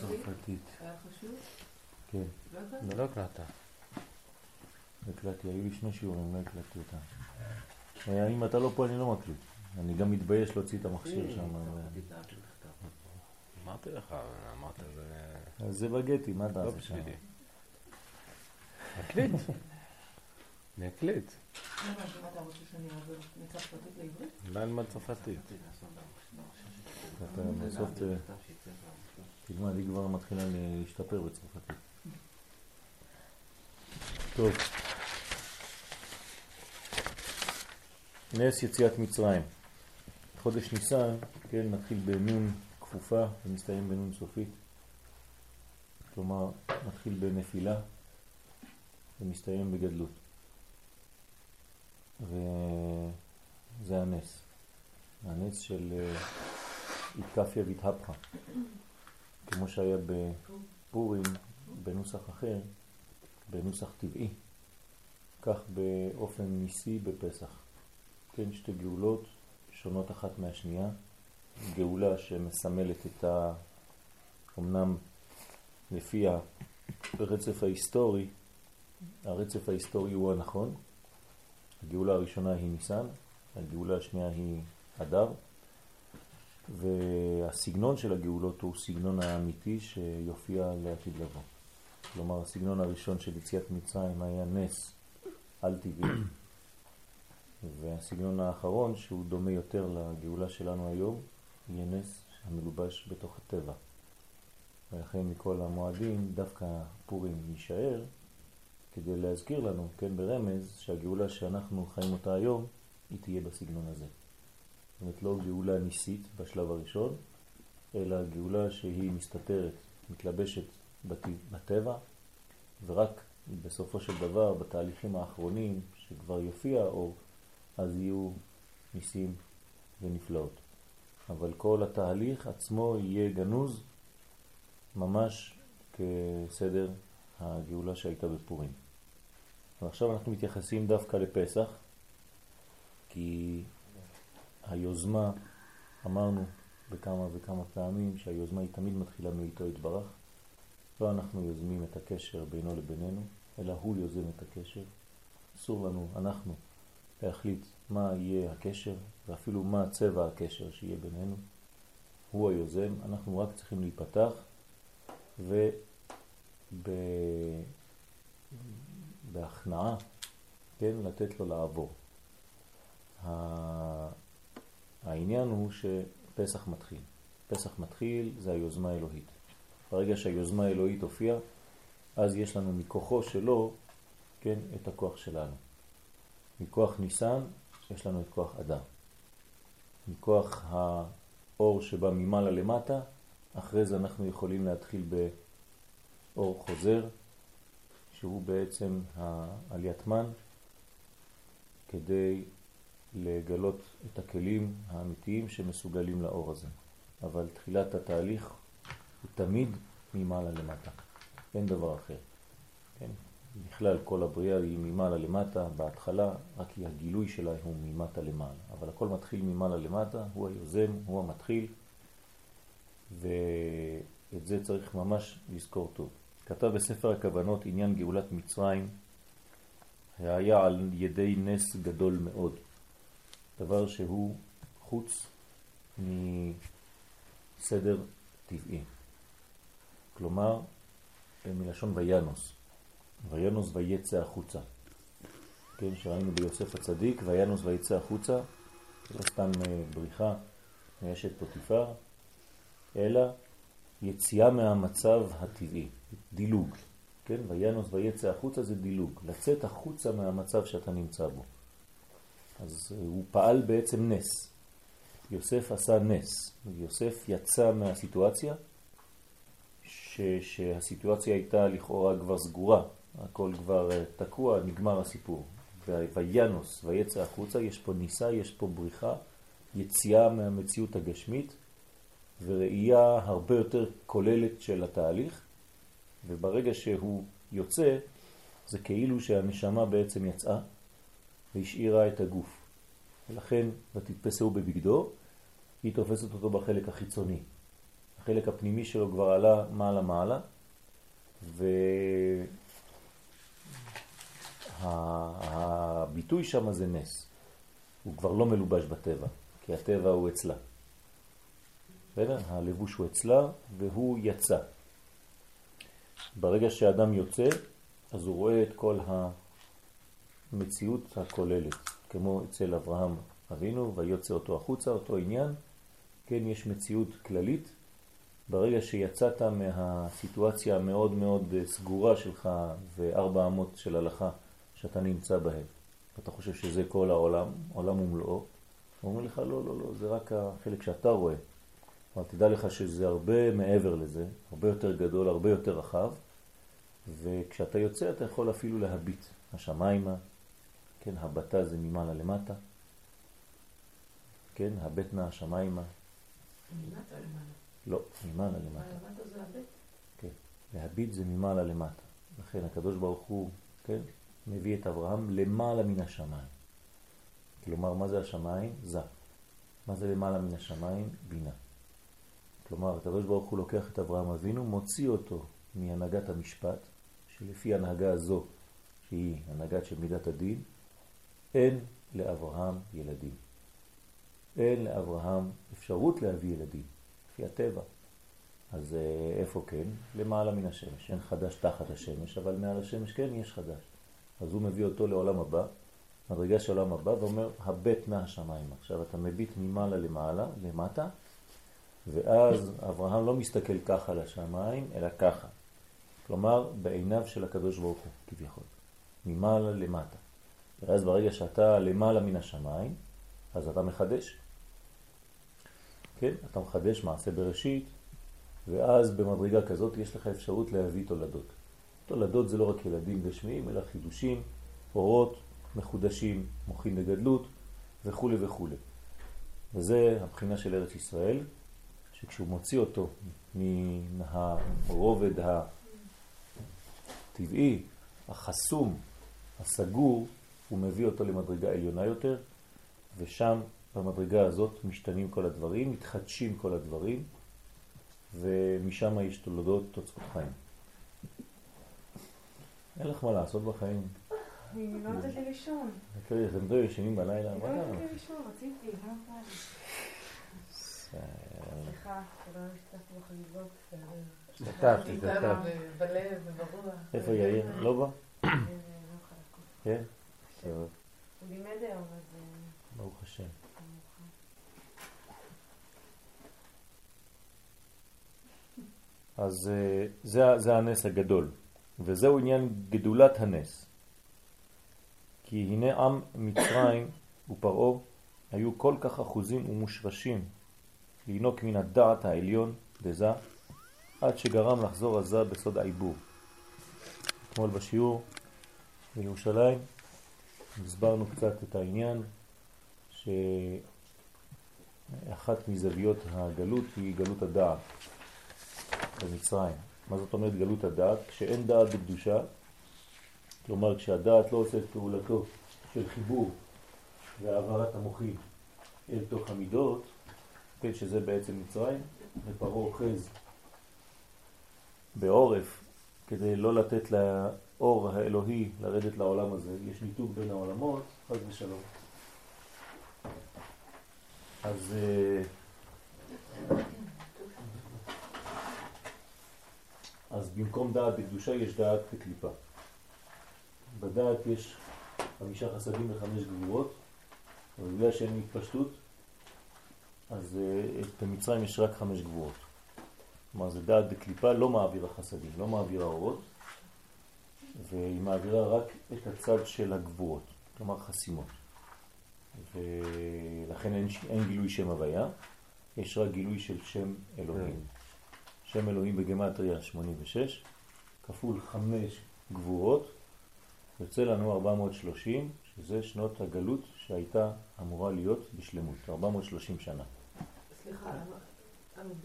צרפתית. היה חשוב? כן. לא הקלטת? לא הקלטה. הקלטתי, היו לי שני שיעורים, לא הקלטתי אותם. אה, אם אתה לא פה אני לא מקליט. אני גם מתבייש להוציא את המכשיר שם. אמרתי לך, אמרת זה אז זה בגטי, מה אתה לא עושה שם? בשבילי. נקליט. אני אקליט. לא מה אתה רוצה שאני אעבור מצרפתית לעברית? אולי נלמד צרפתית. בסוף ת- תלמד, היא כבר מתחילה להשתפר בצרפתית. טוב. נס יציאת מצרים. חודש ניסן, כן, מתחיל בנון כפופה ומסתיים בנון סופית. כלומר, מתחיל בנפילה ומסתיים בגדלות. וזה הנס. הנס של אה, התקפיה והתהפכה. כמו שהיה בפורים בנוסח אחר, בנוסח טבעי, כך באופן ניסי בפסח. כן, שתי גאולות שונות אחת מהשנייה. גאולה שמסמלת את ה... אמנם לפי הרצף ההיסטורי, הרצף ההיסטורי הוא הנכון. הגאולה הראשונה היא ניסן, הגאולה השנייה היא אדר, והסגנון של הגאולות הוא סגנון האמיתי שיופיע לעתיד לבוא. כלומר, הסגנון הראשון של יציאת מצרים היה נס על טבעי, והסגנון האחרון, שהוא דומה יותר לגאולה שלנו היום, יהיה נס המלובש בתוך הטבע. ולכן מכל המועדים דווקא פורים יישאר כדי להזכיר לנו, כן, ברמז, שהגאולה שאנחנו חיים אותה היום, היא תהיה בסגנון הזה. זאת אומרת, לא גאולה ניסית בשלב הראשון, אלא גאולה שהיא מסתתרת, מתלבשת בט- בטבע, ורק בסופו של דבר, בתהליכים האחרונים, שכבר יופיע האור, אז יהיו ניסים ונפלאות. אבל כל התהליך עצמו יהיה גנוז ממש כסדר הגאולה שהייתה בפורים. ועכשיו אנחנו מתייחסים דווקא לפסח, כי היוזמה, אמרנו בכמה וכמה פעמים שהיוזמה היא תמיד מתחילה מאיתו יתברך. לא אנחנו יוזמים את הקשר בינו לבינינו, אלא הוא יוזם את הקשר. אסור לנו, אנחנו, להחליט מה יהיה הקשר, ואפילו מה צבע הקשר שיהיה בינינו. הוא היוזם, אנחנו רק צריכים להיפתח, ובהכנעה, כן, לתת לו לעבור. העניין הוא שפסח מתחיל. פסח מתחיל זה היוזמה האלוהית. ברגע שהיוזמה האלוהית הופיעה, אז יש לנו מכוחו שלו, כן, את הכוח שלנו. מכוח ניסן יש לנו את כוח אדם. מכוח האור שבא ממעלה למטה, אחרי זה אנחנו יכולים להתחיל באור חוזר, שהוא בעצם העליית מן, כדי לגלות את הכלים האמיתיים שמסוגלים לאור הזה. אבל תחילת התהליך הוא תמיד ממעלה למטה, אין דבר אחר. כן? בכלל כל הבריאה היא ממעלה למטה, בהתחלה רק כי הגילוי שלה הוא ממטה למעלה, אבל הכל מתחיל ממעלה למטה, הוא היוזם, הוא המתחיל, ואת זה צריך ממש לזכור טוב. כתב בספר הכוונות עניין גאולת מצרים, היה על ידי נס גדול מאוד, דבר שהוא חוץ מסדר טבעי. כלומר, מלשון וינוס. וינוס ויצא החוצה. כן, שראינו ביוסף הצדיק, וינוס ויצא החוצה, לא סתם אה, בריחה מאשת פוטיפר, אלא יציאה מהמצב הטבעי, דילוג. כן, וינוס ויצא החוצה זה דילוג, לצאת החוצה מהמצב שאתה נמצא בו. אז אה, הוא פעל בעצם נס. יוסף עשה נס. יוסף יצא מהסיטואציה, ש, שהסיטואציה הייתה לכאורה כבר סגורה, הכל כבר אה, תקוע, נגמר הסיפור. וינוס ויצא החוצה, יש פה ניסה, יש פה בריחה, יציאה מהמציאות הגשמית, וראייה הרבה יותר כוללת של התהליך, וברגע שהוא יוצא, זה כאילו שהנשמה בעצם יצאה והשאירה את הגוף. ולכן, ותתפסהו בבגדו, היא תופסת אותו בחלק החיצוני. החלק הפנימי שלו כבר עלה מעלה מעלה, והביטוי שם זה נס. הוא כבר לא מלובש בטבע, כי הטבע הוא אצלה. בסדר? הלבוש הוא אצלה והוא יצא. ברגע שאדם יוצא, אז הוא רואה את כל המציאות הכוללת, כמו אצל אברהם אבינו, ויוצא אותו החוצה, אותו עניין. כן, יש מציאות כללית. ברגע שיצאת מהסיטואציה המאוד מאוד סגורה שלך וארבע אמות של הלכה שאתה נמצא בהן, אתה חושב שזה כל העולם, עולם ומלואו, הוא אומר לך לא, לא, לא, זה רק החלק שאתה רואה. אבל תדע לך שזה הרבה מעבר לזה, הרבה יותר גדול, הרבה יותר רחב, וכשאתה יוצא אתה יכול אפילו להביט השמיימה, כן, הבטה זה ממעלה למטה, כן, הבטנה השמיימה. ממטה למעלה. לא, ממעלה למטה. למטה זה הבט. כן, להביט זה ממעלה למטה. לכן הקדוש ברוך הוא, כן, מביא את אברהם למעלה מן השמיים. כלומר, מה זה השמיים? זה. מה זה למעלה מן השמיים? בינה. כלומר, הקדוש ברוך הוא לוקח את אברהם אבינו, מוציא אותו מהנהגת המשפט, שלפי הנהגה הזו, שהיא הנהגת של מידת הדין, אין לאברהם ילדים. אין לאברהם אפשרות להביא ילדים, לפי הטבע. אז אה, איפה כן? למעלה מן השמש. אין חדש תחת השמש, אבל מעל השמש כן יש חדש. אז הוא מביא אותו לעולם הבא, מדרגה של עולם הבא, ואומר, הבט מהשמיים. עכשיו אתה מביט ממעלה למעלה, למטה, ואז אברהם לא מסתכל ככה לשמיים, אלא ככה. כלומר, בעיניו של הקדוש ברוך הוא, כביכול. ממעלה למטה. ואז ברגע שאתה למעלה מן השמיים, אז אתה מחדש. כן, אתה מחדש מעשה בראשית, ואז במדרגה כזאת יש לך אפשרות להביא תולדות. תולדות זה לא רק ילדים גשמיים, אלא חידושים, אורות, מחודשים, מוחים לגדלות וכו' וכו'. וזה הבחינה של ארץ ישראל, שכשהוא מוציא אותו מן הרובד הטבעי, החסום, הסגור, הוא מביא אותו למדרגה עליונה יותר, ושם במדרגה הזאת משתנים כל הדברים, מתחדשים כל הדברים, ומשם יש תולדות תוצאות חיים. אין לך מה לעשות בחיים. אני לא נתתי לישון. תראי, אתם לא ישנים בלילה? מה לא קרה? נתתי לישון, רציתי, מה קרה לי? סליחה, תודה שהשתתפתי בחגיגות. השתתפתי, השתתפתי. איפה יאיר? לא בא? אה, לא. כן? הוא לימד היום, אז... אה, ברוך השם. אז אה, זה, זה הנס הגדול, וזהו עניין גדולת הנס. כי הנה עם מצרים ופרעה היו כל כך אחוזים ומושרשים לינוק מן הדעת העליון דזה, עד שגרם לחזור עזה בסוד העיבור. אתמול בשיעור בירושלים הסברנו קצת את העניין שאחת מזוויות הגלות היא גלות הדעת במצרים. מה זאת אומרת גלות הדעת? כשאין דעת בקדושה, כלומר כשהדעת לא עושה את פעולתו של חיבור והעברת המוחים אל תוך המידות, כן, שזה בעצם מצרים, ופרעה אוחז בעורף כדי לא לתת לאור האלוהי לרדת לעולם הזה. יש ניתוק בין העולמות, חס ושלום. אז אה, אז במקום דעת בקדושה יש דעת בקליפה. בדעת יש חמישה חסדים וחמש גבורות, אבל בגלל שאין התפשטות, אז במצרים יש רק חמש גבורות. כלומר, זה דעת בקליפה לא מעבירה חסדים, לא מעבירה אורות, והיא מעבירה רק את הצד של הגבורות, כלומר חסימות. ולכן אין, אין גילוי שם הוויה, יש רק גילוי של שם אלוהים. שם אלוהים בגמטריה 86, כפול 5 גבורות, יוצא לנו 430, שזה שנות הגלות שהייתה אמורה להיות בשלמות, 430 שנה. סליחה, למה-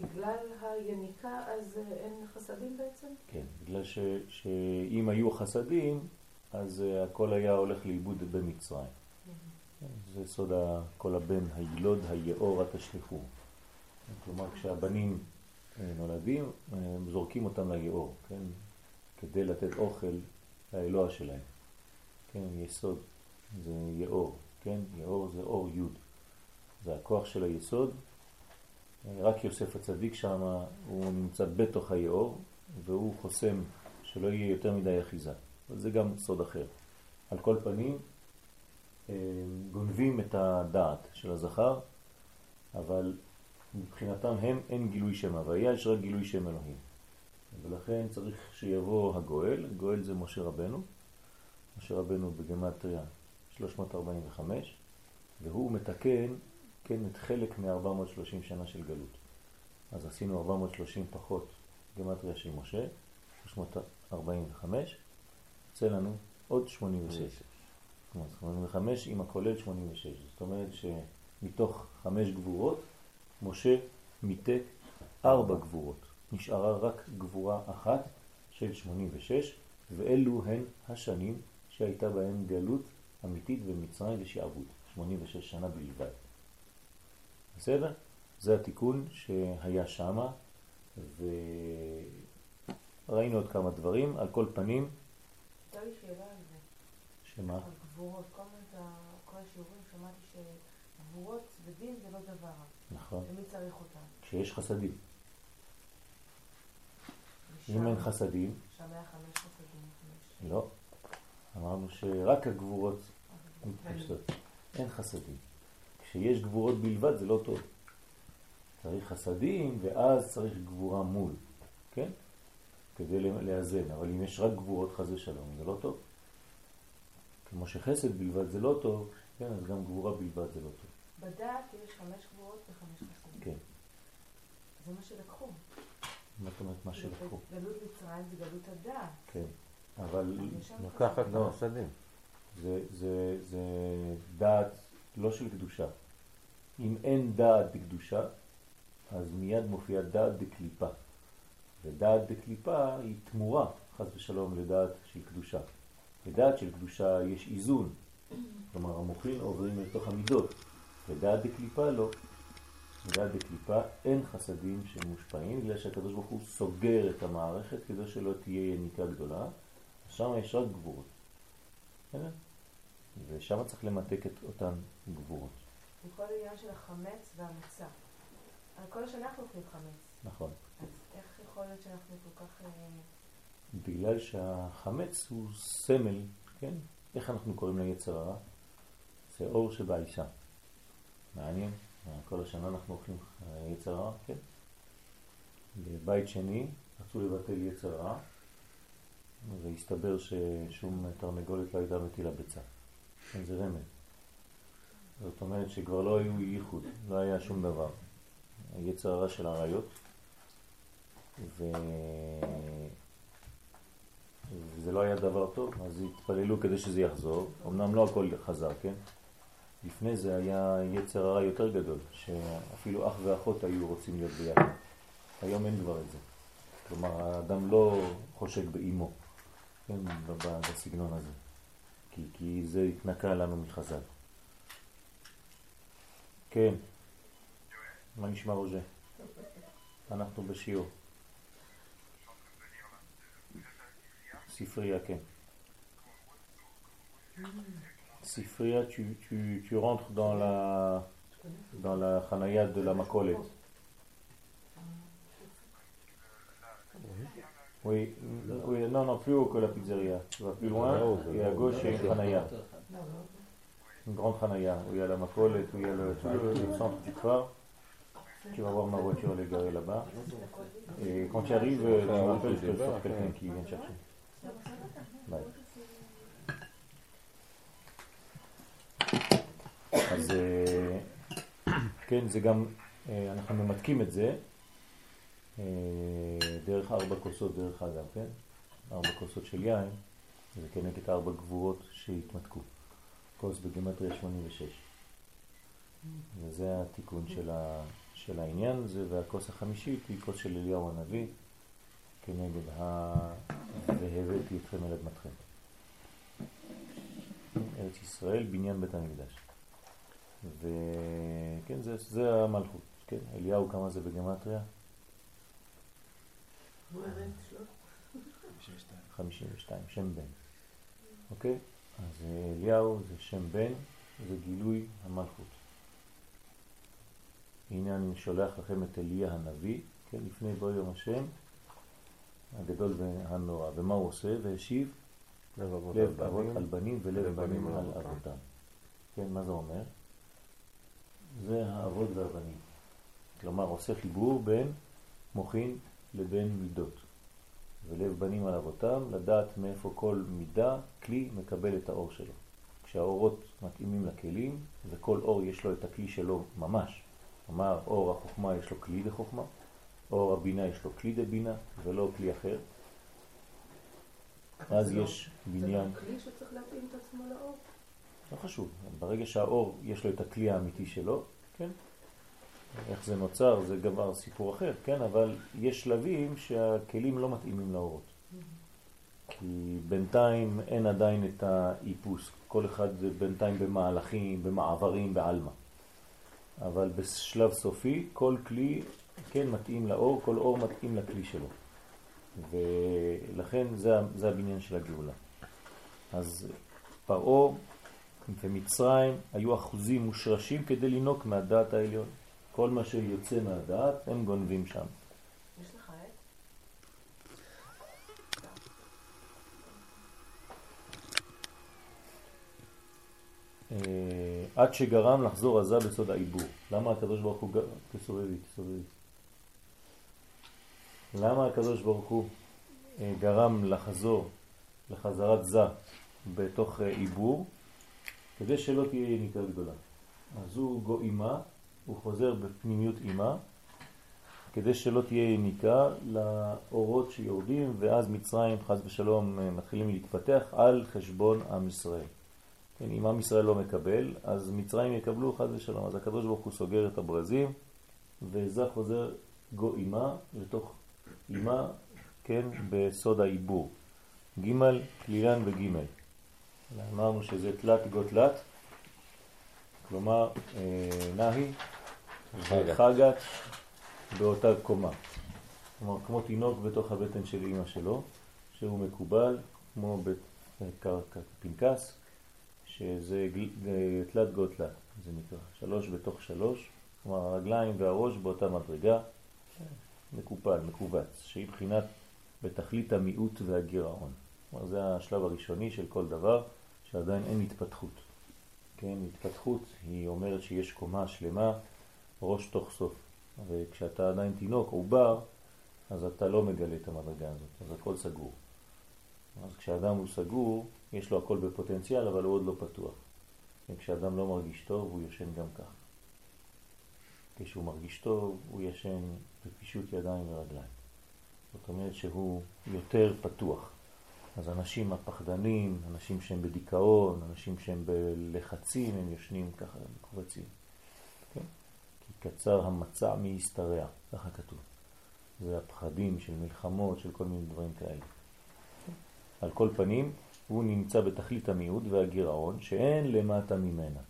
בגלל היניקה אז אה, אין חסדים בעצם? כן, בגלל ש, שאם היו חסדים, אז אה, הכל היה הולך לאיבוד במצרים. כן, זה סוד כל הבן הילוד היאורה תשליכו. כלומר, כשהבנים אה, נולדים, זורקים אותם ליאור, כן? כדי לתת אוכל לאלוה שלהם. כן, יסוד זה יאור, כן? יאור זה אור י', זה הכוח של היסוד. רק יוסף הצדיק שם, הוא נמצא בתוך היאור, והוא חוסם שלא יהיה יותר מדי אחיזה. זה גם סוד אחר. על כל פנים, גונבים את הדעת של הזכר, אבל מבחינתם הם אין גילוי שם הוויה, יש רק גילוי שם אלוהים. ולכן צריך שיבוא הגואל, גואל זה משה רבנו, משה רבנו בגמטריה 345, והוא מתקן את חלק מ-430 שנה של גלות. אז עשינו 430 פחות גמטריה של משה, 345, יוצא לנו עוד 86. כלומר 85 עם הכולל 86. זאת אומרת שמתוך חמש גבורות, משה מיתק ארבע גבורות. נשארה רק גבורה אחת של 86, ואלו הן השנים שהייתה בהן גלות אמיתית במצרים ושעבוד. 86 שנה בלבד. בסדר? זה התיקון שהיה שמה, וראינו עוד כמה דברים. על כל פנים... הייתה לי שאלה על זה. שמה? על גבורות. כל, כל השיעורים שמעתי שגבורות ודין זה לא דבר. נכון. ומי צריך אותם? כשיש חסדים. אם אין חסדים... שם היה חמש חסדים. לא. אמרנו שרק הגבורות מתפשטות. אין חסדים. כשיש גבורות בלבד זה לא טוב. צריך חסדים ואז צריך גבורה מול, כן? כדי לאזן. אבל אם יש רק גבורות חזה שלום זה לא טוב. כמו שחסד בלבד זה לא טוב, כן, אז גם גבורה בלבד זה לא טוב. בדעת יש חמש גבורות וחמש חסדים. כן. זה מה שלקחו. מה זאת אומרת מה שלקחו? גלות מצרים זה גלות הדעת. כן, אבל... לקחת גם חסדים. זה, זה, זה דעת לא של קדושה. אם אין דעת בקדושה, אז מיד מופיעה דעת בקליפה. ודעת בקליפה היא תמורה, חס ושלום, לדעת של קדושה. בדעת של קדושה יש איזון, כלומר המוחין עוברים לתוך המידות, ודעת בקליפה לא. בדעת בקליפה אין חסדים שמושפעים, בגלל שהקדוש ברוך הוא סוגר את המערכת כדי שלא תהיה יניקה גדולה, שם יש רק גבורות. ושם צריך למתק את אותן גבורות. וכל העניין של החמץ והמצה. כל השנה אנחנו אוכלים חמץ. נכון. אז איך יכול להיות שאנחנו כל כך... אה, בגלל שהחמץ הוא סמל, כן? איך אנחנו קוראים ליצר הרע? זה אור שבאישה. מעניין, כל השנה אנחנו אוכלים יצר הרע, כן? בבית שני רצו לבטל יצר הרע, והסתבר ששום תרנגולת לא הייתה מטילה ביצה. כן, זה רמז. זאת אומרת שכבר לא היו ייחוד, לא היה שום דבר. היצר הרע של העריות, ו... וזה לא היה דבר טוב, אז התפללו כדי שזה יחזור. אמנם לא הכל חזר, כן? לפני זה היה יצר הרע יותר גדול, שאפילו אח ואחות היו רוצים להיות ביחד. היום אין כבר את זה. כלומר, האדם לא חושק באימו, כן, בסגנון הזה. כי, כי זה התנקה לנו מחז"ל. כן, מה נשמע רוזה? אנחנו בשיעור. ספרייה, כן. ספרייה, tu, tu, tu rentres dans la, dans la Hanaya de la Makolet. Oui, oui, non, non, plus haut que la pizzeria. Tu vas plus loin, et à gauche, il y a une Hanaya. Une grande Hanaya, où il y a la Makolet, où il y a le, tout le, le centre du phare. Tu vas voir ma voiture, elle est garée là-bas. Et quand tu arrives, tu m'appelles, je te sors quelqu'un qui vient te chercher. ביי. אז כן, זה גם, אנחנו ממתקים את זה דרך ארבע כוסות דרך אגב, כן? ארבע כוסות של יין, זה כנגד ארבע גבורות שהתמתקו. כוס בגימטריה 86. וזה התיקון של, ה, של העניין הזה, והכוס החמישית היא כוס של אליהו הנביא כנגד ה... והבאתי אתכם אל אדמתכם. ארץ ישראל, בניין בית המקדש. וכן, זה, זה המלכות, כן? אליהו כמה זה בגמטריה? 52, שם בן, אוקיי? אז אה, אליהו זה שם בן, זה גילוי המלכות. הנה אני שולח לכם את אליה הנביא, כן, לפני בוא יום השם, הגדול והנורא. ומה הוא עושה? והשיב לב אבות על בנים. על בנים ולב בנים על אבותם. אבותם. כן, מה זה אומר? זה האבות והבנים. כלומר, עושה חיבור בין מוחין לבין מידות. ולב בנים על אבותם, לדעת מאיפה כל מידה, כלי, מקבל את האור שלו. כשהאורות מתאימים לכלים, וכל אור יש לו את הכלי שלו ממש. כלומר, אור החוכמה יש לו כלי לחוכמה, אור הבינה יש לו כלי דבינה, ולא כלי אחר. אז לא- יש בניין. זה לא כלי שצריך להתאים את עצמו לאור. לא חשוב, ברגע שהאור יש לו את הכלי האמיתי שלו, כן? איך זה נוצר זה כבר סיפור אחר, כן? אבל יש שלבים שהכלים לא מתאימים לאורות. כי בינתיים אין עדיין את האיפוס, כל אחד זה בינתיים במהלכים, במעברים, בעלמא. אבל בשלב סופי כל כלי כן מתאים לאור, כל אור מתאים לכלי שלו. ולכן זה, זה הבניין של הגאולה. אז פרעה ומצרים היו אחוזים מושרשים כדי לינוק מהדעת העליון. כל מה שיוצא מהדעת הם גונבים שם. יש לך עט? אה, עד שגרם לחזור עזה בסוד העיבור. למה הקדוש ברוך הוא? תסובבי, תסובבי. למה הקדוש ברוך הוא אה, גרם לחזור, לחזרת זה בתוך אה, עיבור? כדי שלא תהיה יניקה גדולה. אז הוא גו אימה, הוא חוזר בפנימיות אימה, כדי שלא תהיה יניקה לאורות שיורדים, ואז מצרים חס ושלום מתחילים להתפתח על חשבון עם ישראל. כן, אם עם ישראל לא מקבל, אז מצרים יקבלו חס ושלום. אז הקדוש ברוך הוא סוגר את הברזים, וזה חוזר גו אימה לתוך אימה, כן, בסוד העיבור. ג' כלילן וג'. אמרנו שזה תלת גו תלת, כלומר אה, נהי. וחגת באותה קומה. כלומר, כמו תינוק בתוך הבטן של אימא שלו, שהוא מקובל, כמו בפנקס, שזה גל- ג- תלת גו תלת, זה נקרא. שלוש בתוך שלוש, כלומר הרגליים והראש באותה מדרגה, מקופל, מקובץ, שהיא בחינת בתכלית המיעוט והגירעון. כלומר, זה השלב הראשוני של כל דבר, שעדיין אין התפתחות. כן, התפתחות היא אומרת שיש קומה שלמה, ראש תוך סוף. וכשאתה עדיין תינוק, עובר, אז אתה לא מגלה את המדרגה הזאת, אז הכל סגור. אז כשאדם הוא סגור, יש לו הכל בפוטנציאל, אבל הוא עוד לא פתוח. וכשאדם לא מרגיש טוב, הוא ישן גם כך. כשהוא מרגיש טוב, הוא ישן בפישוט ידיים ורגליים. זאת אומרת שהוא יותר פתוח. אז אנשים הפחדנים, אנשים שהם בדיכאון, אנשים שהם בלחצים, הם ישנים ככה מקובצים. קצר המצע מהשתרע, ככה כתוב. זה הפחדים של מלחמות, של כל מיני דברים כאלה. על כל פנים, הוא נמצא בתכלית המיעוט והגירעון שאין למטה ממנה.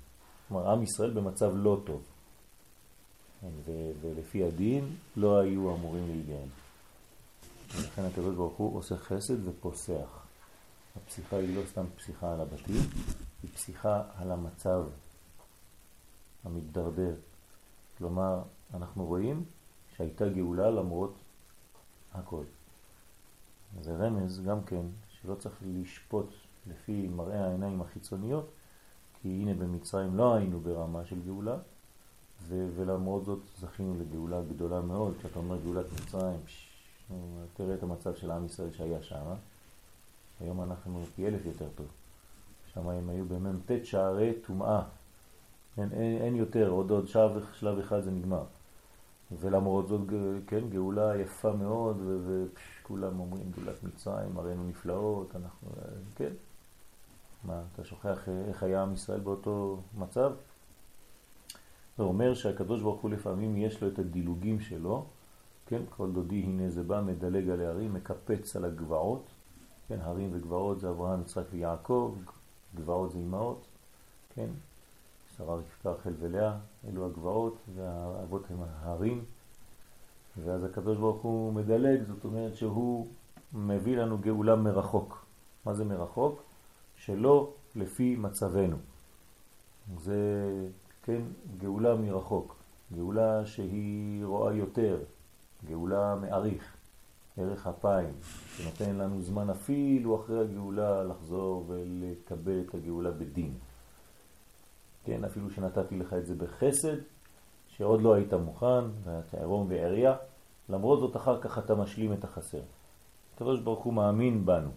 כלומר, עם ישראל במצב לא טוב. ו- ולפי הדין לא היו אמורים להיגאל. ולכן הקדוש ברוך הוא עושה חסד ופוסח. הפסיכה היא לא סתם פסיכה על הבתים, היא פסיכה על המצב המתדרדר. כלומר, אנחנו רואים שהייתה גאולה למרות הכל. זה רמז גם כן שלא צריך לשפוט לפי מראה העיניים החיצוניות, כי הנה במצרים לא היינו ברמה של גאולה, ו- ולמרות זאת זכינו לגאולה גדולה מאוד. כשאתה אומר גאולת מצרים, פש, תראה את המצב של עם ישראל שהיה שם. היום אנחנו פי אלף יותר טוב. שם הם היו במ"ט שערי טומאה. אין, אין, אין יותר, עוד עוד שלב, שלב אחד זה נגמר. ולמרות זאת, כן, גאולה יפה מאוד, וכולם אומרים גאולת מצרים, הראינו נפלאות, אנחנו, אה, כן. מה, אתה שוכח אה, איך היה עם ישראל באותו מצב? זה אומר שהקדוש ברוך הוא לפעמים יש לו את הדילוגים שלו, כן, כל דודי הנה זה בא, מדלג על ההרים, מקפץ על הגבעות, כן, הרים וגבעות זה אברהם, יצחק ויעקב, גבעות זה אמהות, כן, שרה רבקה, רחל ולאה, אלו הגבעות, והאבות הם ההרים, ואז הקדוש ברוך הוא מדלג, זאת אומרת שהוא מביא לנו גאולה מרחוק. מה זה מרחוק? שלא לפי מצבנו. זה, כן, גאולה מרחוק. גאולה שהיא רואה יותר, גאולה מעריך, ערך אפיים, שנותן לנו זמן אפילו אחרי הגאולה לחזור ולקבל את הגאולה בדין. כן, אפילו שנתתי לך את זה בחסד, שעוד לא היית מוכן, ואתה עירום ועריה, למרות זאת אחר כך אתה משלים את החסר. הקדוש ברוך הוא מאמין בנו,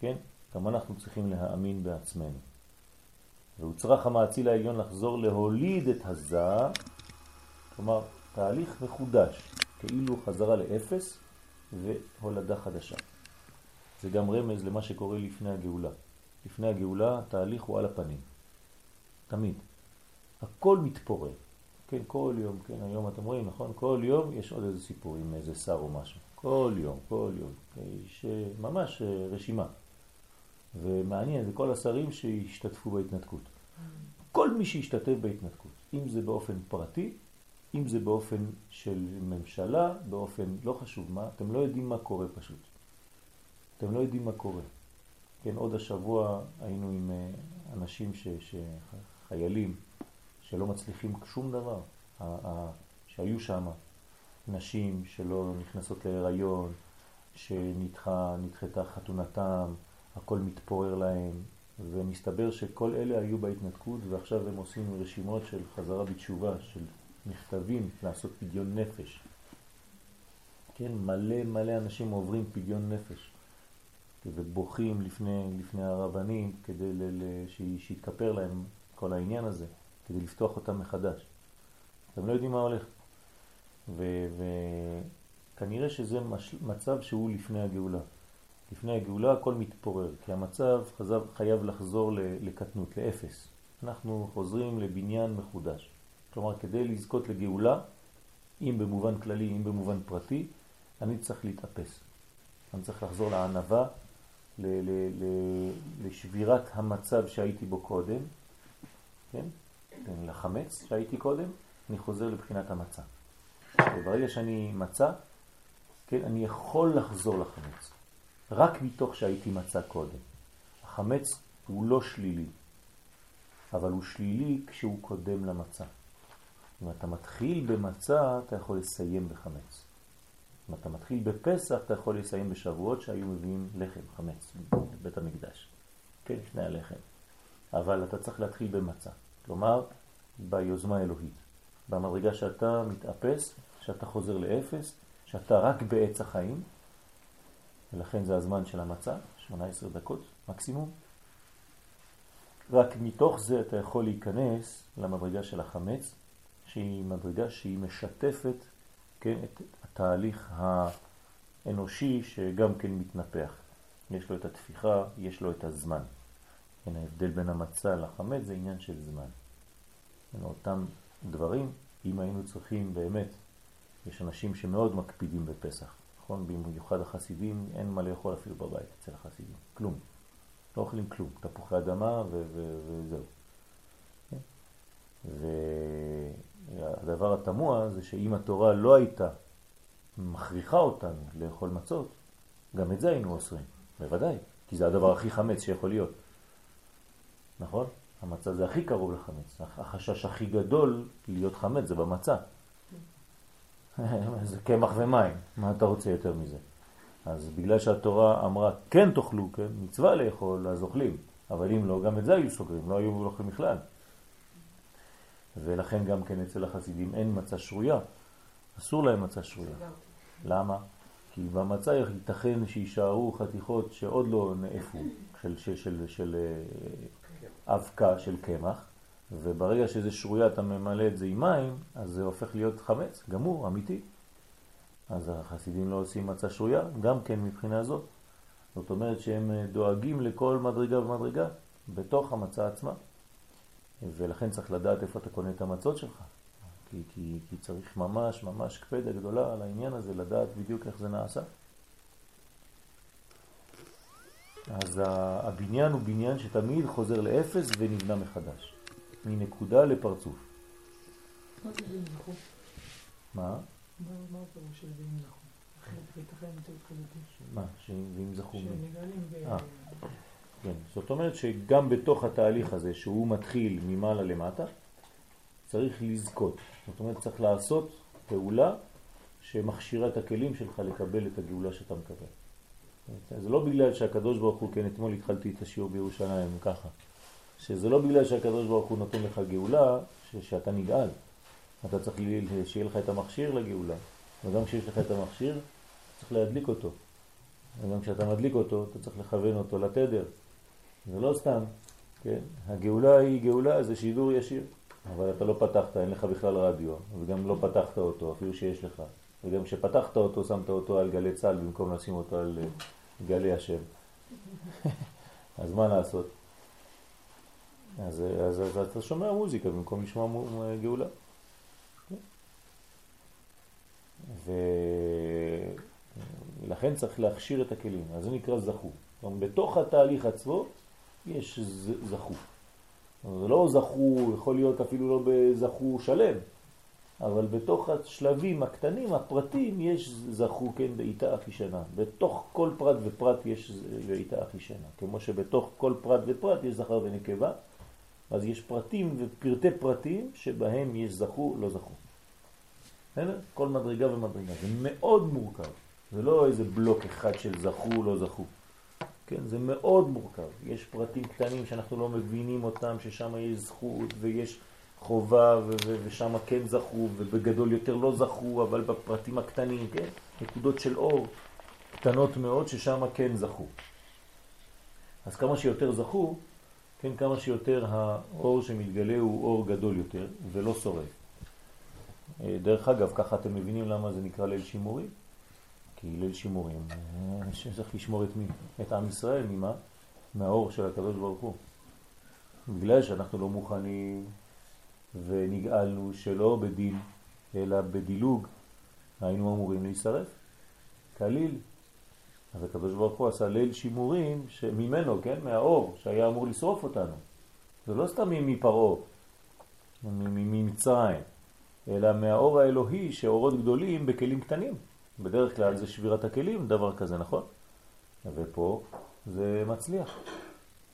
כן? גם אנחנו צריכים להאמין בעצמנו. והוא צריך המעציל העליון לחזור להוליד את הזע, כלומר תהליך מחודש, כאילו חזרה לאפס והולדה חדשה. זה גם רמז למה שקורה לפני הגאולה. לפני הגאולה התהליך הוא על הפנים. תמיד. הכל מתפורר. כן, כל יום, כן, היום אתם רואים, נכון? כל יום יש עוד איזה סיפור עם איזה שר או משהו. כל יום, כל יום. יש ממש אה, רשימה. ומעניין, זה כל השרים שהשתתפו בהתנתקות. כל מי שהשתתף בהתנתקות, אם זה באופן פרטי, אם זה באופן של ממשלה, באופן לא חשוב מה, אתם לא יודעים מה קורה פשוט. אתם לא יודעים מה קורה. כן, עוד השבוע היינו עם אה, אנשים, ש, ש, חיילים, שלא מצליחים שום דבר, שהיו שם, נשים שלא נכנסות להיריון, שנדחתה חתונתם, הכל מתפורר להם, ומסתבר שכל אלה היו בהתנתקות ועכשיו הם עושים רשימות של חזרה בתשובה, של מכתבים לעשות פדיון נפש. כן, מלא מלא אנשים עוברים פדיון נפש ובוכים לפני, לפני הרבנים כדי שיתכפר להם כל העניין הזה, כדי לפתוח אותם מחדש. אתם לא יודעים מה הולך. וכנראה שזה מש... מצב שהוא לפני הגאולה. לפני הגאולה הכל מתפורר, כי המצב חזב, חייב לחזור לקטנות, לאפס. אנחנו חוזרים לבניין מחודש. כלומר, כדי לזכות לגאולה, אם במובן כללי, אם במובן פרטי, אני צריך להתאפס. אני צריך לחזור לענבה, לשבירת המצב שהייתי בו קודם, כן? לחמץ שהייתי קודם, אני חוזר לבחינת המצה. וברגע שאני מצה, כן, אני יכול לחזור לחמץ. רק מתוך שהייתי מצה קודם. החמץ הוא לא שלילי, אבל הוא שלילי כשהוא קודם למצה. אם אתה מתחיל במצה, אתה יכול לסיים בחמץ. אם אתה מתחיל בפסח, אתה יכול לסיים בשבועות שהיו מביאים לחם, חמץ, בבית המקדש. כן, שני הלחם. אבל אתה צריך להתחיל במצה. כלומר, ביוזמה האלוהית. במדרגה שאתה מתאפס, שאתה חוזר לאפס, שאתה רק בעץ החיים, ולכן זה הזמן של המצה, 18 דקות מקסימום. רק מתוך זה אתה יכול להיכנס למדרגה של החמץ, שהיא מדרגה שהיא משתפת כן, את התהליך האנושי שגם כן מתנפח. יש לו את התפיחה, יש לו את הזמן. כן, ההבדל בין המצה לחמץ זה עניין של זמן. כן, אותם דברים, אם היינו צריכים באמת, יש אנשים שמאוד מקפידים בפסח, נכון? במיוחד החסידים, אין מה לאכול אפילו בבית אצל החסידים, כלום. לא אוכלים כלום, תפוחי אדמה וזהו. כן? והדבר התמוה זה שאם התורה לא הייתה מכריחה אותנו לאכול מצות, גם את זה היינו אוסרים, בוודאי, כי זה הדבר הכי חמץ שיכול להיות. נכון? המצה זה הכי קרוב לחמץ. החשש הכי גדול להיות חמץ זה במצה. זה קמח ומים, מה אתה רוצה יותר מזה? אז בגלל שהתורה אמרה כן תאכלו, כן, מצווה לאכול, אז אוכלים. אבל אם לא, גם את זה היו סוגרים, לא היו אוכלים בכלל. ולכן גם כן אצל החסידים אין מצה שרויה, אסור להם מצה שרויה. למה? כי במצה ייתכן שישארו חתיכות שעוד לא נאפו, של, של, של, של אה, אבקה של קמח, וברגע שזה שרויה אתה ממלא את זה עם מים, אז זה הופך להיות חמץ, גמור, אמיתי. אז החסידים לא עושים מצה שרויה, גם כן מבחינה זאת. זאת אומרת שהם אה, דואגים לכל מדרגה ומדרגה בתוך המצה עצמה. ולכן צריך לדעת איפה אתה קונה את המצות שלך. כי, כי, כי צריך ממש ממש קפדה גדולה על העניין הזה, לדעת בדיוק איך זה נעשה. אז הבניין הוא בניין שתמיד חוזר לאפס ונבנה מחדש, מנקודה לפרצוף. מה זה דין לחום? מה? מה הפירוש של דין לחום? מה? שאם זכו. אה. כן. זאת אומרת שגם בתוך התהליך הזה, שהוא מתחיל ממעלה למטה, צריך לזכות. זאת אומרת, צריך לעשות פעולה שמכשירה את הכלים שלך לקבל את הגאולה שאתה מקבל. זה לא בגלל שהקדוש ברוך הוא, כן, אתמול התחלתי את השיעור בירושלים ככה, שזה לא בגלל שהקדוש ברוך הוא נותן לך גאולה, ש- שאתה נגאל. אתה צריך שיהיה לך את המכשיר לגאולה. וגם כשיש לך את המכשיר, צריך להדליק אותו. וגם כשאתה מדליק אותו, אתה צריך לכוון אותו לתדר. זה לא סתם, כן? הגאולה היא גאולה, זה שידור ישיר. אבל אתה לא פתחת, אין לך בכלל רדיו, וגם לא פתחת אותו, אפילו שיש לך. וגם כשפתחת אותו, שמת אותו על גלי צה"ל במקום לשים אותו על אה, גלי השם. אז מה לעשות? אז, אז, אז אתה שומע מוזיקה במקום לשמוע מו- גאולה. ולכן צריך להכשיר את הכלים, אז זה נקרא זכו. אומרת, בתוך התהליך עצמו יש זכו. זה לא זכו, יכול להיות אפילו לא בזכו שלם, אבל בתוך השלבים הקטנים, הפרטים, יש זכו, כן, בעיטה אחי שנה. בתוך כל פרט ופרט יש בעיטה אחי שנה. כמו שבתוך כל פרט ופרט יש זכר ונקבה, אז יש פרטים ופרטי פרטים שבהם יש זכו, לא זכו. כל מדרגה ומדרגה. זה מאוד מורכב. זה לא איזה בלוק אחד של זכו, לא זכו. כן, זה מאוד מורכב. יש פרטים קטנים שאנחנו לא מבינים אותם, ששם יש זכות ויש חובה ושם כן זכו ובגדול יותר לא זכו, אבל בפרטים הקטנים, כן, נקודות של אור קטנות מאוד ששם כן זכו. אז כמה שיותר זכו, כן, כמה שיותר האור שמתגלה הוא אור גדול יותר ולא שורף. אה, דרך אגב, ככה אתם מבינים למה זה נקרא ליל שימורים? כי ליל שימורים, אה, שצריך לשמור את מי? את עם ישראל, ממה? מהאור של הקדוש ברוך הוא. בגלל שאנחנו לא מוכנים ונגאלנו שלא בדין, אלא בדילוג, היינו אמורים להישרף. כליל. אז הקדוש ברוך הוא עשה ליל שימורים שממנו, כן, מהאור, שהיה אמור לשרוף אותנו. זה לא סתם מפרעה, ממצרים, אלא מהאור האלוהי שאורות גדולים בכלים קטנים. בדרך כלל זה שבירת הכלים, דבר כזה, נכון? ופה זה מצליח.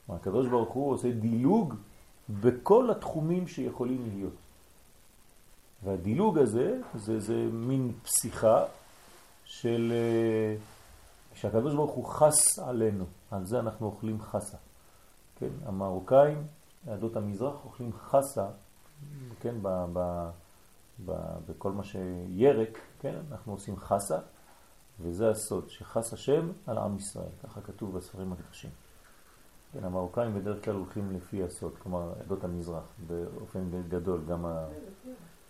הקדוש ברוך הוא עושה דילוג בכל התחומים שיכולים להיות. והדילוג הזה זה, זה מין פסיכה של... אה, שהקדוש ברוך הוא חס עלינו, על זה אנחנו אוכלים חסה. כן, המרוקאים, עדות המזרח, אוכלים חסה, כן, ב, ב, ב, בכל מה שירק, כן, אנחנו עושים חסה, וזה הסוד, שחס השם על עם ישראל, ככה כתוב בספרים הקדושים. כן, המרוקאים בדרך כלל הולכים לפי הסוד, כלומר עדות המזרח, באופן גדול, גם, ה,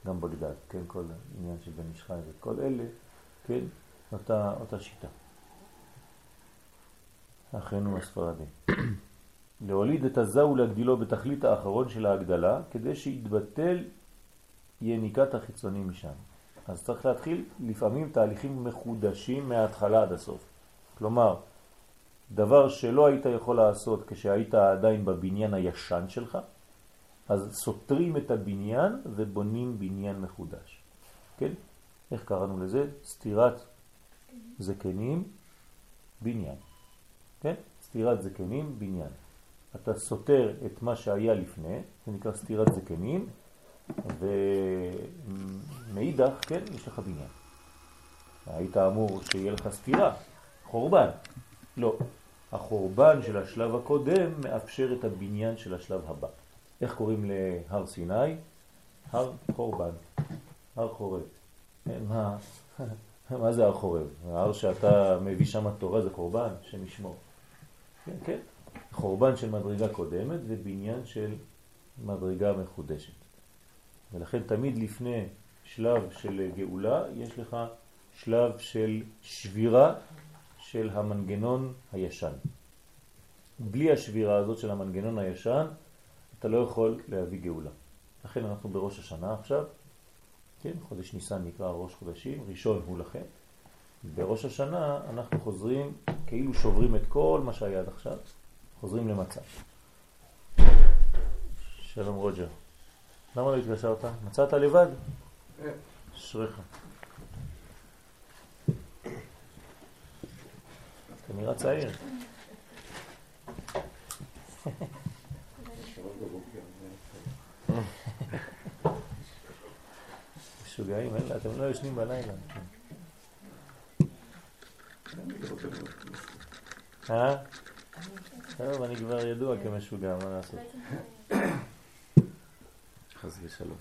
גם בגדד, כן, כל עניין של בן ישחי וכל אלה, כן, אותה, אותה שיטה. אחינו הספרדים. להוליד את הזה ולהגדילו בתכלית האחרון של ההגדלה, כדי שיתבטל יניקת החיצוני משם. אז צריך להתחיל לפעמים תהליכים מחודשים מההתחלה עד הסוף. כלומר, דבר שלא היית יכול לעשות כשהיית עדיין בבניין הישן שלך, אז סותרים את הבניין ובונים בניין מחודש. כן? איך קראנו לזה? סתירת זקנים, בניין. כן? סתירת זקנים, בניין. אתה סותר את מה שהיה לפני, זה נקרא סתירת זקנים, ומאידך, כן, יש לך בניין. היית אמור שיהיה לך סתירה, חורבן. לא. החורבן של השלב הקודם מאפשר את הבניין של השלב הבא. איך קוראים להר סיני? הר חורבן, הר חורב. כן, מה, מה זה הר חורב? ההר שאתה מביא שם תורה זה חורבן, שנשמור. כן, כן. חורבן של מדרגה קודמת ובניין של מדרגה מחודשת. ולכן תמיד לפני שלב של גאולה יש לך שלב של שבירה של המנגנון הישן. בלי השבירה הזאת של המנגנון הישן אתה לא יכול להביא גאולה. לכן אנחנו בראש השנה עכשיו, כן, חודש ניסן נקרא ראש חודשים, ראשון הוא לכם. בראש השנה אנחנו חוזרים, כאילו שוברים את כל מה שהיה עד עכשיו, חוזרים למצב. שלום רוג'ר. למה לא התקשרת? מצאת לבד? אשריך. אתה נראה צעיר. משוגעים, אתם לא ישנים בלילה. אה? טוב, אני כבר ידוע כמשוגע, מה לעשות? חס ושלום.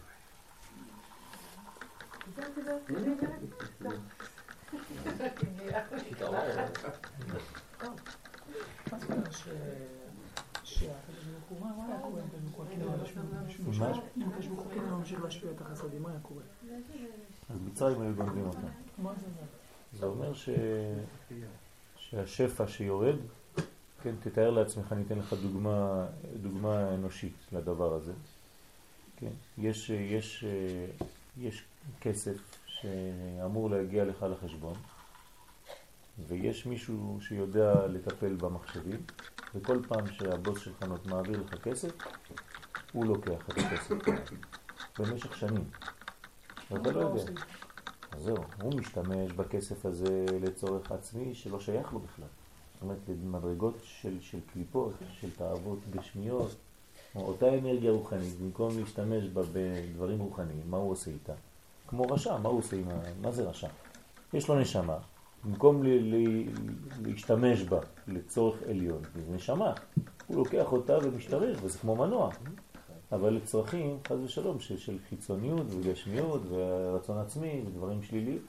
אז מצרים היו גונבים אותם. זה אומר שהשפע שיורד, כן, תתאר לעצמך, אני אתן לך דוגמה, אנושית לדבר הזה. כן, יש כסף שאמור להגיע לך לחשבון, ויש מישהו שיודע לטפל במחשבים, וכל פעם שהבוס שלך מעביר לך כסף, הוא לוקח את הכסף במשך שנים. ואתה לא יודע. אז זהו, הוא משתמש בכסף הזה לצורך עצמי שלא שייך לו בכלל. זאת אומרת, למדרגות של, של קליפות, של תאוות גשמיות, אותה אנרגיה רוחנית, במקום להשתמש בה בדברים רוחניים, מה הוא עושה איתה? כמו רשע, מה הוא עושה עם ה... מה זה רשע? יש לו נשמה, במקום ל... ל... להשתמש בה לצורך עליון, זה נשמה, הוא לוקח אותה ומשתמש, וזה כמו מנוע, אבל לצרכים, חז ושלום, של, של חיצוניות וגשמיות ורצון עצמי ודברים שליליים.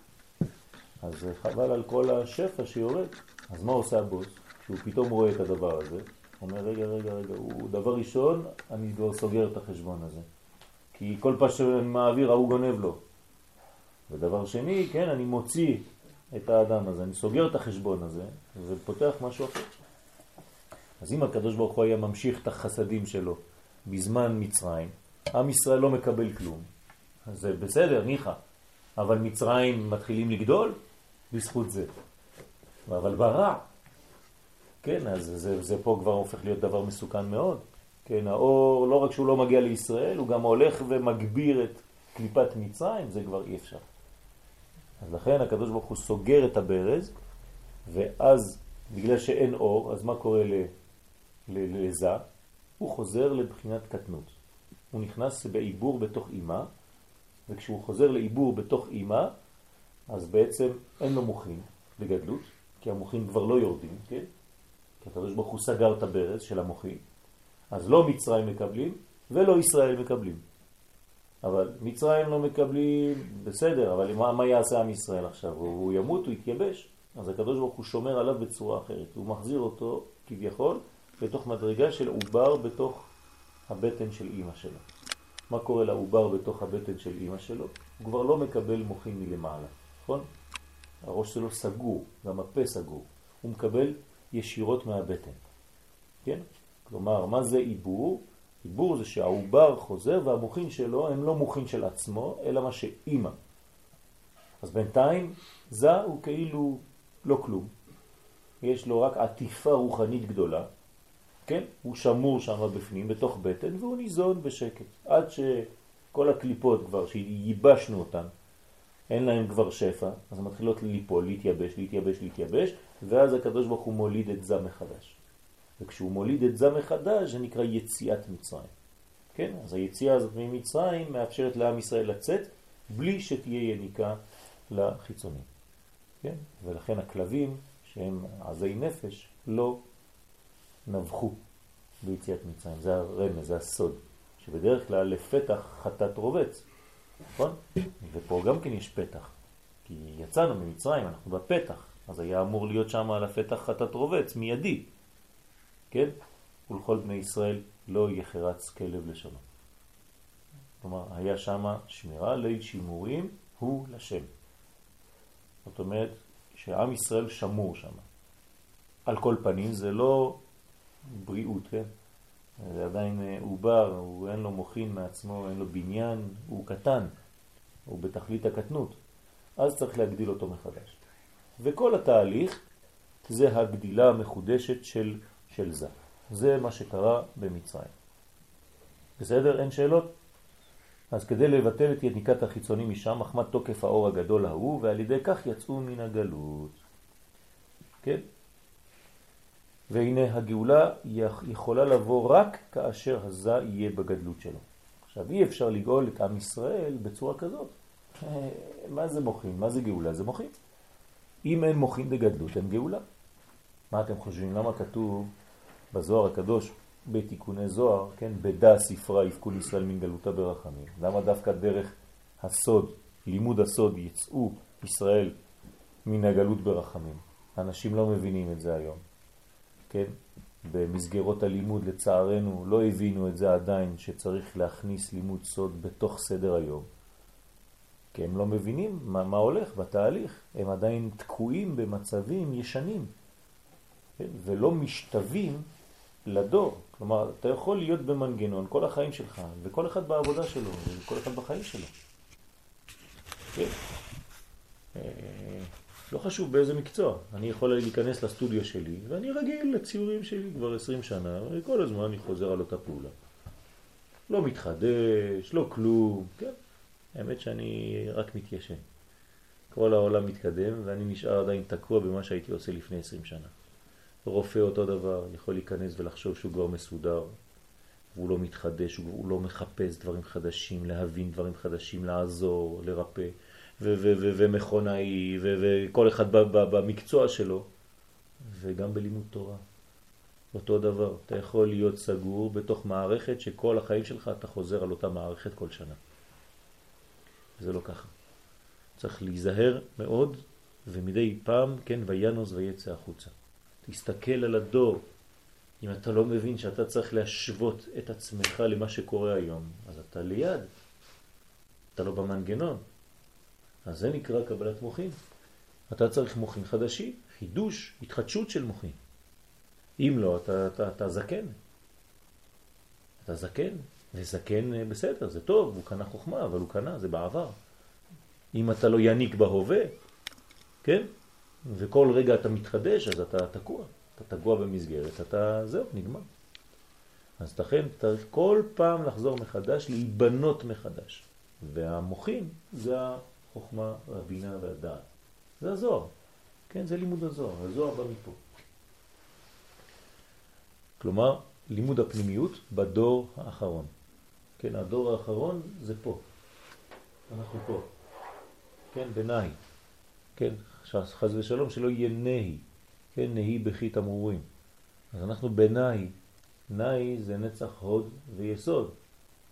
אז חבל על כל השפע שיורד. אז מה עושה הבוס? כשהוא פתאום רואה את הדבר הזה, אומר, רגע, רגע, רגע, הוא דבר ראשון, אני כבר סוגר את החשבון הזה. כי כל פעם שאני מעביר, ההוא גונב לו. ודבר שני, כן, אני מוציא את האדם הזה, אני סוגר את החשבון הזה, ופותח משהו אחר. אז אם הקדוש ברוך הוא היה ממשיך את החסדים שלו בזמן מצרים, עם ישראל לא מקבל כלום. זה בסדר, ניחא. אבל מצרים מתחילים לגדול בזכות זה. אבל ברע, כן, אז זה, זה פה כבר הופך להיות דבר מסוכן מאוד. כן, האור, לא רק שהוא לא מגיע לישראל, הוא גם הולך ומגביר את קליפת מצרים, זה כבר אי אפשר. אז לכן הקדוש ברוך הוא סוגר את הברז, ואז בגלל שאין אור, אז מה קורה לזה? הוא חוזר לבחינת קטנות. הוא נכנס בעיבור בתוך אימה, וכשהוא חוזר לעיבור בתוך אימה, אז בעצם אין לו מוחין לגדלות, כי המוחין כבר לא יורדים, כן? כי הקדוש ברוך הוא סגר את הברז של המוחין, אז לא מצרים מקבלים ולא ישראל מקבלים. אבל מצרים לא מקבלים, בסדר, אבל מה, מה יעשה עם ישראל עכשיו? הוא, ימות, הוא יתייבש. אז הקדוש ברוך הוא שומר עליו בצורה אחרת. הוא מחזיר אותו כביכול בתוך מדרגה של עובר בתוך הבטן של אימא שלו. מה קורה לעובר בתוך הבטן של אימא שלו? הוא כבר לא מקבל מוחין מלמעלה, נכון? הראש שלו סגור, גם הפה סגור. הוא מקבל ישירות מהבטן, כן? כלומר, מה זה עיבור? עיבור זה שהעובר חוזר והמוחין שלו הם לא מוחין של עצמו, אלא מה שאימא. אז בינתיים זה הוא כאילו לא כלום. יש לו רק עטיפה רוחנית גדולה, כן? הוא שמור שם בפנים, בתוך בטן, והוא ניזון בשקט. עד שכל הקליפות כבר, שייבשנו אותן, אין להם כבר שפע, אז מתחילות ליפול, להתייבש, להתייבש, להתייבש, ואז הקדוש ברוך הוא מוליד את זה מחדש. וכשהוא מוליד את זה מחדש, זה נקרא יציאת מצרים. כן? אז היציאה הזאת ממצרים מאפשרת לעם ישראל לצאת, בלי שתהיה יניקה לחיצונים. כן? ולכן הכלבים, שהם עזי נפש, לא נבחו ביציאת מצרים. זה הרמז, זה הסוד. שבדרך כלל לפתח חטאת רובץ, נכון? ופה גם כן יש פתח. כי יצאנו ממצרים, אנחנו בפתח, אז היה אמור להיות שם על הפתח חטאת רובץ, מיידי. כן? ולכל בני ישראל לא יחרץ כלב לשונו. כלומר, היה שם שמירה, ליל שימורים הוא לשם. זאת אומרת, שעם ישראל שמור שם. על כל פנים זה לא בריאות, כן? זה עדיין אה, עובר, הוא אין לו מוכין מעצמו, אין לו בניין, הוא קטן, הוא בתכלית הקטנות. אז צריך להגדיל אותו מחדש. וכל התהליך זה הגדילה המחודשת של, של זה. זה מה שקרה במצרים. בסדר? אין שאלות? אז כדי לבטל את יניקת החיצוני משם, מחמת תוקף האור הגדול ההוא, ועל ידי כך יצאו מן הגלות. כן? והנה הגאולה יכולה לבוא רק כאשר הזה יהיה בגדלות שלו. עכשיו אי אפשר לגאול את עם ישראל בצורה כזאת. אה, מה זה מוחין? מה זה גאולה? זה מוחין. אם אין מוחין בגדלות, אין גאולה. מה אתם חושבים? למה כתוב בזוהר הקדוש בתיקוני זוהר, כן, בדה ספרה יפקול ישראל מן גלותה ברחמים? למה דווקא דרך הסוד, לימוד הסוד, יצאו ישראל מן הגלות ברחמים? אנשים לא מבינים את זה היום, כן? במסגרות הלימוד לצערנו לא הבינו את זה עדיין שצריך להכניס לימוד סוד בתוך סדר היום. כי הם לא מבינים מה, מה הולך בתהליך, הם עדיין תקועים במצבים ישנים כן? ולא משתווים לדור. כלומר, אתה יכול להיות במנגנון כל החיים שלך, וכל אחד בעבודה שלו, וכל אחד בחיים שלו. כן? אה, לא חשוב באיזה מקצוע. אני יכול להיכנס לסטודיו שלי, ואני רגיל לציורים שלי כבר 20 שנה, וכל הזמן אני חוזר על אותה פעולה. לא מתחדש, לא כלום, כן? האמת שאני רק מתיישן. כל העולם מתקדם, ואני נשאר עדיין תקוע במה שהייתי עושה לפני 20 שנה. רופא אותו דבר, יכול להיכנס ולחשוב שהוא כבר מסודר, והוא לא מתחדש, הוא לא מחפש דברים חדשים, להבין דברים חדשים, לעזור, לרפא. ומכונאי, וכל אחד במקצוע שלו, וגם בלימוד תורה. אותו דבר, אתה יכול להיות סגור בתוך מערכת שכל החיים שלך אתה חוזר על אותה מערכת כל שנה. זה לא ככה. צריך להיזהר מאוד, ומדי פעם, כן, וינוס ויצא החוצה. תסתכל על הדור. אם אתה לא מבין שאתה צריך להשוות את עצמך למה שקורה היום, אז אתה ליד. אתה לא במנגנון. אז זה נקרא קבלת מוחין. אתה צריך מוחין חדשים, חידוש, התחדשות של מוחין. אם לא, אתה, אתה, אתה זקן. אתה זקן, וזקן אה, בסדר, זה טוב, הוא קנה חוכמה, אבל הוא קנה, זה בעבר. אם אתה לא יניק בהווה, כן? וכל רגע אתה מתחדש, אז אתה תקוע. אתה תקוע במסגרת, אתה, זהו, נגמר. אז לכן צריך כל פעם לחזור מחדש, להיבנות מחדש. והמוחין זה החוכמה, הבינה והדעת. זה הזוהר. כן, זה לימוד הזוהר. הזוהר בא מפה. כלומר, לימוד הפנימיות בדור האחרון. כן, הדור האחרון זה פה. אנחנו פה. כן, בנאי. כן, חז ושלום שלא יהיה נהי. כן, נהי בכי תמרורים. אז אנחנו בנאי. נאי זה נצח הוד ויסוד.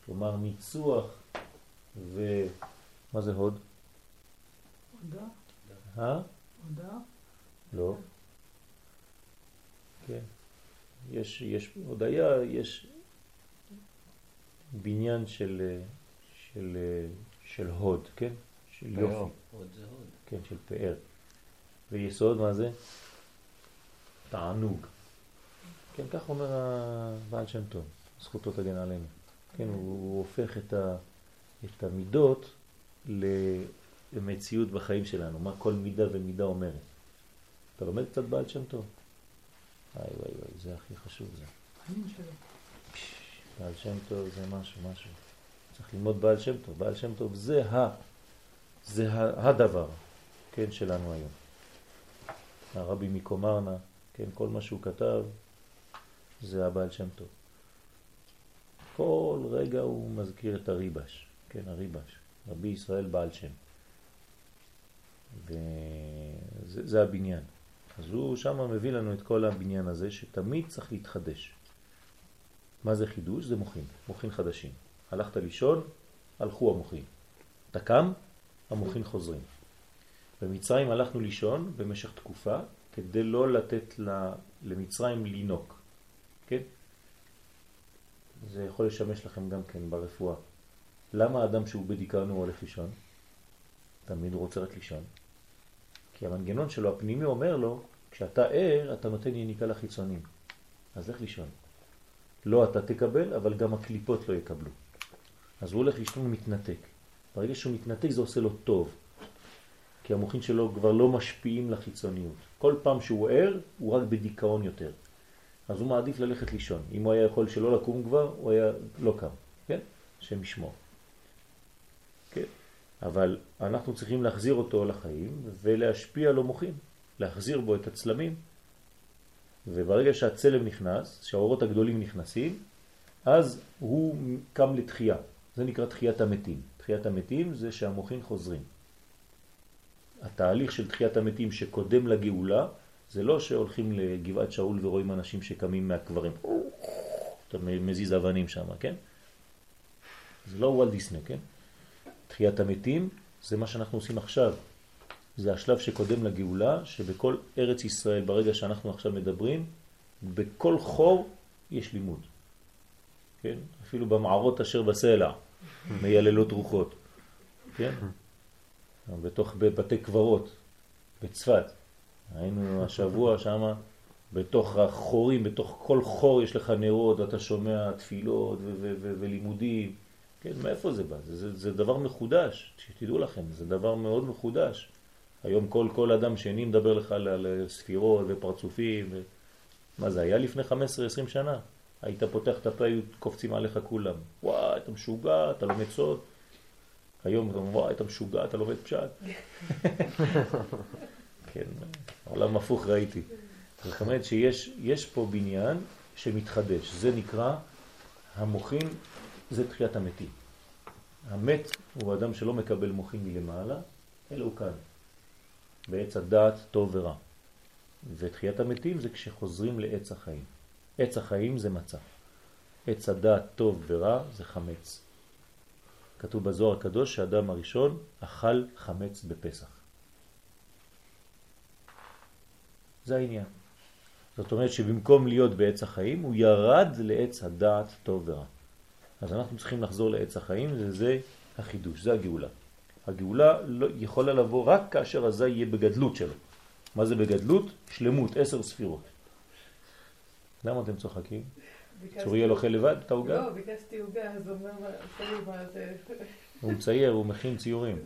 כלומר, ניצוח ו... מה זה הוד? הודה? אה? הודה? לא. כן. יש, יש הודיה, יש בניין של, של, של הוד, כן? של יופי. הוד זה הוד. כן, של פאר. ויסוד, מה זה? תענוג. כן, כך אומר הבעל שם טוב, זכותו תגן עלינו. כן, הוא, הופך את, ה, את המידות ל... במציאות בחיים שלנו, מה כל מידה ומידה אומרת. אתה לומד קצת בעל שם טוב. וואי וואי וואי, זה הכי חשוב זה. בעל שם טוב זה משהו, משהו. צריך ללמוד בעל שם טוב. בעל שם טוב זה ה... זה הדבר, כן, שלנו היום. הרבי מקומרנה, כן, כל מה שהוא כתב זה הבעל שם טוב. כל רגע הוא מזכיר את הריבש, כן, הריבש, רבי ישראל בעל שם. וזה הבניין. אז הוא שם מביא לנו את כל הבניין הזה שתמיד צריך להתחדש. מה זה חידוש? זה מוחין, מוחין חדשים. הלכת לישון, הלכו המוחין. אתה קם, המוחין חוזרים. במצרים הלכנו לישון במשך תקופה כדי לא לתת למצרים לינוק, כן? זה יכול לשמש לכם גם כן ברפואה. למה אדם שהוא בדיכאון הוא הולך לישון? תמיד הוא רוצה רק לישון. כי המנגנון שלו הפנימי אומר לו, כשאתה ער, אתה נותן יניקה לחיצונים. אז לך לישון. לא אתה תקבל, אבל גם הקליפות לא יקבלו. אז הוא הולך לישון ומתנתק. ברגע שהוא מתנתק זה עושה לו טוב. כי המוחין שלו כבר לא משפיעים לחיצוניות. כל פעם שהוא ער, הוא רק בדיכאון יותר. אז הוא מעדיף ללכת לישון. אם הוא היה יכול שלא לקום כבר, הוא היה לא קם. כן? השם ישמור. כן? אבל אנחנו צריכים להחזיר אותו לחיים ולהשפיע לו מוחים, להחזיר בו את הצלמים, וברגע שהצלם נכנס, שהאורות הגדולים נכנסים, אז הוא קם לתחייה. זה נקרא תחיית המתים. תחיית המתים זה שהמוחין חוזרים. התהליך של תחיית המתים שקודם לגאולה, זה לא שהולכים לגבעת שאול ורואים אנשים שקמים מהקברים. אתה מזיז אבנים שם, כן? זה לא וולט דיסני, כן? תחיית המתים זה מה שאנחנו עושים עכשיו. זה השלב שקודם לגאולה, שבכל ארץ ישראל, ברגע שאנחנו עכשיו מדברים, בכל חור יש לימוד. כן? אפילו במערות אשר בסלע, מייללות רוחות. כן? בתוך בתי קברות, בצפת. היינו השבוע שם, בתוך החורים, בתוך כל חור יש לך נרות, אתה שומע תפילות ולימודים. כן, מאיפה זה בא? זה, זה, זה דבר מחודש, שתדעו לכם, זה דבר מאוד מחודש. היום כל, כל אדם שני מדבר לך על, על ספירות ופרצופים. ו... מה זה היה לפני 15-20 שנה? היית פותח את הפה, היו קופצים עליך כולם. וואי, אתה משוגע, אתה לומד סוד. היום אתה אומר, וואי, אתה משוגע, אתה לומד פשט. כן, עולם הפוך ראיתי. זאת אומרת שיש פה בניין שמתחדש. זה נקרא המוחים, זה תחיית המתים. המת הוא אדם שלא מקבל מוחים מלמעלה, אלא הוא כאן. בעץ הדעת טוב ורע. ותחיית המתים זה כשחוזרים לעץ החיים. עץ החיים זה מצה. עץ הדעת טוב ורע זה חמץ. כתוב בזוהר הקדוש שהאדם הראשון אכל חמץ בפסח. זה העניין. זאת אומרת שבמקום להיות בעץ החיים הוא ירד לעץ הדעת טוב ורע. אז אנחנו צריכים לחזור לעץ החיים וזה החידוש, זה הגאולה. הגאולה לא, יכולה לבוא רק כאשר הזה יהיה בגדלות שלו. מה זה בגדלות? שלמות, עשר ספירות. למה אתם צוחקים? צוריאל אוכל לבד את העוגה? לא, ביקשתי עוגה, אז הוא אומר, מה זה... הוא מצייר, הוא מכין ציורים.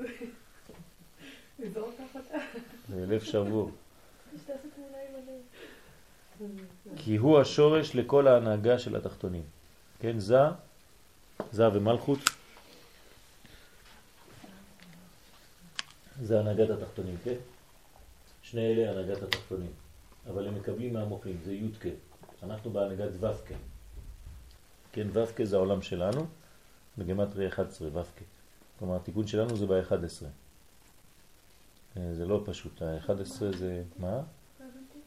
אותה. זה לב שבור. כי הוא השורש לכל ההנהגה של התחתונים. כן, זה, זה ומלכות, זה הנהגת התחתונים, כן? שני אלה הנהגת התחתונים, אבל הם מקבלים מהמוחים, זה י' אנחנו בהנהגת ו' כן, ו' זה העולם שלנו, בגמטרי 11, ו' כלומר התיקון שלנו זה ב-11. אה, זה לא פשוט, ה-11 זה... מה? לא הבנתי.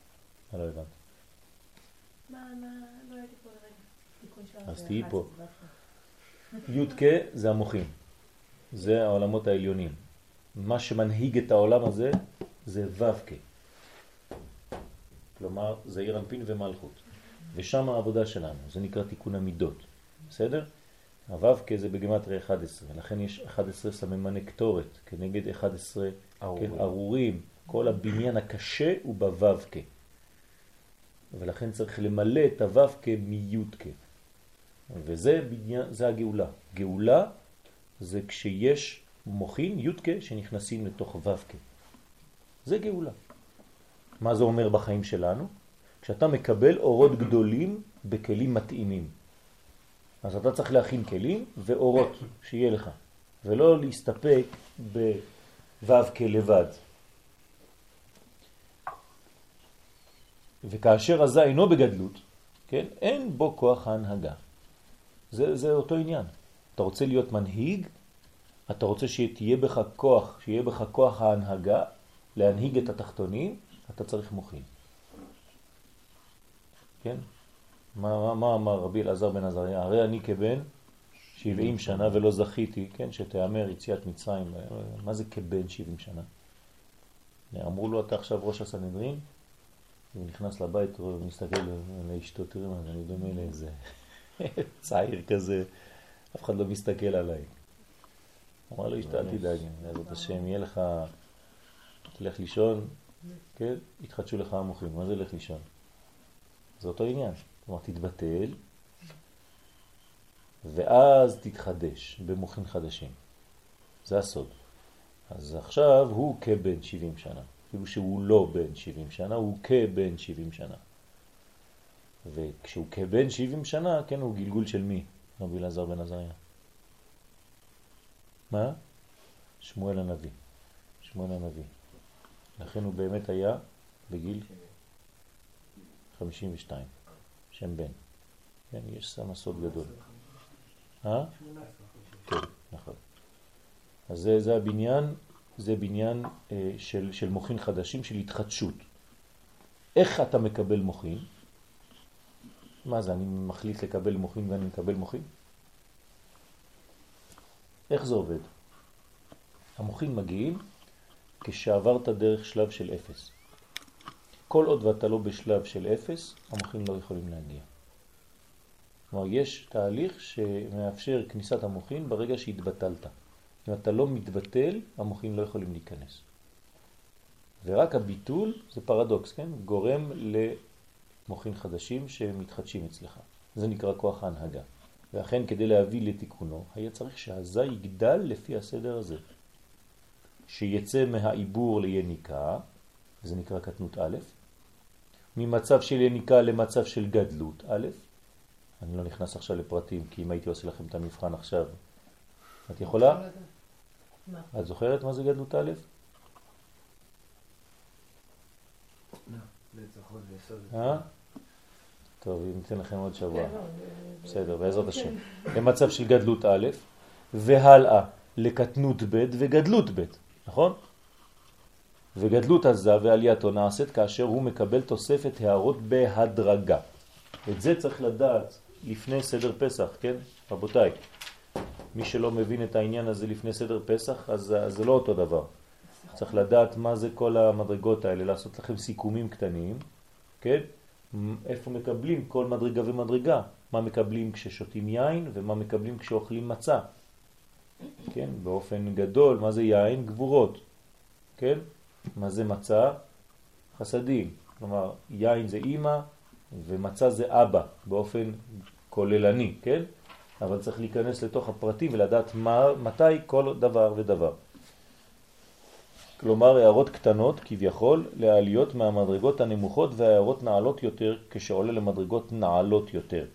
מה לא הבנת? מה, מה, לא הייתי פה לרגע. אז תהיי פה. י' זה המוחים, זה העולמות העליונים. מה שמנהיג את העולם הזה זה ו"ק. כלומר, זה עיר אנפין ומלכות. ושם העבודה שלנו, זה נקרא תיקון המידות. בסדר? הו"ק זה בגמטרי 11, לכן יש 11 סממני קטורת כנגד 11 ארורים. כן, ארורים. כל הבניין הקשה הוא בו"ק. ולכן צריך למלא את הו"ק מי"ק. וזה בניין, זה הגאולה. גאולה זה כשיש מוחין י"ק שנכנסים לתוך ו"ק. זה גאולה. מה זה אומר בחיים שלנו? כשאתה מקבל אורות גדולים בכלים מתאימים. אז אתה צריך להכין כלים ואורות שיהיה לך, ולא להסתפק בו"ק לבד. וכאשר הזה אינו בגדלות, כן, אין בו כוח ההנהגה. זה, זה אותו עניין. אתה רוצה להיות מנהיג, אתה רוצה שתהיה בך כוח, שיהיה בך כוח ההנהגה, להנהיג את התחתונים, אתה צריך מוחין. כן? מה, מה, מה אמר רבי אלעזר בן עזריה? הרי אני כבן 70 שנה ולא זכיתי, כן, שתאמר יציאת מצרים. מה זה כבן 70 שנה? אמרו לו, אתה עכשיו ראש הסנהדרין, הוא נכנס לבית ומסתכל לאשתו, תראי מה, אני דומה לאיזה צעיר כזה, אף אחד לא מסתכל עליי. אמר לו, אשתה, אל תדאג, בעזרת השם, יהיה לך, תלך לישון, כן, יתחדשו לך המוחים. מה זה לך לישון? זה אותו עניין. כלומר, תתבטל, ואז תתחדש במוחים חדשים. זה הסוד. אז עכשיו הוא כבן 70 שנה. אפילו שהוא לא בן 70 שנה, הוא כבן 70 שנה. וכשהוא כבן 70 שנה, כן, הוא גלגול של מי? רבי אלעזר בן עזריה. מה? שמואל הנביא. שמואל הנביא. לכן הוא באמת היה בגיל 52, שם בן. כן, יש שם סוד גדול. אה? כן, נכון. אז זה, זה הבניין, זה בניין אה, של, של מוחין חדשים, של התחדשות. איך אתה מקבל מוחין? מה זה, אני מחליט לקבל מוחין ואני מקבל מוחין? איך זה עובד? המוחין מגיעים כשעברת דרך שלב של אפס. כל עוד ואתה לא בשלב של אפס, המוחין לא יכולים להגיע. כלומר, יש תהליך שמאפשר כניסת המוחין ברגע שהתבטלת. אם אתה לא מתבטל, המוחין לא יכולים להיכנס. ורק הביטול, זה פרדוקס, כן? גורם למוחין חדשים שמתחדשים אצלך. זה נקרא כוח ההנהגה. ואכן כדי להביא לתיקונו, היה צריך שהזה יגדל לפי הסדר הזה. שיצא מהעיבור ליניקה, זה נקרא קטנות א', ממצב של יניקה למצב של גדלות א', אני לא נכנס עכשיו לפרטים, כי אם הייתי עושה לכם את המבחן עכשיו, את יכולה? את זוכרת מה זה גדלות א'? אה? טוב, ניתן לכם עוד שבוע. כן, לא, בסדר, בעזרת השם. למצב של גדלות א', והלאה לקטנות ב' וגדלות ב', נכון? וגדלות עזה ועלייתו נעשית כאשר הוא מקבל תוספת הערות בהדרגה. את זה צריך לדעת לפני סדר פסח, כן? רבותיי, מי שלא מבין את העניין הזה לפני סדר פסח, אז זה לא אותו דבר. צריך לדעת מה זה כל המדרגות האלה, לעשות לכם סיכומים קטנים, כן? איפה מקבלים כל מדרגה ומדרגה, מה מקבלים כששותים יין ומה מקבלים כשאוכלים מצה, כן? באופן גדול, מה זה יין? גבורות, כן? מה זה מצה? חסדים, כלומר יין זה אימא ומצה זה אבא באופן כוללני, כן? אבל צריך להיכנס לתוך הפרטים ולדעת מה, מתי כל דבר ודבר. כלומר הערות קטנות כביכול לעליות מהמדרגות הנמוכות והערות נעלות יותר כשעולה למדרגות נעלות יותר.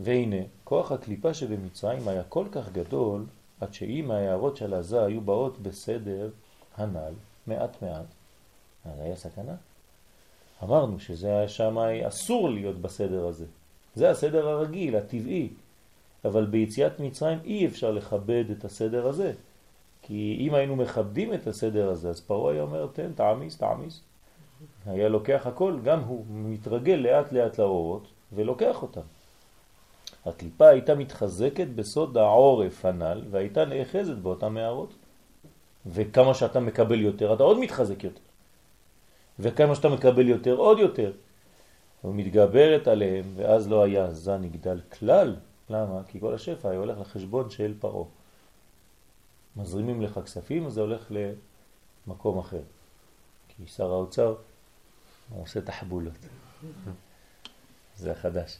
והנה, כוח הקליפה שבמצרים היה כל כך גדול עד שאם ההערות של עזה היו באות בסדר הנ"ל, מעט מעט, אז היה סכנה. אמרנו שזה שם אסור להיות בסדר הזה. זה הסדר הרגיל, הטבעי. אבל ביציאת מצרים אי אפשר לכבד את הסדר הזה. כי אם היינו מכבדים את הסדר הזה, אז פרעה היה אומר, תן, תעמיס, תעמיס. היה לוקח הכל, גם הוא מתרגל לאט לאט לאורות ולוקח אותם. הקליפה הייתה מתחזקת בסוד העורף הנ"ל והייתה נאחזת באותן מערות. וכמה שאתה מקבל יותר, אתה עוד מתחזק יותר. וכמה שאתה מקבל יותר, עוד יותר. ומתגברת עליהם, ואז לא היה זן יגדל כלל. למה? כי כל השפע היה הולך לחשבון של פרו. מזרימים לך כספים, זה הולך למקום אחר. כי שר האוצר עושה תחבולות. זה החדש.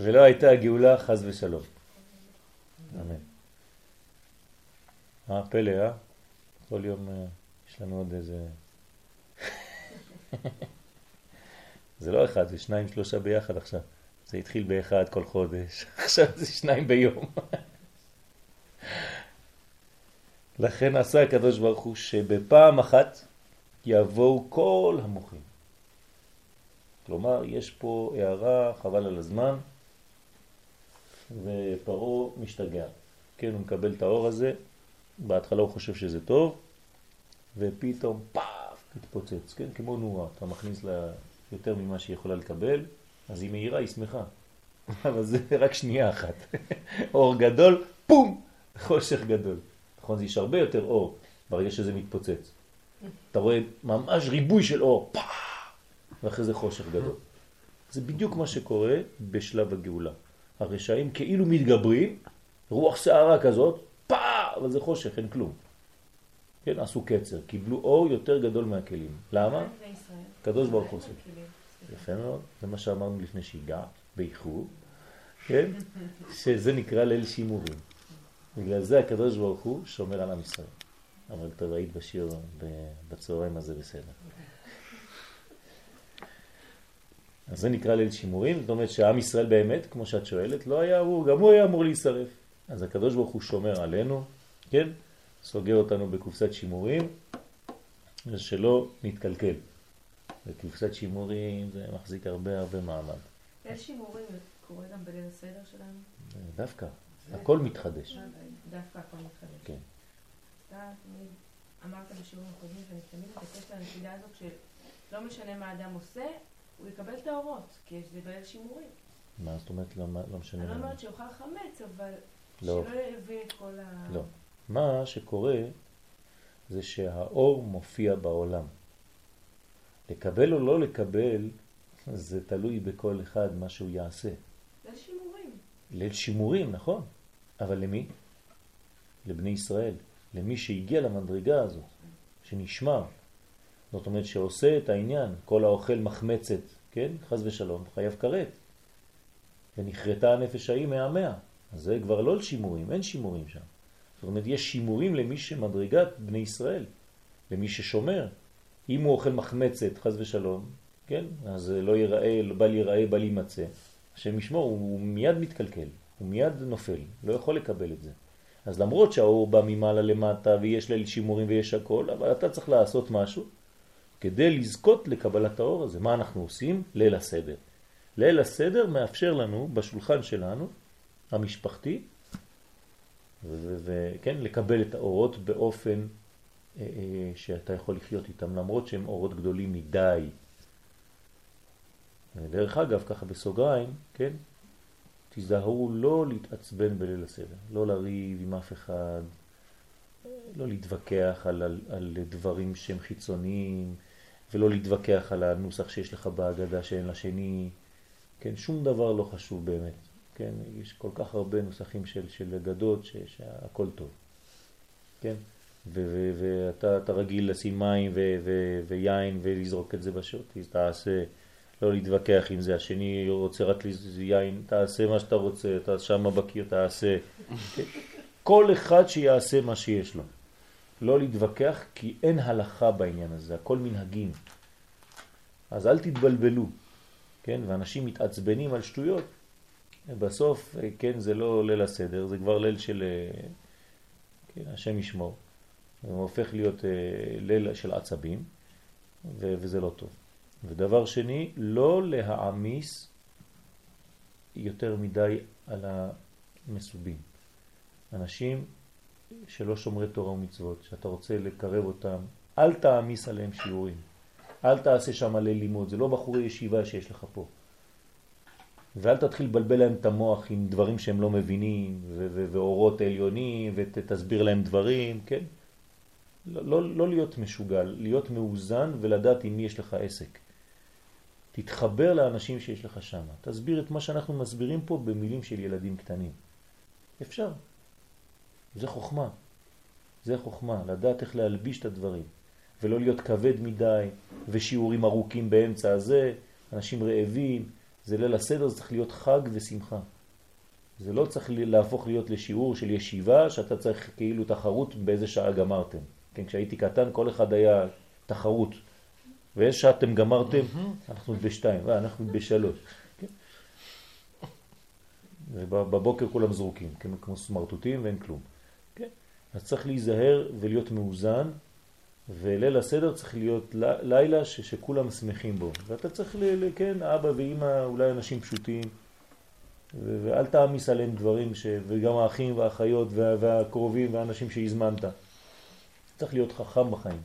ולא הייתה גאולה חז ושלום. אמן. אה, פלא, אה? כל יום אה, יש לנו עוד איזה... זה לא אחד, זה שניים שלושה ביחד עכשיו. זה התחיל באחד כל חודש, עכשיו זה שניים ביום. לכן עשה הקדוש ברוך הוא שבפעם אחת יבואו כל המוחים. כלומר, יש פה הערה, חבל על הזמן, ופרו משתגע. כן, הוא מקבל את האור הזה, בהתחלה הוא חושב שזה טוב, ופתאום פאף, מתפוצץ, כן, כמו נורה, אתה מכניס לה יותר ממה שהיא יכולה לקבל, אז היא מהירה, היא שמחה. אבל זה רק שנייה אחת. אור גדול, פום, חושך גדול. נכון, יש הרבה יותר אור ברגע שזה מתפוצץ. אתה רואה ממש ריבוי של אור, פאח, ואחרי זה חושך גדול. זה בדיוק מה שקורה בשלב הגאולה. הרשעים כאילו מתגברים, רוח שערה כזאת, אבל זה חושך, אין כלום. כן, עשו קצר, קיבלו אור יותר גדול מהכלים. למה? קדוש ברוך הוא עושה. יפה מאוד, זה מה שאמרנו לפני שהגעת, באיחור, כן? שזה נקרא ליל שימורים. בגלל זה הקדוש ברוך הוא שומר על עם ישראל. אבל אתה ראית בשיר בצהריים הזה בסדר. אז זה נקרא ליל שימורים, זאת אומרת שהעם ישראל באמת, כמו שאת שואלת, לא היה אמור, גם הוא היה אמור להישרף. אז הקדוש ברוך הוא שומר עלינו, כן? סוגר אותנו בקופסת שימורים, שלא נתקלקל. וכבשת שימורים זה מחזיק הרבה הרבה מעמד. ליל שימורים קורה גם בליל הסדר שלנו? דווקא, הכל מתחדש. דווקא הכל מתחדש. כן. אתה תמיד אמרת בשיעורים הקודמים שאני תמיד מתעקשת על הנקודה הזאת שלא משנה מה אדם עושה, הוא יקבל את האורות, כי זה בליל שימורים. מה זאת אומרת לא, לא משנה? אני לא אומרת שיאכל חמץ, אבל לא. שלא יביא את כל ה... לא. מה שקורה זה שהאור מופיע בעולם. לקבל או לא לקבל, זה תלוי בכל אחד מה שהוא יעשה. ליל שימורים. ליל שימורים, נכון. אבל למי? לבני ישראל. למי שהגיע למדרגה הזאת, שנשמר. זאת אומרת שעושה את העניין, כל האוכל מחמצת, כן? חז ושלום, חייב כרת. ונכרתה הנפש ההיא מהמאה. אז זה כבר לא לשימורים, אין שימורים שם. זאת אומרת, יש שימורים למי שמדרגת בני ישראל, למי ששומר. אם הוא אוכל מחמצת, חז ושלום, כן? אז לא ייראה, בל ייראה, בל יימצא. השם ישמור, הוא מיד מתקלקל, הוא מיד נופל, לא יכול לקבל את זה. אז למרות שהאור בא ממעלה למטה ויש ליל שימורים ויש הכל, אבל אתה צריך לעשות משהו כדי לזכות לקבלת האור הזה. מה אנחנו עושים? ליל הסדר. ליל הסדר מאפשר לנו בשולחן שלנו, המשפחתי, וכן, לקבל את האורות באופן אה, אה, שאתה יכול לחיות איתם, למרות שהם אורות גדולים מדי. דרך אגב, ככה בסוגריים, כן, תיזהרו לא להתעצבן בליל הסדר, לא לריב עם אף אחד, לא להתווכח על, על, על דברים שהם חיצוניים, ולא להתווכח על הנוסח שיש לך בהגדה שאין לשני, כן, שום דבר לא חשוב באמת, כן, יש כל כך הרבה נוסחים של, של אגדות שהכל טוב, כן, ואתה רגיל לשים מים ו, ו, ויין ולזרוק את זה בשוט, אז תעשה לא להתווכח עם זה, השני רוצה רק יין, תעשה מה שאתה רוצה, אתה שם בקיר, תעשה. כל אחד שיעשה מה שיש לו. לא להתווכח כי אין הלכה בעניין הזה, הכל מנהגים. אז אל תתבלבלו, כן? ואנשים מתעצבנים על שטויות. בסוף, כן, זה לא ליל הסדר, זה כבר ליל של, כן, השם ישמור. זה הופך להיות אה, ליל של עצבים, וזה לא טוב. ודבר שני, לא להעמיס יותר מדי על המסובים. אנשים שלא שומרי תורה ומצוות, שאתה רוצה לקרב אותם, אל תעמיס עליהם שיעורים. אל תעשה שם עלי לימוד, זה לא בחורי ישיבה שיש לך פה. ואל תתחיל לבלבל להם את המוח עם דברים שהם לא מבינים, ואורות עליונים, ותסביר להם דברים, כן? לא, לא, לא להיות משוגל, להיות מאוזן ולדעת עם מי יש לך עסק. תתחבר לאנשים שיש לך שם. תסביר את מה שאנחנו מסבירים פה במילים של ילדים קטנים. אפשר. זה חוכמה. זה חוכמה, לדעת איך להלביש את הדברים, ולא להיות כבד מדי, ושיעורים ארוכים באמצע הזה, אנשים רעבים, זה ליל הסדר, זה צריך להיות חג ושמחה. זה לא צריך להפוך להיות לשיעור של ישיבה, שאתה צריך כאילו תחרות באיזה שעה גמרתם. כן, כשהייתי קטן כל אחד היה תחרות. ואיזה שעה אתם גמרתם? אנחנו בשתיים, אה, אנחנו בשלוש. כן? ובבוקר כולם זרוקים, כן, כמו סמרטוטים ואין כלום. כן? אז צריך להיזהר ולהיות מאוזן, וליל הסדר צריך להיות לילה ש, שכולם שמחים בו. ואתה צריך, ל, כן, אבא ואמא, אולי אנשים פשוטים, ואל תעמיס עליהם דברים, ש, וגם האחים והאחיות וה, והקרובים והאנשים שהזמנת. צריך להיות חכם בחיים.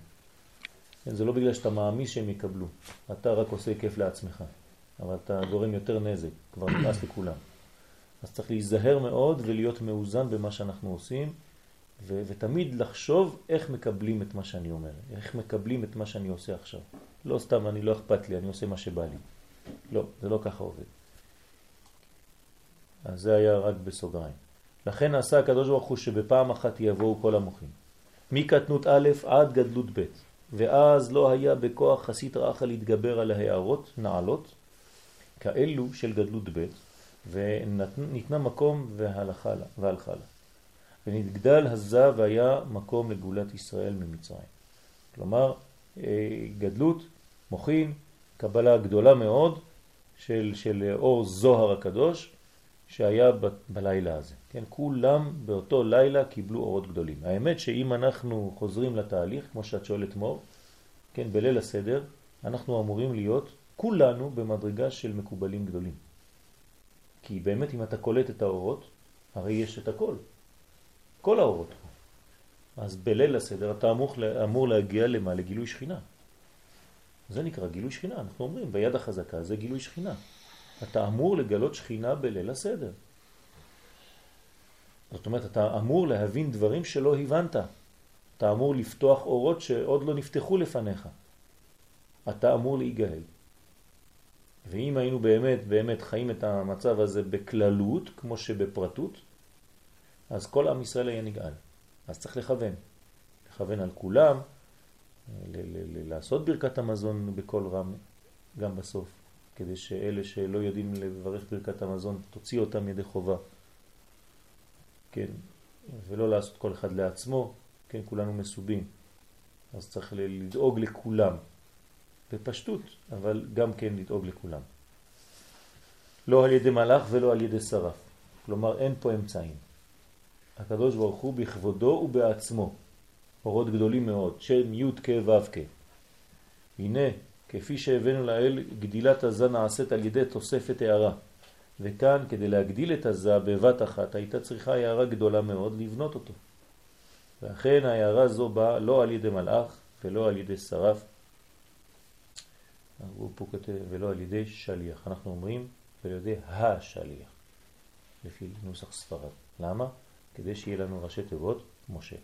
כן, זה לא בגלל שאתה מאמיס שהם יקבלו, אתה רק עושה כיף לעצמך, אבל אתה גורם יותר נזק, כבר נמאס לכולם. אז צריך להיזהר מאוד ולהיות מאוזן במה שאנחנו עושים, ו- ותמיד לחשוב איך מקבלים את מה שאני אומר, איך מקבלים את מה שאני עושה עכשיו. לא סתם, אני לא אכפת לי, אני עושה מה שבא לי. לא, זה לא ככה עובד. אז זה היה רק בסוגריים. לכן עשה הקדוש ברוך הוא שבפעם אחת יבואו כל המוחים. מקטנות א' עד גדלות ב'. ואז לא היה בכוח חסית רחה להתגבר על ההערות, נעלות, כאלו של גדלות ב', וניתנה מקום והלכה לה, והלכה לה. ונתגדל הזה והיה מקום לגאולת ישראל ממצרים. כלומר, אה, גדלות, מוכין, קבלה גדולה מאוד של, של אור זוהר הקדוש שהיה ב, בלילה הזה. כן, כולם באותו לילה קיבלו אורות גדולים. האמת שאם אנחנו חוזרים לתהליך, כמו שאת שואלת מור, כן, בליל הסדר, אנחנו אמורים להיות כולנו במדרגה של מקובלים גדולים. כי באמת אם אתה קולט את האורות, הרי יש את הכל, כל האורות. אז בליל הסדר אתה אמור, אמור להגיע למה? לגילוי שכינה. זה נקרא גילוי שכינה, אנחנו אומרים, ביד החזקה זה גילוי שכינה. אתה אמור לגלות שכינה בליל הסדר. זאת אומרת, אתה אמור להבין דברים שלא הבנת. אתה אמור לפתוח אורות שעוד לא נפתחו לפניך. אתה אמור להיגאל. ואם היינו באמת באמת חיים את המצב הזה בכללות, כמו שבפרטות, אז כל עם ישראל היה נגאל. אז צריך לכוון. לכוון על כולם, לעשות ברכת המזון בכל רם, גם בסוף, כדי שאלה שלא יודעים לברך ברכת המזון, תוציא אותם ידי חובה. כן, ולא לעשות כל אחד לעצמו, כן, כולנו מסובים. אז צריך לדאוג לכולם, בפשטות, אבל גם כן לדאוג לכולם. לא על ידי מלאך ולא על ידי שרף. כלומר, אין פה אמצעים. הקדוש ברוך הוא בכבודו ובעצמו, אורות גדולים מאוד, שם י' כ' ו' כ'. הנה, כפי שהבאנו לאל, גדילת הזה נעשית על ידי תוספת הערה. וכאן, כדי להגדיל את הזה בבת אחת, הייתה צריכה הערה גדולה מאוד לבנות אותו. ואכן הערה זו באה לא על ידי מלאך ולא על ידי שרף, הוא פה כותב, ולא על ידי שליח. אנחנו אומרים, ולא על ידי השליח, לפי נוסח ספרד. למה? כדי שיהיה לנו ראשי תיבות, משה.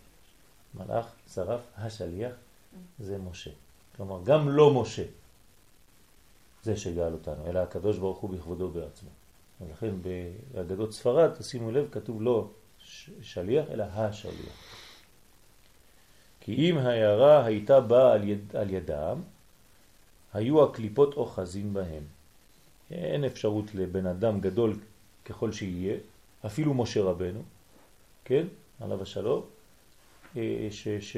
מלאך, שרף, השליח, זה משה. כלומר, גם לא משה זה שגאל אותנו, אלא הקדוש ברוך הוא בכבודו בעצמו. ולכן באגדות ספרד, תשימו לב, כתוב לא שליח, אלא השליח. כי אם ההערה הייתה באה על, יד, על ידם, היו הקליפות אוחזים בהם. אין אפשרות לבן אדם גדול ככל שיהיה, אפילו משה רבנו, כן, עליו השלום, אה, ש, ש,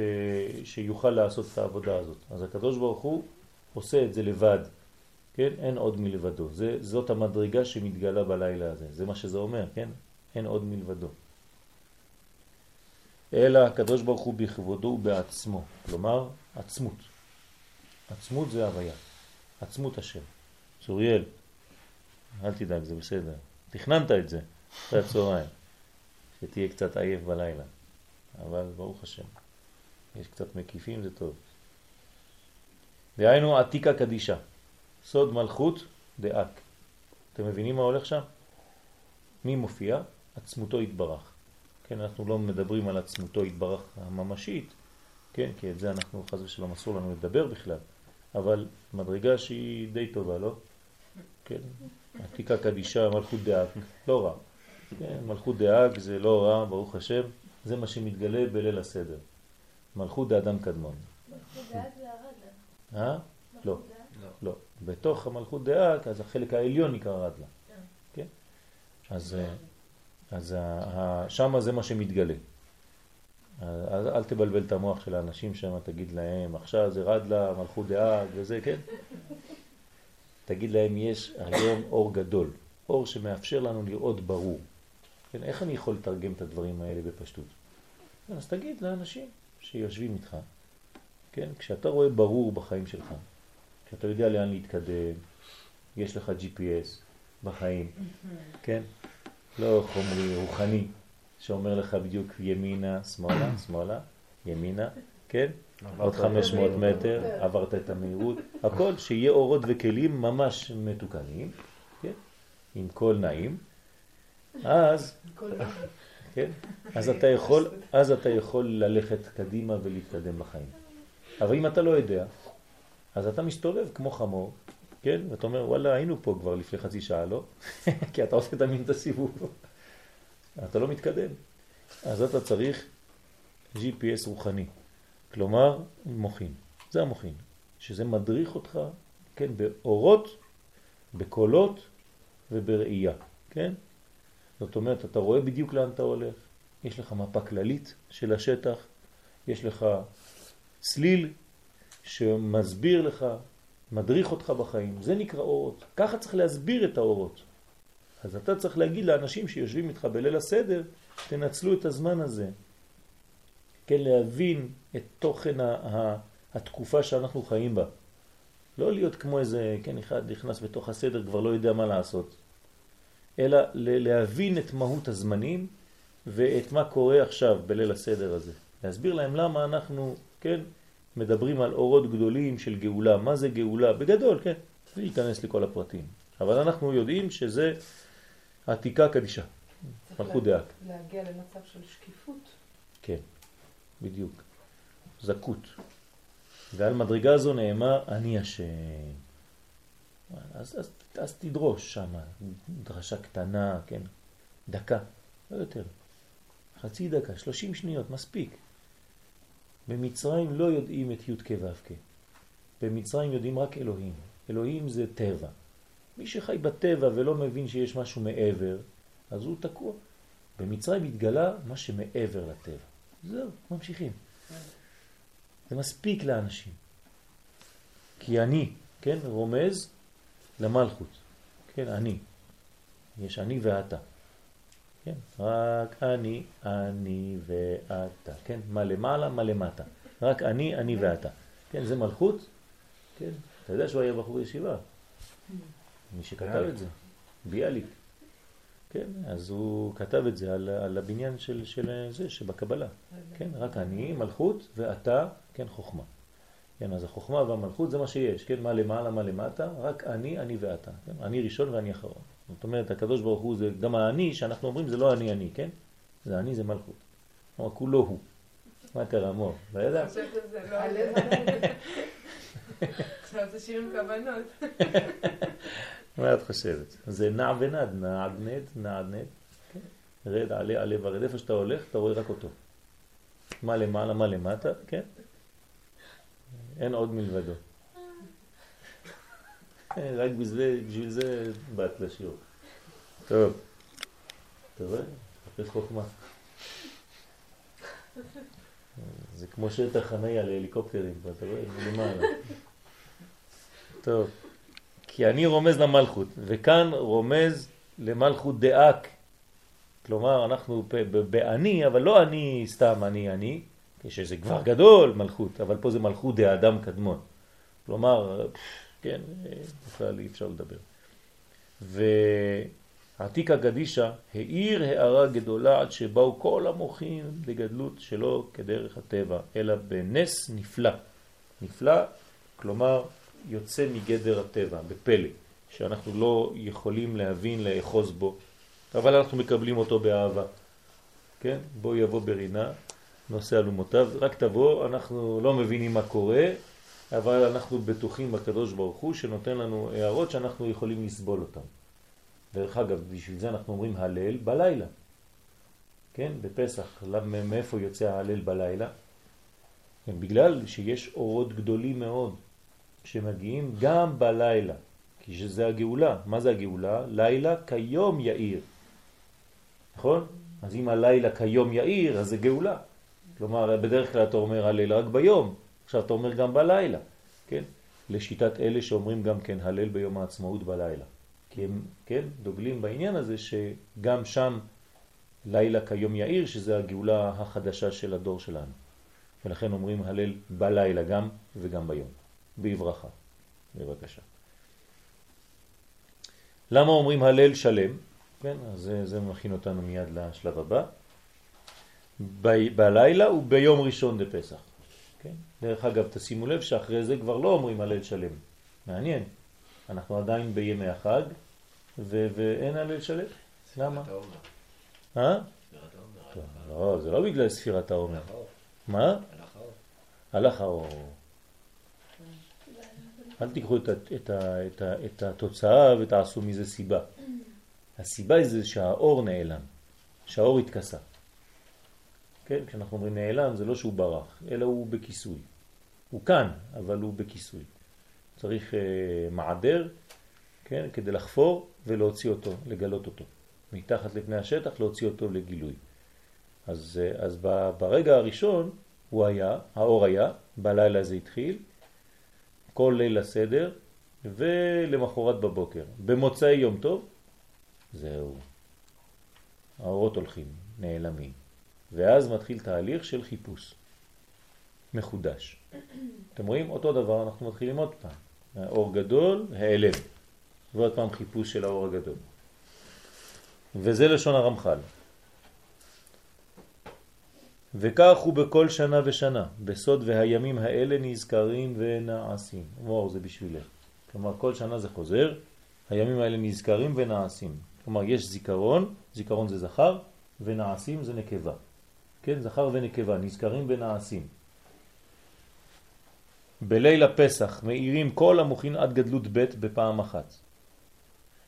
שיוכל לעשות את העבודה הזאת. אז הקדוש ברוך הוא עושה את זה לבד, כן? אין עוד מלבדו. זה, זאת המדרגה שמתגלה בלילה הזה. זה מה שזה אומר, כן? אין עוד מלבדו. אלא הקדוש ברוך הוא בכבודו ובעצמו, כלומר עצמות. עצמות זה הוויה, עצמות השם. צוריאל, אל תדאג, זה בסדר. תכננת את זה אחרי הצהריים, שתהיה קצת עייף בלילה. אבל ברוך השם, יש קצת מקיפים, זה טוב. דהיינו עתיקה קדישה, סוד מלכות דאק. אתם מבינים מה הולך שם? מי מופיע? עצמותו התברך. כן, אנחנו לא מדברים על עצמותו התברך הממשית, כן, כי את זה אנחנו חז ושלום אסור לנו לדבר בכלל, אבל מדרגה שהיא די טובה, לא? כן, עתיקא קדישא, מלכות דא"ק, לא רע. כן, מלכות דא"ק זה לא רע, ברוך השם, זה מה שמתגלה בליל הסדר. מלכות דאדם קדמון. מלכות דא"ק זה הרדל"א. אה? לא. לא. בתוך המלכות דא"ק, אז החלק העליון נקרא רדל"א. כן? אז, אז שם זה מה שמתגלה. אז אל תבלבל את המוח של האנשים שם, תגיד להם, עכשיו זה רדל"א, מלכות דא"ק וזה, כן? תגיד להם, יש היום אור גדול, אור שמאפשר לנו לראות ברור. כן, איך אני יכול לתרגם את הדברים האלה בפשטות? אז תגיד לאנשים שיושבים איתך, כן, כשאתה רואה ברור בחיים שלך, כשאתה יודע לאן להתקדם, יש לך GPS בחיים, כן? לא חומרי, רוחני, שאומר לך בדיוק ימינה, שמאלה, שמאלה, ימינה, כן? עוד 500 מטר, עברת את המהירות, הכל שיהיה אורות וכלים ממש מתוקנים, כן? עם קול נעים, אז, כן? אז אתה יכול, אז אתה יכול ללכת קדימה ולהתקדם בחיים. אבל אם אתה לא יודע, אז אתה מסתובב כמו חמור, כן? ואתה אומר, וואלה, היינו פה כבר לפני חצי שעה, לא? כי אתה עושה תמיד את הסיבוב. אתה לא מתקדם. אז אתה צריך GPS רוחני, כלומר מוחין. זה המוחין, שזה מדריך אותך, כן, באורות, בקולות ובראייה, כן? זאת אומרת, אתה רואה בדיוק לאן אתה הולך, יש לך מפה כללית של השטח, יש לך סליל שמסביר לך, מדריך אותך בחיים, זה נקרא אורות. ככה צריך להסביר את האורות. אז אתה צריך להגיד לאנשים שיושבים איתך בליל הסדר, תנצלו את הזמן הזה, כן, להבין את תוכן התקופה שאנחנו חיים בה. לא להיות כמו איזה, כן, אחד נכנס בתוך הסדר, כבר לא יודע מה לעשות, אלא להבין את מהות הזמנים ואת מה קורה עכשיו בליל הסדר הזה. להסביר להם למה אנחנו, כן, מדברים על אורות גדולים של גאולה. מה זה גאולה? בגדול, כן, בלי להיכנס לכל הפרטים. אבל אנחנו יודעים שזה עתיקה קדישה, מלכות דעת. להגיע למצב של שקיפות. כן, בדיוק. זכות. ועל מדרגה זו נאמר, אני השם. אז, אז, אז תדרוש שם, דרשה קטנה, כן, דקה, לא יותר. חצי דקה, שלושים שניות, מספיק. במצרים לא יודעים את י' כ' ו' כ'. במצרים יודעים רק אלוהים. אלוהים זה טבע. מי שחי בטבע ולא מבין שיש משהו מעבר, אז הוא תקוע. במצרים התגלה מה שמעבר לטבע. זהו, ממשיכים. זה מספיק לאנשים. כי אני, כן, רומז למלכות. כן, אני. יש אני ואתה. כן, רק אני, אני ואתה. כן, מה למעלה, מה למטה. רק אני, אני ואתה. כן, זה מלכות. כן, אתה יודע שהוא היה בחור ישיבה. מי שכתב את זה, ביאליק. כן, אז הוא כתב את זה על, על הבניין של, של זה שבקבלה. כן, רק אני, מלכות, ואתה, כן, חוכמה. כן, אז החוכמה והמלכות זה מה שיש, כן, מה למעלה, מה למטה, רק אני, אני ואתה. כן, אני ראשון ואני אחרון. זאת אומרת, הקדוש ברוך הוא זה גם האני, שאנחנו אומרים זה לא אני אני, כן? זה אני זה מלכות. כלומר, כולו הוא. מה קרה, מור? לא ידע? עכשיו זה שיר עם כוונות. מה את חושבת? זה נע ונד, נעד נד, נעד נד. כן. רד, עלה, עלה ורד. איפה שאתה הולך, אתה רואה רק אותו. מה למעלה, מה למטה, כן? אין עוד מלבדו. רק בשביל זה באת לשיעור. טוב. אתה רואה? חפש חוכמה. זה כמו שטח חניה להליקופטרים, אתה רואה? מלמעלה. טוב. כי אני רומז למלכות, וכאן רומז למלכות דאק. כלומר, אנחנו באני, אבל לא אני סתם אני אני, כשזה כבר גדול מלכות, אבל פה זה מלכות דאדם קדמון. כלומר, כן, בכלל אי אפשר לדבר. ועתיקה גדישה העיר הערה גדולה עד שבאו כל המוחים בגדלות שלו כדרך הטבע, אלא בנס נפלא. נפלא, כלומר יוצא מגדר הטבע, בפלא, שאנחנו לא יכולים להבין, לאחוז בו, אבל אנחנו מקבלים אותו באהבה. כן? בוא יבוא ברינה, נושא אלומותיו, רק תבוא, אנחנו לא מבינים מה קורה, אבל אנחנו בטוחים בקדוש ברוך הוא שנותן לנו הערות שאנחנו יכולים לסבול אותן. דרך אגב, בשביל זה אנחנו אומרים הלל בלילה. כן, בפסח, מאיפה יוצא ההלל בלילה? כן, בגלל שיש אורות גדולים מאוד שמגיעים גם בלילה, כי שזה הגאולה. מה זה הגאולה? לילה כיום יאיר. נכון? אז אם הלילה כיום יאיר, אז זה גאולה. כלומר, בדרך כלל אתה אומר הלל רק ביום, עכשיו אתה אומר גם בלילה, כן? לשיטת אלה שאומרים גם כן הלל ביום העצמאות בלילה. כי הם, כן, דוגלים בעניין הזה שגם שם לילה כיום יאיר, שזה הגאולה החדשה של הדור שלנו. ולכן אומרים הלל בלילה גם וגם ביום. בברכה. בבקשה. למה אומרים הלל שלם? כן, אז זה, זה מכין אותנו מיד לשלב הבא. ב, בלילה וביום ראשון דפסח. כן? דרך אגב, תשימו לב שאחרי זה כבר לא אומרים הלל שלם. מעניין. אנחנו עדיין בימי החג, ו- ואין הלל שלם. למה? אה? לא, זה לא בגלל ספירת העומר. מה? הלך האור. אל תיקחו את, את, את, את התוצאה ותעשו מזה סיבה. הסיבה היא זה שהאור נעלם, שהאור התכסה. כן, כשאנחנו אומרים נעלם זה לא שהוא ברח, אלא הוא בכיסוי. הוא כאן, אבל הוא בכיסוי. צריך אה, מעדר, כן, כדי לחפור ולהוציא אותו, לגלות אותו. מתחת לפני השטח להוציא אותו לגילוי. אז, אה, אז ברגע הראשון הוא היה, האור היה, בלילה זה התחיל, כל ליל הסדר, ולמחרת בבוקר. במוצאי יום טוב, זהו. האורות הולכים, נעלמים. ואז מתחיל תהליך של חיפוש מחודש. אתם רואים? אותו דבר אנחנו מתחילים עוד פעם. האור גדול, העלם. ועוד פעם חיפוש של האור הגדול. וזה לשון הרמח"ל. וכך הוא בכל שנה ושנה, בסוד והימים האלה נזכרים ונעשים. וואו, זה בשבילך. כלומר, כל שנה זה חוזר, הימים האלה נזכרים ונעשים. כלומר, יש זיכרון, זיכרון זה זכר, ונעשים זה נקבה. כן, זכר ונקבה, נזכרים ונעשים. בליל הפסח מאירים כל המוכין עד גדלות ב' בפעם אחת.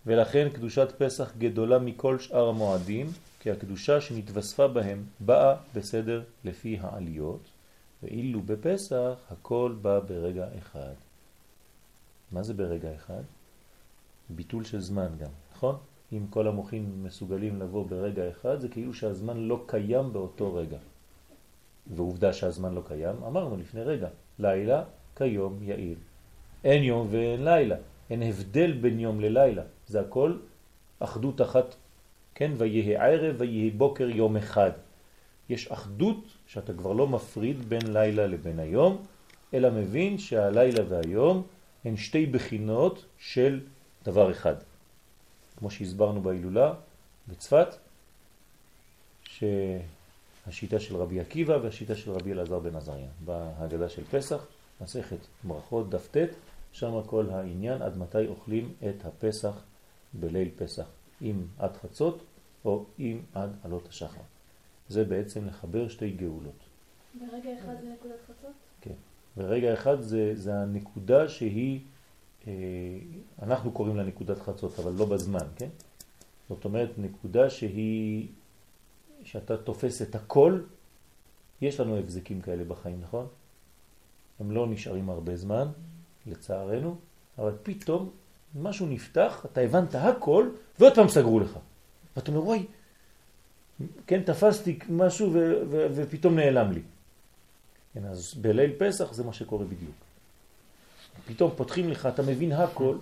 ולכן קדושת פסח גדולה מכל שאר המועדים, כי הקדושה שנתווספה בהם באה בסדר לפי העליות, ואילו בפסח הכל בא ברגע אחד. מה זה ברגע אחד? ביטול של זמן גם, נכון? אם כל המוחים מסוגלים לבוא ברגע אחד, זה כאילו שהזמן לא קיים באותו רגע. ועובדה שהזמן לא קיים, אמרנו לפני רגע, לילה כיום יאיר. אין יום ואין לילה, אין הבדל בין יום ללילה, זה הכל אחדות אחת, כן, ויהי ערב ויהי בוקר יום אחד. יש אחדות שאתה כבר לא מפריד בין לילה לבין היום, אלא מבין שהלילה והיום הן שתי בחינות של דבר אחד. כמו שהסברנו בהילולה בצפת, שהשיטה של רבי עקיבא והשיטה של רבי אלעזר בן עזריה. בהגדה של פסח, מסכת ברכות דף ט', שם כל העניין עד מתי אוכלים את הפסח בליל פסח, אם עד חצות או אם עד עלות השחר. זה בעצם לחבר שתי גאולות. ברגע אחד זה נקודת חצות? כן. ברגע אחד זה, זה הנקודה שהיא אנחנו קוראים לה נקודת חצות, אבל לא בזמן, כן? זאת אומרת, נקודה שהיא, שאתה תופס את הכל, יש לנו הבזקים כאלה בחיים, נכון? הם לא נשארים הרבה זמן, לצערנו, אבל פתאום משהו נפתח, אתה הבנת הכל, ועוד פעם סגרו לך. ואתה אומר, וואי, כן, תפסתי משהו ופתאום נעלם לי. כן, אז בליל פסח זה מה שקורה בדיוק. פתאום פותחים לך, אתה מבין הכל,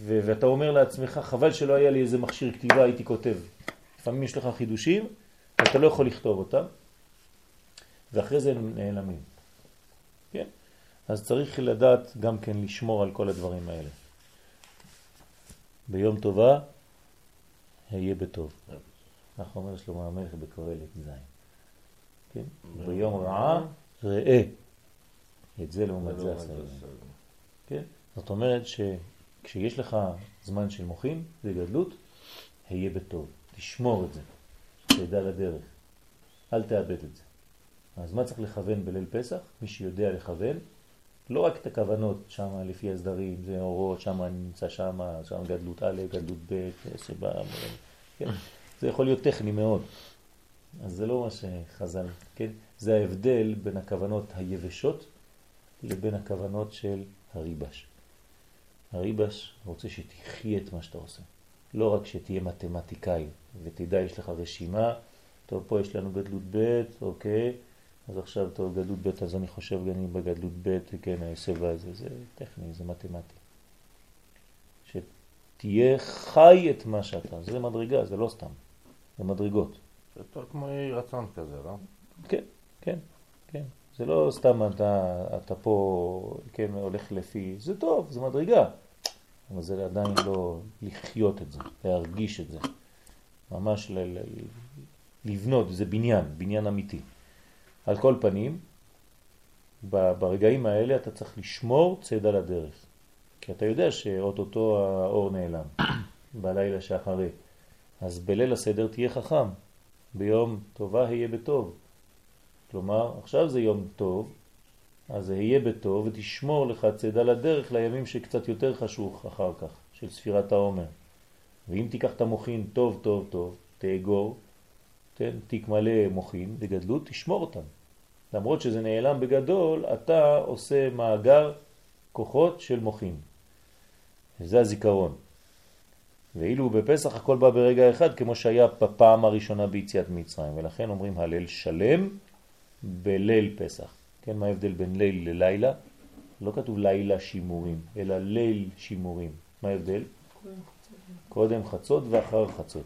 ואתה אומר לעצמך, חבל שלא היה לי איזה מכשיר כתיבה, הייתי כותב. לפעמים יש לך חידושים, אתה לא יכול לכתוב אותם, ואחרי זה הם נעלמים. כן? אז צריך לדעת גם כן לשמור על כל הדברים האלה. ביום טובה, היה בטוב. אנחנו אומר שלמה המלך בקהלת זין. כן? ביום רעה, ראה. את זה לעומת זה עשה כן? זאת אומרת שכשיש לך זמן של מוחים וגדלות, היה בטוב. תשמור את זה, תדע לדרך. אל תאבד את זה. אז מה צריך לכוון בליל פסח? מי שיודע לכוון, לא רק את הכוונות שם לפי הסדרים, זה אורות, שם אני נמצא שם, שם גדלות א', גדלות ב', שבא, כן? זה יכול להיות טכני מאוד. אז זה לא מה שחז"ל, כן? זה ההבדל בין הכוונות היבשות לבין הכוונות של הריבש. הריבש רוצה שתחי את מה שאתה עושה. לא רק שתהיה מתמטיקאי ותדע, יש לך רשימה, טוב, פה יש לנו גדלות ב', אוקיי, אז עכשיו, טוב, גדלות ב', אז אני חושב אני בגדלות ב', כן, ההסב הזה, זה טכני, זה מתמטי. שתהיה חי את מה שאתה, זה מדרגה, זה לא סתם, זה מדרגות. זה יותר כמו רצון כזה, לא? כן, כן, כן. זה לא סתם אתה, אתה פה, כן, הולך לפי, זה טוב, זה מדרגה, אבל זה עדיין לא לחיות את זה, להרגיש את זה, ממש ל, ל, לבנות, זה בניין, בניין אמיתי. על כל פנים, ברגעים האלה אתה צריך לשמור צד על הדרך, כי אתה יודע שאו-טו-טו האור נעלם בלילה שאחרי. אז בליל הסדר תהיה חכם, ביום טובה היה בטוב. כלומר, עכשיו זה יום טוב, אז זה יהיה בטוב ותשמור לך צדה לדרך לימים שקצת יותר חשוך אחר כך, של ספירת העומר. ואם תיקח את המוחין טוב טוב טוב, תאגור, תן, תיק מלא מוחין בגדלות, תשמור אותם. למרות שזה נעלם בגדול, אתה עושה מאגר כוחות של מוחין. וזה הזיכרון. ואילו בפסח הכל בא ברגע אחד, כמו שהיה בפעם הראשונה ביציאת מצרים. ולכן אומרים הלל שלם בליל פסח. כן, מה ההבדל בין ליל ללילה? לא כתוב לילה שימורים, אלא ליל שימורים. מה ההבדל? קודם חצות ואחר חצות.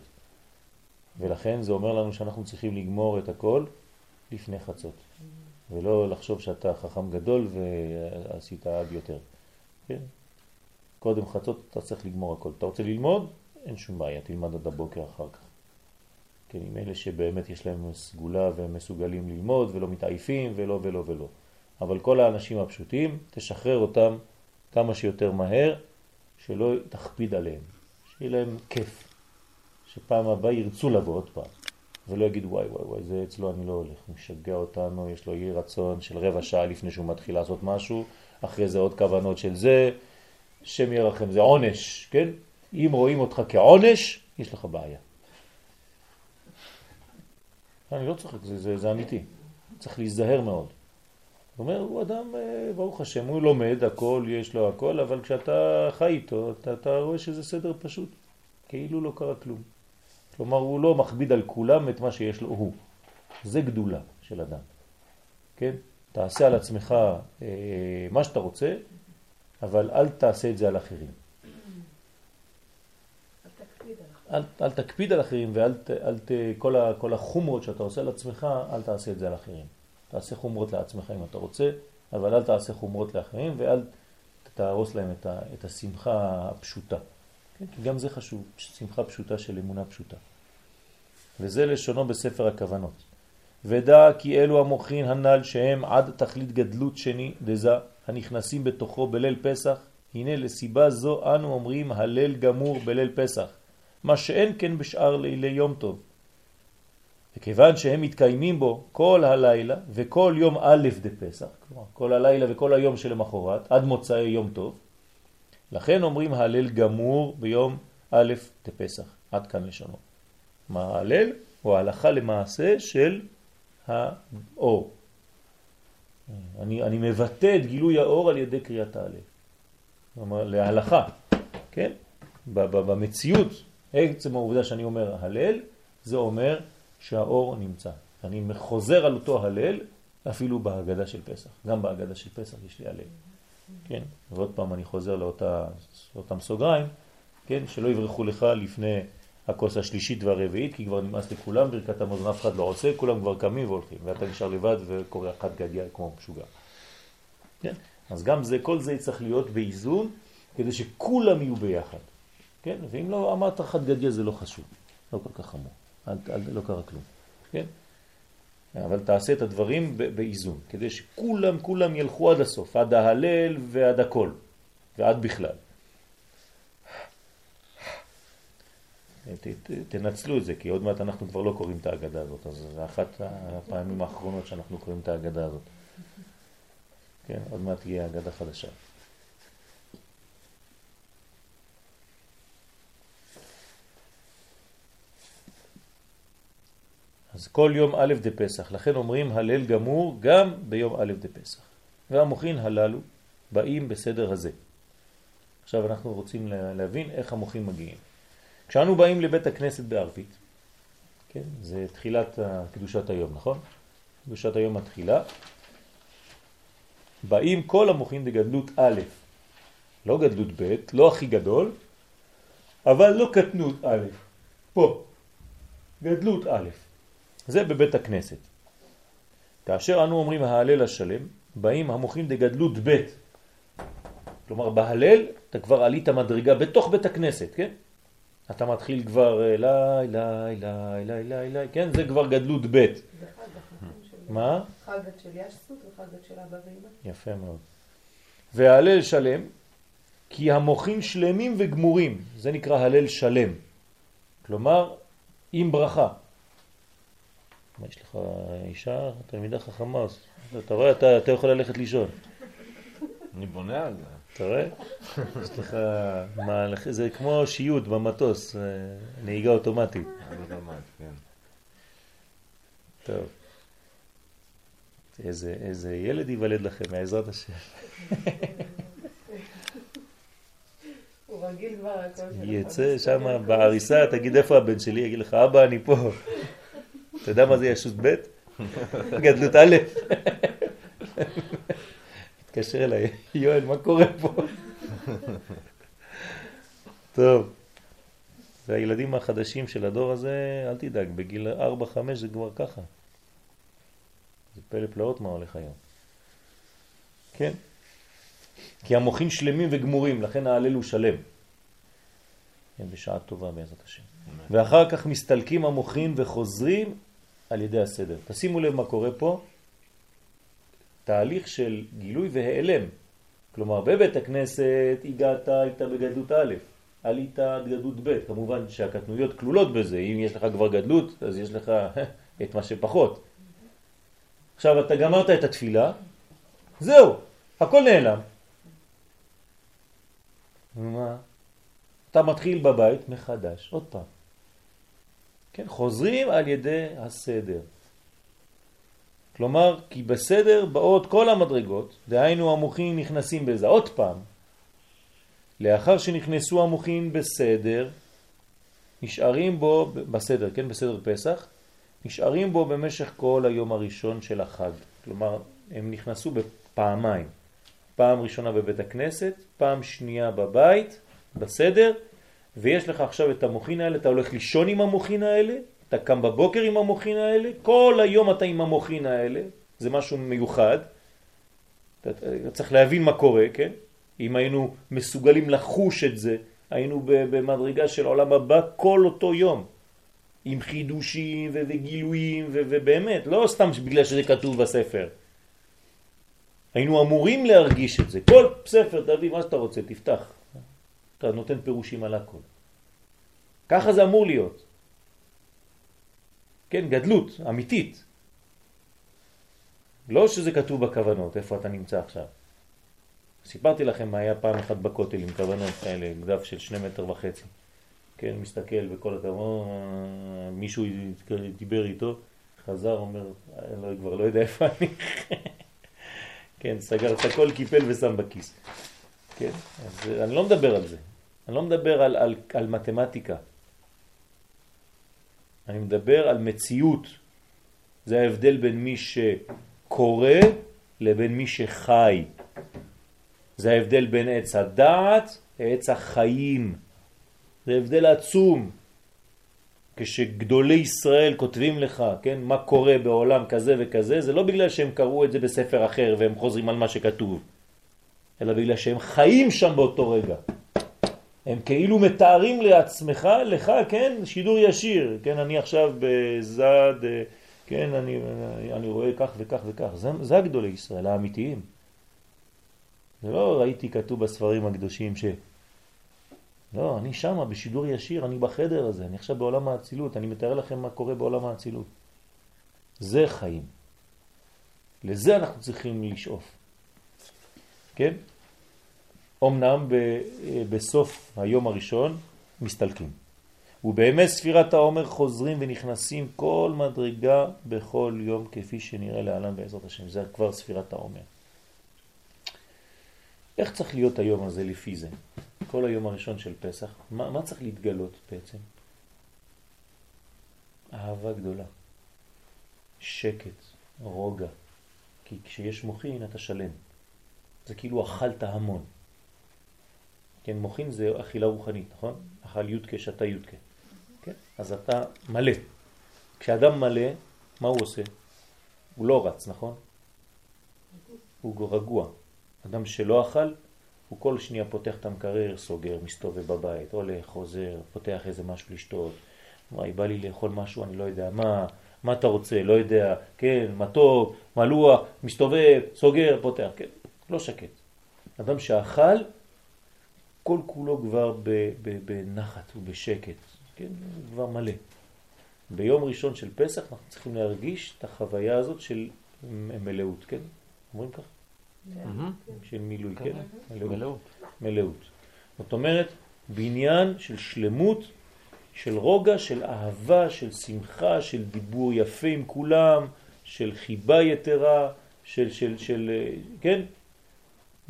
ולכן זה אומר לנו שאנחנו צריכים לגמור את הכל לפני חצות. ולא לחשוב שאתה חכם גדול ועשית עד יותר. כן? קודם חצות אתה צריך לגמור הכל. אתה רוצה ללמוד? אין שום בעיה, תלמד עד הבוקר אחר כך. כן, עם אלה שבאמת יש להם סגולה והם מסוגלים ללמוד ולא מתעייפים ולא ולא ולא. אבל כל האנשים הפשוטים, תשחרר אותם כמה שיותר מהר, שלא תכביד עליהם, שיהיה להם כיף, שפעם הבאה ירצו לבוא עוד פעם, ולא יגיד וואי וואי וואי, זה אצלו אני לא הולך, הוא משגע אותנו, יש לו יהי רצון של רבע שעה לפני שהוא מתחיל לעשות משהו, אחרי זה עוד כוונות של זה, שם ירחם, זה עונש, כן? אם רואים אותך כעונש, יש לך בעיה. אני לא צוחק, זה, זה, זה אמיתי. צריך להיזהר מאוד. הוא אומר, הוא אדם, אה, ברוך השם, הוא לומד הכל, יש לו הכל, אבל כשאתה חי איתו, אתה, אתה רואה שזה סדר פשוט, כאילו לא קרה כלום. כלומר, הוא לא מכביד על כולם את מה שיש לו הוא. זה גדולה של אדם. כן? תעשה על עצמך אה, מה שאתה רוצה, אבל אל תעשה את זה על אחרים. אל, אל תקפיד על אחרים ואל אל, כל, ה, כל החומרות שאתה עושה על עצמך, אל תעשה את זה על אחרים. תעשה חומרות לעצמך אם אתה רוצה, אבל אל תעשה חומרות לאחרים ואל תהרוס להם את, ה, את השמחה הפשוטה. כן? כי גם זה חשוב, שמחה פשוטה של אמונה פשוטה. וזה לשונו בספר הכוונות. ודע כי אלו המוחין הנ"ל שהם עד תכלית גדלות שני דזה הנכנסים בתוכו בליל פסח, הנה לסיבה זו אנו אומרים הלל גמור בליל פסח, מה שאין כן בשאר לילי יום טוב. וכיוון שהם מתקיימים בו כל הלילה וכל יום א' דפסח, כלומר כל הלילה וכל היום שלמחרת, עד מוצאי יום טוב, לכן אומרים הלל גמור ביום א' דפסח, עד כאן לשונו. מה ההלל? הוא ההלכה למעשה של האור. אני, אני מבטא את גילוי האור על ידי קריאת ההלל. כלומר, להלכה, כן? במציאות, עצם העובדה שאני אומר הלל, זה אומר שהאור נמצא. אני חוזר על אותו הלל אפילו בהגדה של פסח. גם בהגדה של פסח יש לי הלל. כן? ועוד פעם אני חוזר לאותם סוגריים, כן? שלא יברחו לך לפני הכוס השלישית והרביעית, כי כבר נמאס לכולם, ברכת המזון אף אחד לא עושה, כולם כבר קמים והולכים, ואתה נשאר לבד וקורא אחת גדיה כמו משוגע. כן? אז גם זה, כל זה צריך להיות באיזון, כדי שכולם יהיו ביחד. כן? ואם לא אמרת גדיה זה לא חשוב, לא כל כך חמור, אל, אל, לא קרה כלום. כן? אבל תעשה את הדברים באיזון, כדי שכולם, כולם ילכו עד הסוף, עד ההלל ועד הכל, ועד בכלל. ת, ת, תנצלו את זה, כי עוד מעט אנחנו כבר לא קוראים את ההגדה הזאת, אז זה אחת הפעמים האחרונות שאנחנו קוראים את ההגדה הזאת. כן, עוד מעט תהיה הגדה חדשה. אז כל יום א' דפסח, לכן אומרים הלל גמור גם ביום א' דפסח. והמוחין הללו באים בסדר הזה. עכשיו אנחנו רוצים להבין איך המוחים מגיעים. כשאנו באים לבית הכנסת בערבית, כן, זה תחילת קדושת היום, נכון? קדושת היום מתחילה. באים כל המוחים בגדלות א', לא גדלות ב', לא הכי גדול, אבל לא קטנות א', פה, גדלות א', זה בבית הכנסת. כאשר אנו אומרים ההלל השלם, באים המוחים דגדלות ב', כלומר בהלל אתה כבר עלית מדרגה בתוך בית הכנסת, כן? אתה מתחיל כבר אליי, אליי, אליי, אליי, אליי, אליי, כן? זה כבר גדלות ב'. מה? חגת של ישסות וחגת של אבא ואמא. יפה מאוד. וההלל שלם, כי המוחים שלמים וגמורים, זה נקרא הלל שלם. כלומר, עם ברכה. מה יש לך אישה, תלמידה חכמה, אתה רואה, אתה, אתה יכול ללכת לישון. אני בונה על זה. אתה רואה? יש לך מהלך, זה כמו שיוט במטוס, אה, נהיגה אוטומטית. כן. טוב. איזה, איזה ילד ייוולד לכם, מעזרת השם. הוא רגיל כבר הכל יצא שם בעריסה, תגיד איפה הבן שלי, יגיד לך, אבא, אני פה. אתה יודע מה זה ישוס ב'? גדלות א'. התקשר אליי, יואל, מה קורה פה? טוב, והילדים החדשים של הדור הזה, אל תדאג, בגיל 4-5 זה כבר ככה. זה פלא פלאות מה הולך היום. כן. כי המוחים שלמים וגמורים, לכן ההלל הוא שלם. כן, בשעה טובה בעזרת השם. ואחר כך מסתלקים המוחים וחוזרים על ידי הסדר. תשימו לב מה קורה פה, תהליך של גילוי והיעלם. כלומר, בבית הכנסת הגעת, היית בגדלות א', עלית עד גדלות ב', כמובן שהקטנויות כלולות בזה, אם יש לך כבר גדלות, אז יש לך את מה שפחות. עכשיו אתה גמרת את התפילה, זהו, הכל נעלם. מה? אתה מתחיל בבית מחדש, עוד פעם. כן, חוזרים על ידי הסדר. כלומר, כי בסדר באות כל המדרגות, דהיינו המוחים נכנסים בזה. עוד פעם, לאחר שנכנסו המוחים בסדר, נשארים בו, בסדר, כן, בסדר פסח, נשארים בו במשך כל היום הראשון של החג. כלומר, הם נכנסו בפעמיים. פעם ראשונה בבית הכנסת, פעם שנייה בבית, בסדר, ויש לך עכשיו את המוחין האלה, אתה הולך לישון עם המוחין האלה, אתה קם בבוקר עם המוחין האלה, כל היום אתה עם המוחין האלה, זה משהו מיוחד. אתה צריך להבין מה קורה, כן? אם היינו מסוגלים לחוש את זה, היינו במדרגה של עולם הבא כל אותו יום. עם חידושים וגילויים ובאמת, לא סתם בגלל שזה כתוב בספר. היינו אמורים להרגיש את זה. כל ספר תביא מה שאתה רוצה, תפתח. אתה נותן פירושים על הכל. ככה זה אמור להיות. כן, גדלות, אמיתית. לא שזה כתוב בכוונות, איפה אתה נמצא עכשיו. סיפרתי לכם מה היה פעם אחת בכותל עם כוונות כאלה, דף של שני מטר וחצי. כן, מסתכל בכל הכבוד, מישהו דיבר איתו, חזר, אומר, לא, כבר לא יודע איפה אני. כן, סגר את הכל, קיפל ושם בכיס. כן, אז אני לא מדבר על זה. אני לא מדבר על, על, על מתמטיקה. אני מדבר על מציאות. זה ההבדל בין מי שקורא לבין מי שחי. זה ההבדל בין עץ הדעת לעץ החיים. זה הבדל עצום. כשגדולי ישראל כותבים לך, כן, מה קורה בעולם כזה וכזה, זה לא בגלל שהם קראו את זה בספר אחר והם חוזרים על מה שכתוב, אלא בגלל שהם חיים שם באותו רגע. הם כאילו מתארים לעצמך, לך, כן, שידור ישיר, כן, אני עכשיו בזד, כן, אני, אני רואה כך וכך וכך, זה, זה הגדולי ישראל, האמיתיים. זה לא ראיתי כתוב בספרים הקדושים ש... לא, אני שם בשידור ישיר, אני בחדר הזה, אני עכשיו בעולם האצילות, אני מתאר לכם מה קורה בעולם האצילות. זה חיים. לזה אנחנו צריכים לשאוף. כן? אמנם בסוף היום הראשון מסתלקים. ובאמת ספירת העומר חוזרים ונכנסים כל מדרגה בכל יום כפי שנראה לעלם בעזרת השם. זה כבר ספירת העומר. איך צריך להיות היום הזה לפי זה? כל היום הראשון של פסח, מה, מה צריך להתגלות בעצם? אהבה גדולה, שקט, רוגע. כי כשיש מוכין אתה שלם. זה כאילו אכלת המון. כן, מוכין זה אכילה רוחנית, נכון? אכל יודקה, שתה יודקה. כן? אז אתה מלא. כשאדם מלא, מה הוא עושה? הוא לא רץ, נכון? הוא רגוע. אדם שלא אכל, הוא כל שנייה פותח את המקרר, סוגר, מסתובב בבית, הולך, חוזר, פותח איזה משהו לשתות. וואי, בא לי לאכול משהו, אני לא יודע מה, מה אתה רוצה, לא יודע, כן, מתוק, מלוח, מסתובב, סוגר, פותח, כן, לא שקט. אדם שאכל, כל כולו כבר בנחת ובשקט, כן, כבר מלא. ביום ראשון של פסח אנחנו צריכים להרגיש את החוויה הזאת של מלאות, כן? אומרים כך? של מילוי, כן? מלאות. מלאות. זאת אומרת, בניין של שלמות, של רוגע, של אהבה, של שמחה, של דיבור יפה עם כולם, של חיבה יתרה, של, של, של, כן?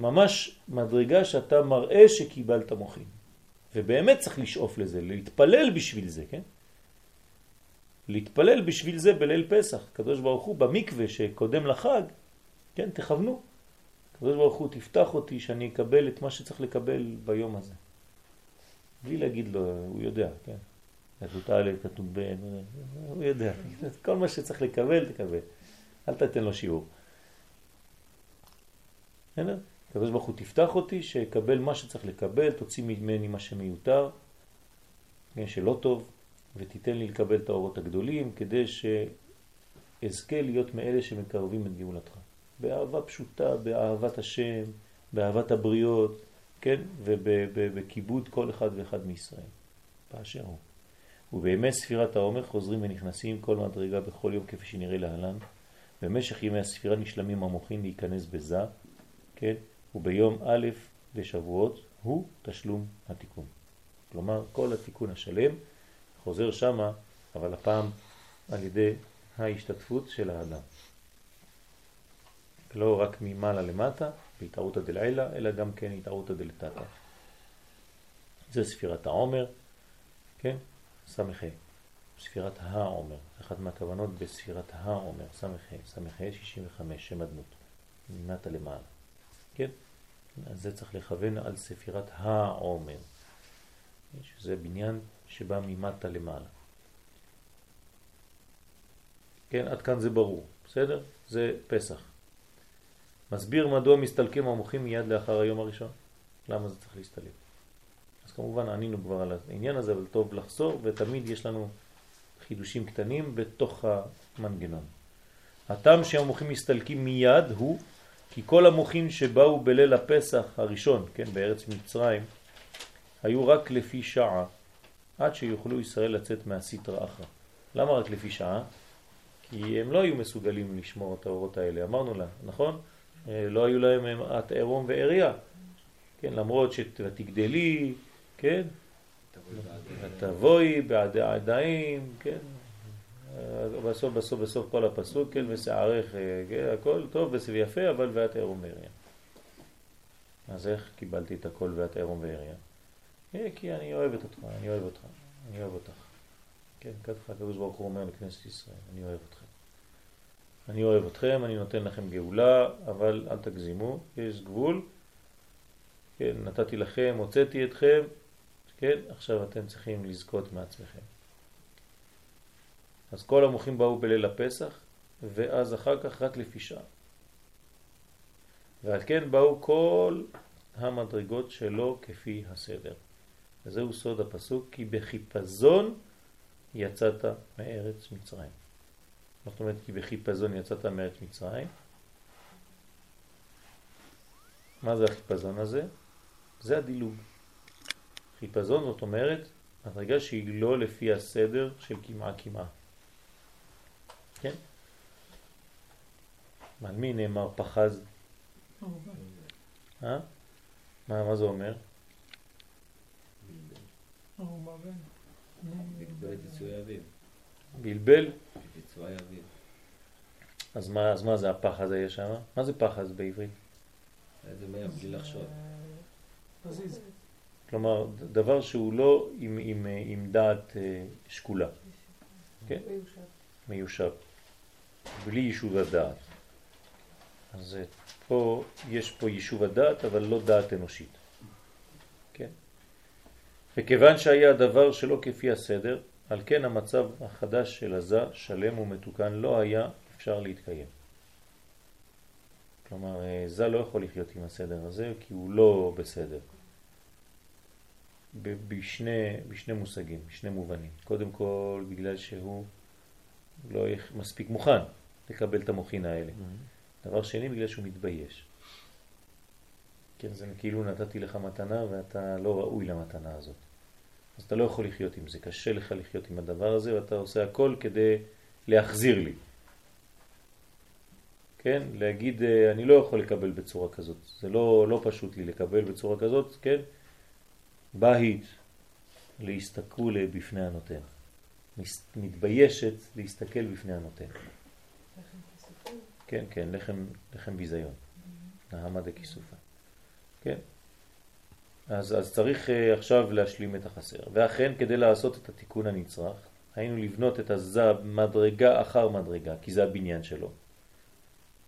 ממש מדרגה שאתה מראה שקיבלת מוחים. ובאמת צריך לשאוף לזה, להתפלל בשביל זה, כן? להתפלל בשביל זה בליל פסח, קדוש ברוך הוא במקווה שקודם לחג, כן, תכוונו. הקדוש ברוך הוא תפתח אותי שאני אקבל את מה שצריך לקבל ביום הזה. בלי להגיד לו, הוא יודע, כן? כתוב א', כתוב ב', הוא יודע. כל מה שצריך לקבל, תקבל. אל תתן לו שיעור. הקדוש ברוך הוא תפתח אותי, שיקבל מה שצריך לקבל, תוציא ממני מה שמיותר, כן, שלא טוב, ותיתן לי לקבל את האורות הגדולים, כדי שאזכה להיות מאלה שמקרבים את גאולתך. באהבה פשוטה, באהבת השם, באהבת הבריות, כן, ובכיבוד כל אחד ואחד מישראל, באשר הוא. ובימי ספירת העומר חוזרים ונכנסים כל מדרגה בכל יום כפי שנראה להלן. במשך ימי הספירה נשלמים המוחים להיכנס בזה, כן? וביום א' בשבועות הוא תשלום התיקון. כלומר, כל התיקון השלם חוזר שמה, אבל הפעם על ידי ההשתתפות של האדם. לא רק ממעלה למטה, בהתערותא דלעילה, אלא גם כן התערותא דלתתא. זה ספירת העומר, כן? סמכי, ספירת העומר, אחת מהכוונות בספירת העומר, סמכי, סמכי 65, שם הדמות, ממטה למעלה, כן? אז זה צריך לכוון על ספירת העומר, שזה בניין שבא ממטה למעלה. כן, עד כאן זה ברור, בסדר? זה פסח. מסביר מדוע מסתלקים המוחים מיד לאחר היום הראשון. למה זה צריך להסתלק? אז כמובן ענינו כבר על העניין הזה, אבל טוב לחזור, ותמיד יש לנו חידושים קטנים בתוך המנגנון. הטעם שהמוחים מסתלקים מיד הוא כי כל המוחים שבאו בליל הפסח הראשון, כן, בארץ מצרים, היו רק לפי שעה, עד שיוכלו ישראל לצאת מהסטרא אחרא. למה רק לפי שעה? כי הם לא היו מסוגלים לשמור את האורות האלה, אמרנו לה, נכון? אה, לא היו להם את עירום ועריה, כן, למרות שתגדלי, כן, תבואי בעדי עדיים, כן, בסוף בסוף בסוף כל הפסוק, כן, ושערך, אה, כן, הכל טוב ויפה, אבל ואת עירום ועריה. אז איך קיבלתי את הכל ואת עירום ועריה? אה, כי אני אוהבת אותך, אני אוהב אותך, אני אוהב אותך. כן, ככה הקדוש ברוך הוא אומר לכנסת ישראל, אני אוהב אתכם. אני אוהב אתכם, אני נותן לכם גאולה, אבל אל תגזימו, יש גבול. כן, נתתי לכם, הוצאתי אתכם, כן, עכשיו אתם צריכים לזכות מעצמכם. אז כל המוחים באו בליל הפסח, ואז אחר כך רק לפי שעה. ועל כן באו כל המדרגות שלו כפי הסדר. וזהו סוד הפסוק, כי בחיפזון יצאת מארץ מצרים. זאת אומרת, כי בחיפזון יצאת מארץ מצרים. מה זה החיפזון הזה? זה הדילוג. חיפזון זאת אומרת מדרגה שהיא לא לפי הסדר של כמעה כמעה. כן? על מי נאמר פחז? אה? מה, מה זה אומר? בלבל? אז מה, אז מה זה הפח הזה יש שם? מה זה פח הזה בעברית? זה מאה בלי לחשוב. כלומר, דבר שהוא לא עם, עם, עם דעת אה, שקולה. כן? מיושב. בלי יישוב הדעת. אז אה, פה, יש פה יישוב הדעת, אבל לא דעת אנושית. כן? וכיוון שהיה הדבר שלא כפי הסדר, על כן המצב החדש של הזה, שלם ומתוקן, לא היה אפשר להתקיים. כלומר, אה, זה לא יכול לחיות עם הסדר הזה, כי הוא לא בסדר. בשני, בשני מושגים, בשני מובנים. קודם כל, בגלל שהוא לא מספיק מוכן לקבל את המוכין האלה. דבר שני, בגלל שהוא מתבייש. כן, זה כאילו נתתי לך מתנה ואתה לא ראוי למתנה הזאת. אז אתה לא יכול לחיות עם זה, קשה לך לחיות עם הדבר הזה ואתה עושה הכל כדי להחזיר לי. כן, להגיד אה, אני לא יכול לקבל בצורה כזאת, זה לא, לא פשוט לי לקבל בצורה כזאת, כן, בהית להסתכל בפני הנותן, מתביישת להסתכל בפני הנותן. כן, כן, לחם, לחם ביזיון, נהמה דקיסופה. כן, אז, אז צריך uh, עכשיו להשלים את החסר. ואכן, כדי לעשות את התיקון הנצרך, היינו לבנות את הזב מדרגה אחר מדרגה, כי זה הבניין שלו.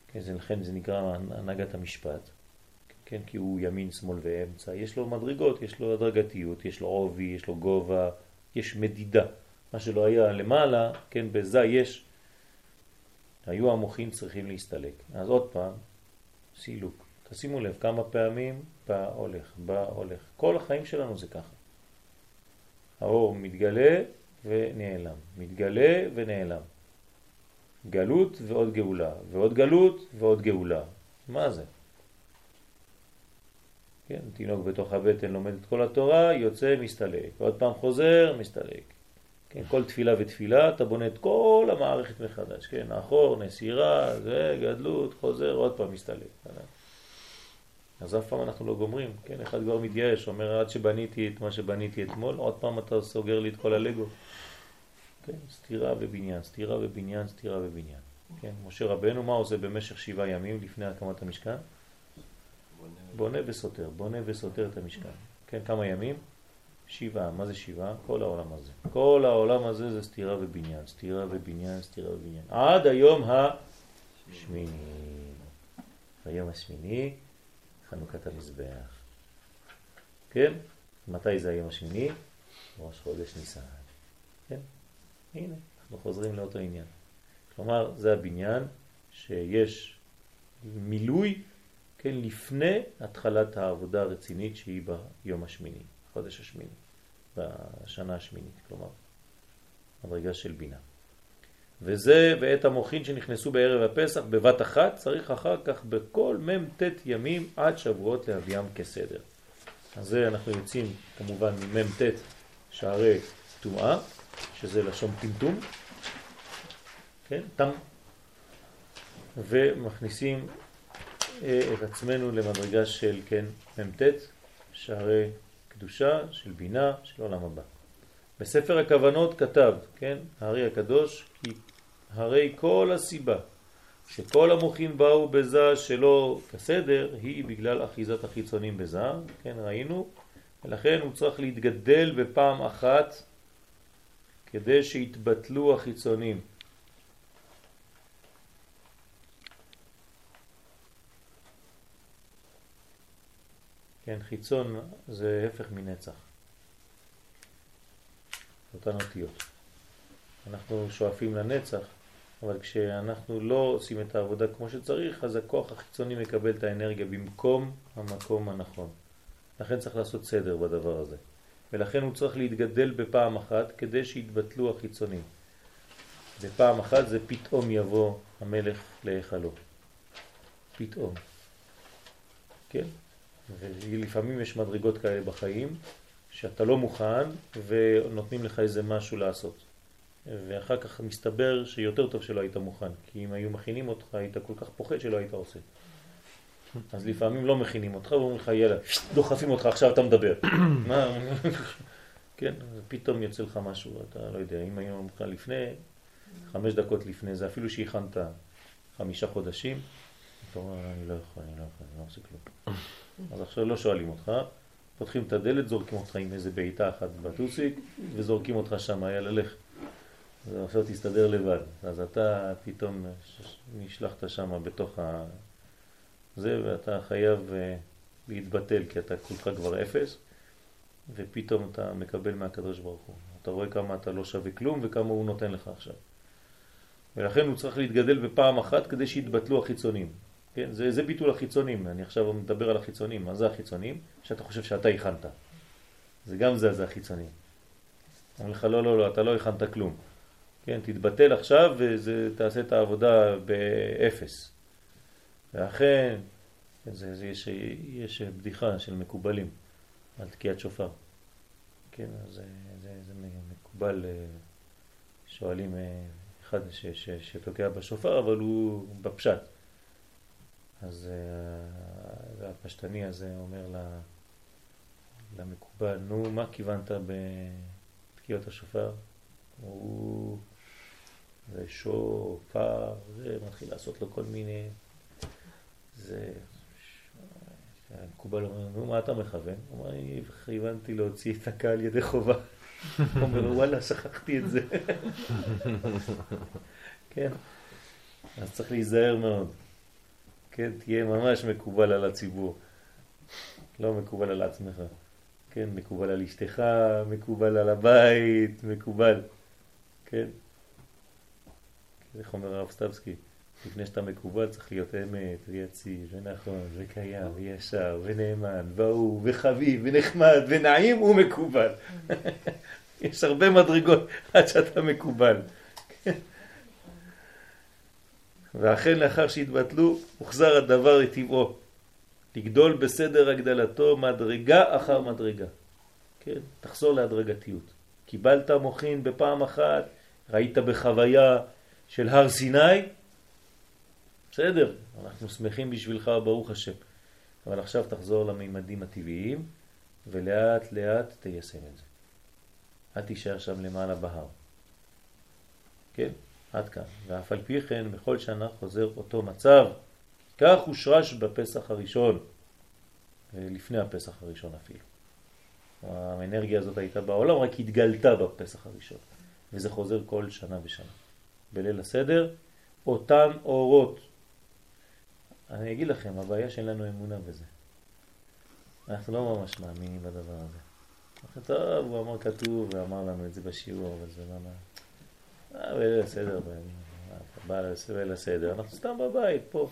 כן, זה, לכן זה נקרא הנהגת המשפט, כן, כי הוא ימין, שמאל ואמצע. יש לו מדרגות, יש לו הדרגתיות, יש לו עובי, יש לו גובה, יש מדידה. מה שלא היה למעלה, כן, בזה יש, היו המוחים צריכים להסתלק. אז עוד פעם, סילוק. תשימו לב כמה פעמים בא הולך, בא הולך. כל החיים שלנו זה ככה. האור מתגלה ונעלם, מתגלה ונעלם. גלות ועוד גאולה, ועוד גלות ועוד גאולה. מה זה? כן, תינוק בתוך הבטן לומד את כל התורה, יוצא, מסתלק. ועוד פעם חוזר, מסתלק. כן, כל תפילה ותפילה, אתה בונה את כל המערכת מחדש. כן, אחור, נסירה, זה, גדלות, חוזר, עוד פעם מסתלק. אז אף פעם אנחנו לא גומרים, כן, אחד כבר מתייאש, אומר עד שבניתי את מה שבניתי אתמול, עוד פעם אתה סוגר לי את כל הלגו. כן, סתירה ובניין, סתירה ובניין, סתירה ובניין. כן, משה רבנו, מה עושה במשך שבעה ימים לפני הקמת המשכן? בונה וסותר, בונה וסותר את המשכן. כן, כמה ימים? שבעה. מה זה שבעה? כל העולם הזה. כל העולם הזה זה סתירה ובניין, סתירה ובניין, סתירה ובניין. עד היום השמיני. היום השמיני, חנוכת המזבח. כן? מתי זה היום השמיני? ראש חודש ניסן. כן? הנה, אנחנו חוזרים לאותו עניין. כלומר, זה הבניין שיש מילוי כן, לפני התחלת העבודה הרצינית שהיא ביום השמיני, חודש השמיני, בשנה השמינית, כלומר, מדרגה של בינה. וזה בעת המוחין שנכנסו בערב הפסח בבת אחת, צריך אחר כך בכל מ"ט ימים עד שבועות להביאם כסדר. אז זה אנחנו יוצאים כמובן ממ"ט שערי טומאה, שזה לשון טמטום, כן, תם, ומכניסים את עצמנו למדרגה של, כן, מ"ט, שערי קדושה, של בינה, של עולם הבא. בספר הכוונות כתב, כן, הארי הקדוש, כי הרי כל הסיבה שכל המוחים באו בזה שלא כסדר, היא בגלל אחיזת החיצונים בזה, כן, ראינו, ולכן הוא צריך להתגדל בפעם אחת כדי שיתבטלו החיצונים. כן, חיצון זה הפך מנצח. אותן אותיות. אנחנו שואפים לנצח, אבל כשאנחנו לא עושים את העבודה כמו שצריך, אז הכוח החיצוני מקבל את האנרגיה במקום המקום הנכון. לכן צריך לעשות סדר בדבר הזה. ולכן הוא צריך להתגדל בפעם אחת כדי שיתבטלו החיצונים. בפעם אחת זה פתאום יבוא המלך להיכלו. פתאום. כן? ולפעמים יש מדרגות כאלה בחיים, שאתה לא מוכן ונותנים לך איזה משהו לעשות. ואחר כך מסתבר שיותר טוב שלא היית מוכן, כי אם היו מכינים אותך היית כל כך פוחד שלא היית עושה. אז לפעמים לא מכינים אותך ואומרים לך יאללה, דוחפים אותך עכשיו אתה מדבר. מה? כן, פתאום יוצא לך משהו, אתה לא יודע, אם היום לך לפני, חמש דקות לפני זה, אפילו שהכנת חמישה חודשים, אתה אומר, אני לא יכול, אני לא יכול, אני לא עושה כלום. אז עכשיו לא שואלים אותך, פותחים את הדלת, זורקים אותך עם איזה בעיטה אחת בטוסיק, וזורקים אותך שם, יאללה, לך. ועכשיו תסתדר לבד. אז אתה פתאום נשלחת שם בתוך ה... זה, ואתה חייב uh, להתבטל, כי אתה כולך כבר אפס, ופתאום אתה מקבל מהקדוש ברוך הוא. אתה רואה כמה אתה לא שווה כלום וכמה הוא נותן לך עכשיו. ולכן הוא צריך להתגדל בפעם אחת כדי שיתבטלו החיצונים. כן? זה, זה ביטול החיצונים, אני עכשיו מדבר על החיצונים. מה זה החיצונים? שאתה חושב שאתה הכנת. זה גם זה, זה החיצונים. אומר לך, לא, לא, לא, אתה לא הכנת כלום. כן, תתבטל עכשיו ותעשה את העבודה באפס. ואכן, זה, זה, יש, יש בדיחה של מקובלים על תקיעת שופר. כן, אז זה, זה, זה מקובל, אה, שואלים אה, אחד ש, ש, שתוקע בשופר, אבל הוא בפשט. אז uh, הפשטני הזה אומר למקובל, נו, מה כיוונת בתקיעות השופר? הוא זה שופר, זה מתחיל לעשות לו כל מיני, זה, המקובל אומר, נו, מה אתה מכוון? הוא אומר, אני כיוונתי להוציא את הקהל ידי חובה. הוא אומר, וואלה, שכחתי את זה. כן, אז צריך להיזהר מאוד. כן, תהיה ממש מקובל על הציבור, לא מקובל על עצמך. כן, מקובל על אשתך, מקובל על הבית, מקובל. כן? איך אומר הרב סטבסקי? לפני שאתה מקובל צריך להיות אמת ויציב ונכון וקיים וישר ונאמן והוא וחביב ונחמד ונעים ומקובל. יש הרבה מדרגות עד שאתה מקובל. ואכן לאחר שהתבטלו הוחזר הדבר לטבעו, לגדול בסדר הגדלתו מדרגה אחר מדרגה. כן? תחזור להדרגתיות. קיבלת מוכין בפעם אחת, ראית בחוויה של הר סיני, בסדר, אנחנו שמחים בשבילך, ברוך השם. אבל עכשיו תחזור למימדים הטבעיים, ולאט לאט תיישם את זה. אל תישאר שם למעלה בהר. כן, עד כאן. ואף על פי כן, בכל שנה חוזר אותו מצב. כך הושרש בפסח הראשון, לפני הפסח הראשון אפילו. האנרגיה הזאת הייתה בעולם, רק התגלתה בפסח הראשון. וזה חוזר כל שנה ושנה. בליל הסדר, אותן אורות. אני אגיד לכם, הבעיה שאין לנו אמונה בזה. אנחנו לא ממש מאמינים בדבר הזה. טוב, הוא אמר כתוב ואמר לנו את זה בשיעור, אבל זה לא מה... אה, הסדר, אנחנו סתם בבית, פה.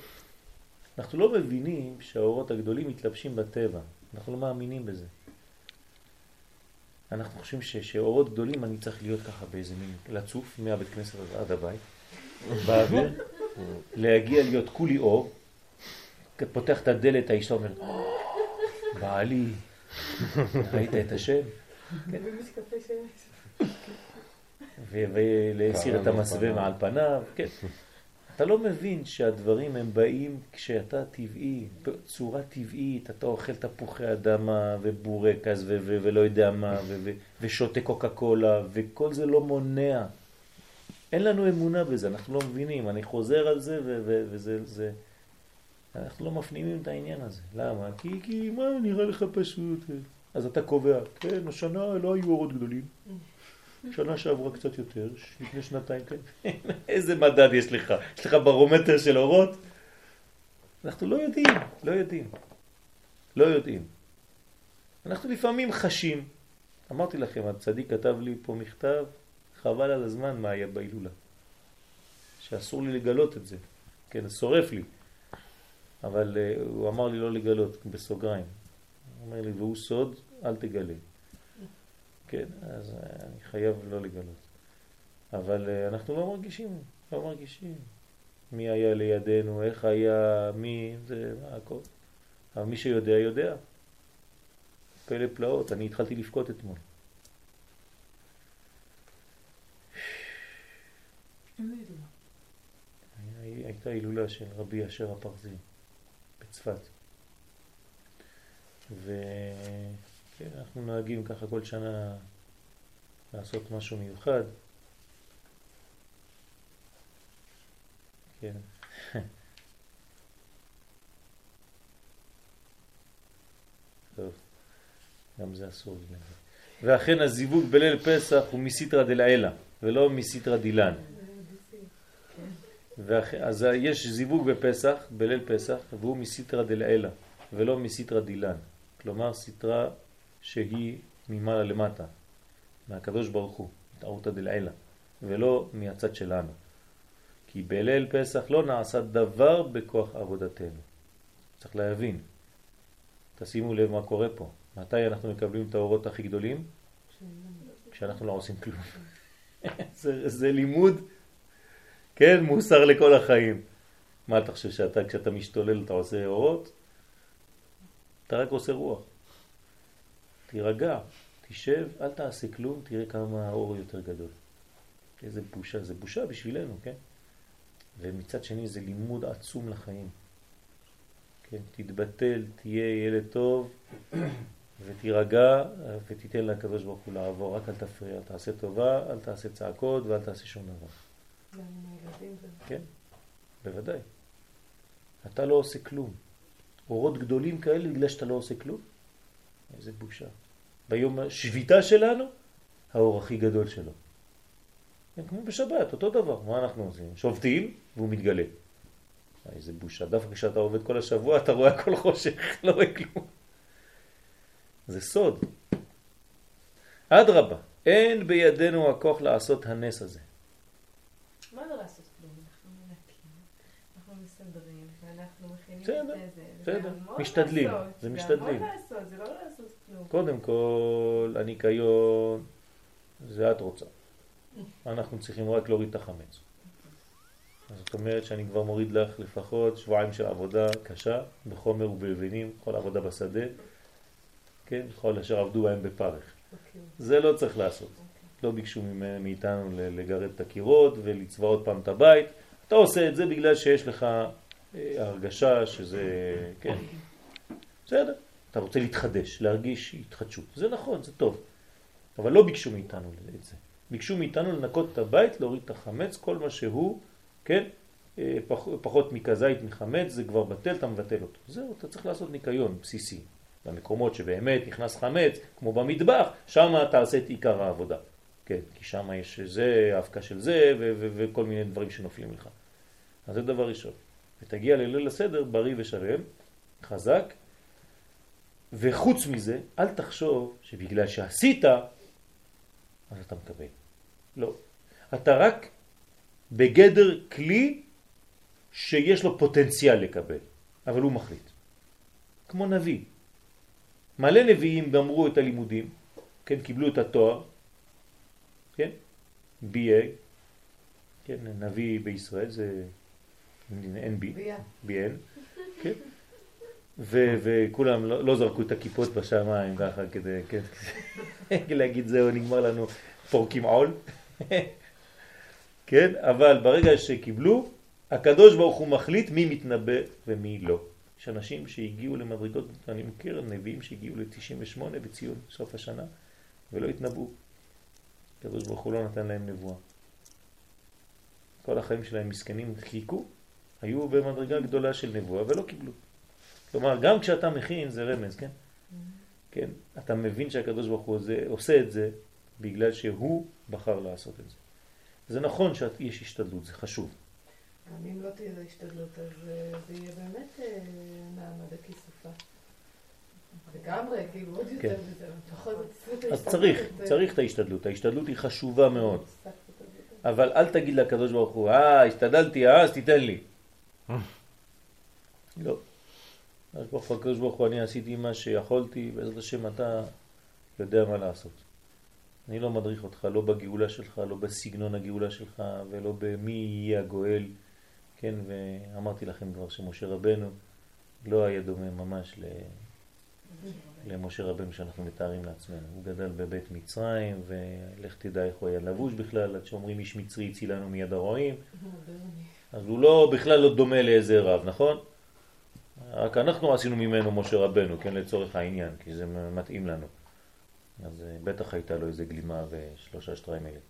אנחנו לא מבינים שהאורות הגדולים מתלבשים בטבע. אנחנו לא מאמינים בזה. אנחנו חושבים שאורות גדולים אני צריך להיות ככה באיזה מין לצוף מהבית כנסת עד הבית, באוויר, להגיע להיות כולי אור, פותח את הדלת, האישה אומרת, בעלי, ראית את השם? ולהסיר את המסווה מעל פניו, כן. אתה לא מבין שהדברים הם באים כשאתה טבעי, בצורה טבעית, אתה אוכל תפוחי אדמה ובורקס ולא יודע מה, ושותה קוקה קולה, וכל זה לא מונע. אין לנו אמונה בזה, אנחנו לא מבינים, אני חוזר על זה וזה... זה... אנחנו לא מפנימים את העניין הזה. למה? כי, כי מה נראה לך פשוט? אז אתה קובע, כן, השנה לא היו אורות גדולים. שנה שעברה קצת יותר, לפני שנתיים, כן. איזה מדד יש לך? יש לך ברומטר של אורות? אנחנו לא יודעים, לא יודעים. לא יודעים. אנחנו לפעמים חשים. אמרתי לכם, הצדיק כתב לי פה מכתב, חבל על הזמן מה היה בהילולה. שאסור לי לגלות את זה. כן, שורף לי. אבל uh, הוא אמר לי לא לגלות, בסוגריים. הוא אומר לי, והוא סוד, אל תגלה. כן, אז אה, אני חייב לא לגלות. אבל אה, אנחנו לא מרגישים, לא מרגישים. מי היה לידינו, איך היה, מי, זה, מה, הכל. אבל מי שיודע, יודע. פלא פלאות, אני התחלתי לבכות אתמול. הייתה הילולה של רבי אשר הפרזי בצפת. ו... כן, אנחנו נוהגים ככה כל שנה לעשות משהו מיוחד. כן. טוב, גם זה אסור ואכן הזיווג בליל פסח הוא מסיטרא דלעילה ולא מסיטרא דילן. אז יש זיווג בפסח, בליל פסח, והוא מסיטרא דלעילה ולא מסיטרא דילן. כלומר סיטרא שהיא ממעלה למטה, מהקדוש ברוך הוא, התערותא דלעילה, ולא מהצד שלנו. כי בליל פסח לא נעשה דבר בכוח עבודתנו. צריך להבין. תשימו לב מה קורה פה. מתי אנחנו מקבלים את האורות הכי גדולים? כשאנחנו לא עושים כלום. זה, זה לימוד, כן, מוסר לכל החיים. מה אתה חושב שאתה, כשאתה משתולל אתה עושה אורות? אתה רק עושה רוח. תירגע, תשב, אל תעשה כלום, תראה כמה האור יותר גדול. איזה בושה, זה בושה בשבילנו, כן? ומצד שני זה לימוד עצום לחיים. כן? תתבטל, תהיה ילד טוב ותירגע ותיתן לקדוש ברוך הוא לעבור, רק אל תפריע, תעשה טובה, אל תעשה צעקות ואל תעשה שום דבר. גם עם הילדים זה... כן, בוודאי. אתה לא עושה כלום. אורות גדולים כאלה בגלל שאתה לא עושה כלום? איזה בושה. ביום השביתה שלנו, האור הכי גדול שלו. כמו בשבת, אותו דבר. מה אנחנו עושים? שובתים והוא מתגלה. איזה בושה. דווקא כשאתה עובד כל השבוע אתה רואה הכל חושך, לא רואה כלום. זה סוד. אדרבה, אין בידינו הכוח לעשות הנס הזה. מה זה לעשות כלום? מכינים בסדר, את זה, בסדר. זה המון משתדלים, זה זה משתדלים. המון לעשות, זה לא. קודם כל, הניקיון, זה את רוצה. אנחנו צריכים רק להוריד את החמץ. אז זאת אומרת שאני כבר מוריד לך לפחות שבועיים של עבודה קשה, בחומר ובלבנים, כל עבודה בשדה, כן, כל אשר עבדו בהם בפרך. אוקיי. זה לא צריך לעשות. לא ביקשו מאיתנו לגרד את הקירות ולצבע עוד פעם את הבית. אתה עושה את זה בגלל שיש לך אה, הרגשה שזה, כן, בסדר. אתה רוצה להתחדש, להרגיש התחדשות. זה נכון, זה טוב. אבל לא ביקשו מאיתנו את זה. ביקשו מאיתנו לנקות את הבית, להוריד את החמץ, כל מה שהוא, כן, אה, פח, פחות מכזית מחמץ, זה כבר בטל, אתה מבטל אותו. זהו, אתה צריך לעשות ניקיון בסיסי. במקומות שבאמת נכנס חמץ, כמו במטבח, שם תעשה את עיקר העבודה. כן, כי שם יש זה, האבקה של זה, וכל מיני דברים שנופלים לך. אז זה דבר ראשון. ותגיע לליל הסדר בריא ושלם, חזק, וחוץ מזה, אל תחשוב שבגלל שעשית, אז אתה מקבל. לא. אתה רק בגדר כלי שיש לו פוטנציאל לקבל, אבל הוא מחליט. כמו נביא. מלא נביאים גמרו את הלימודים, כן, קיבלו את התואר, כן, BA, כן, נביא בישראל זה NB. BN, כן, וכולם לא, לא זרקו את הכיפות בשמיים ככה כדי, להגיד זהו, נגמר לנו, פורקים עול, כן, אבל ברגע שקיבלו, הקדוש ברוך הוא מחליט מי מתנבא ומי לא. יש אנשים שהגיעו למדרגות, אני מכיר נביאים שהגיעו ל-98 בציון סוף השנה ולא התנבאו. הקדוש ברוך הוא לא נתן להם נבואה. כל החיים שלהם מסכנים חיכו, היו במדרגה גדולה של נבואה ולא קיבלו. כלומר, גם כשאתה מכין זה רמז, כן? כן? אתה מבין שהקדוש ברוך הוא זה, עושה את זה בגלל שהוא בחר לעשות את זה. זה נכון שיש השתדלות, זה חשוב. גם אם לא תהיה השתדלות, אז אה, זה יהיה באמת אה, מעמד הכיסופה. לגמרי, כאילו עוד יותר עשו את אז צריך, אה, צריך את ההשתדלות. ההשתדלות היא חשובה מאוד. אבל אל תגיד לקדוש ברוך הוא, אה, השתדלתי, אה, אז תיתן לי. לא. אז ברוך הוא, הקדוש ברוך הוא, אני עשיתי מה שיכולתי, בעזרת השם אתה יודע מה לעשות. אני לא מדריך אותך, לא בגאולה שלך, לא בסגנון הגאולה שלך, ולא במי יהיה הגואל. כן, ואמרתי לכם כבר שמשה רבנו לא היה דומה ממש ל... למשה רבנו שאנחנו מתארים לעצמנו. הוא גדל בבית מצרים, ולך תדע איך הוא היה לבוש בכלל, עד שאומרים איש מצרי הצילנו מיד הרועים. מודרני. אז הוא לא, בכלל לא דומה לאיזה רב, נכון? רק אנחנו עשינו ממנו משה רבנו, כן, לצורך העניין, כי זה מתאים לנו. אז אה, בטח הייתה לו איזה גלימה ושלושה שטריימלים.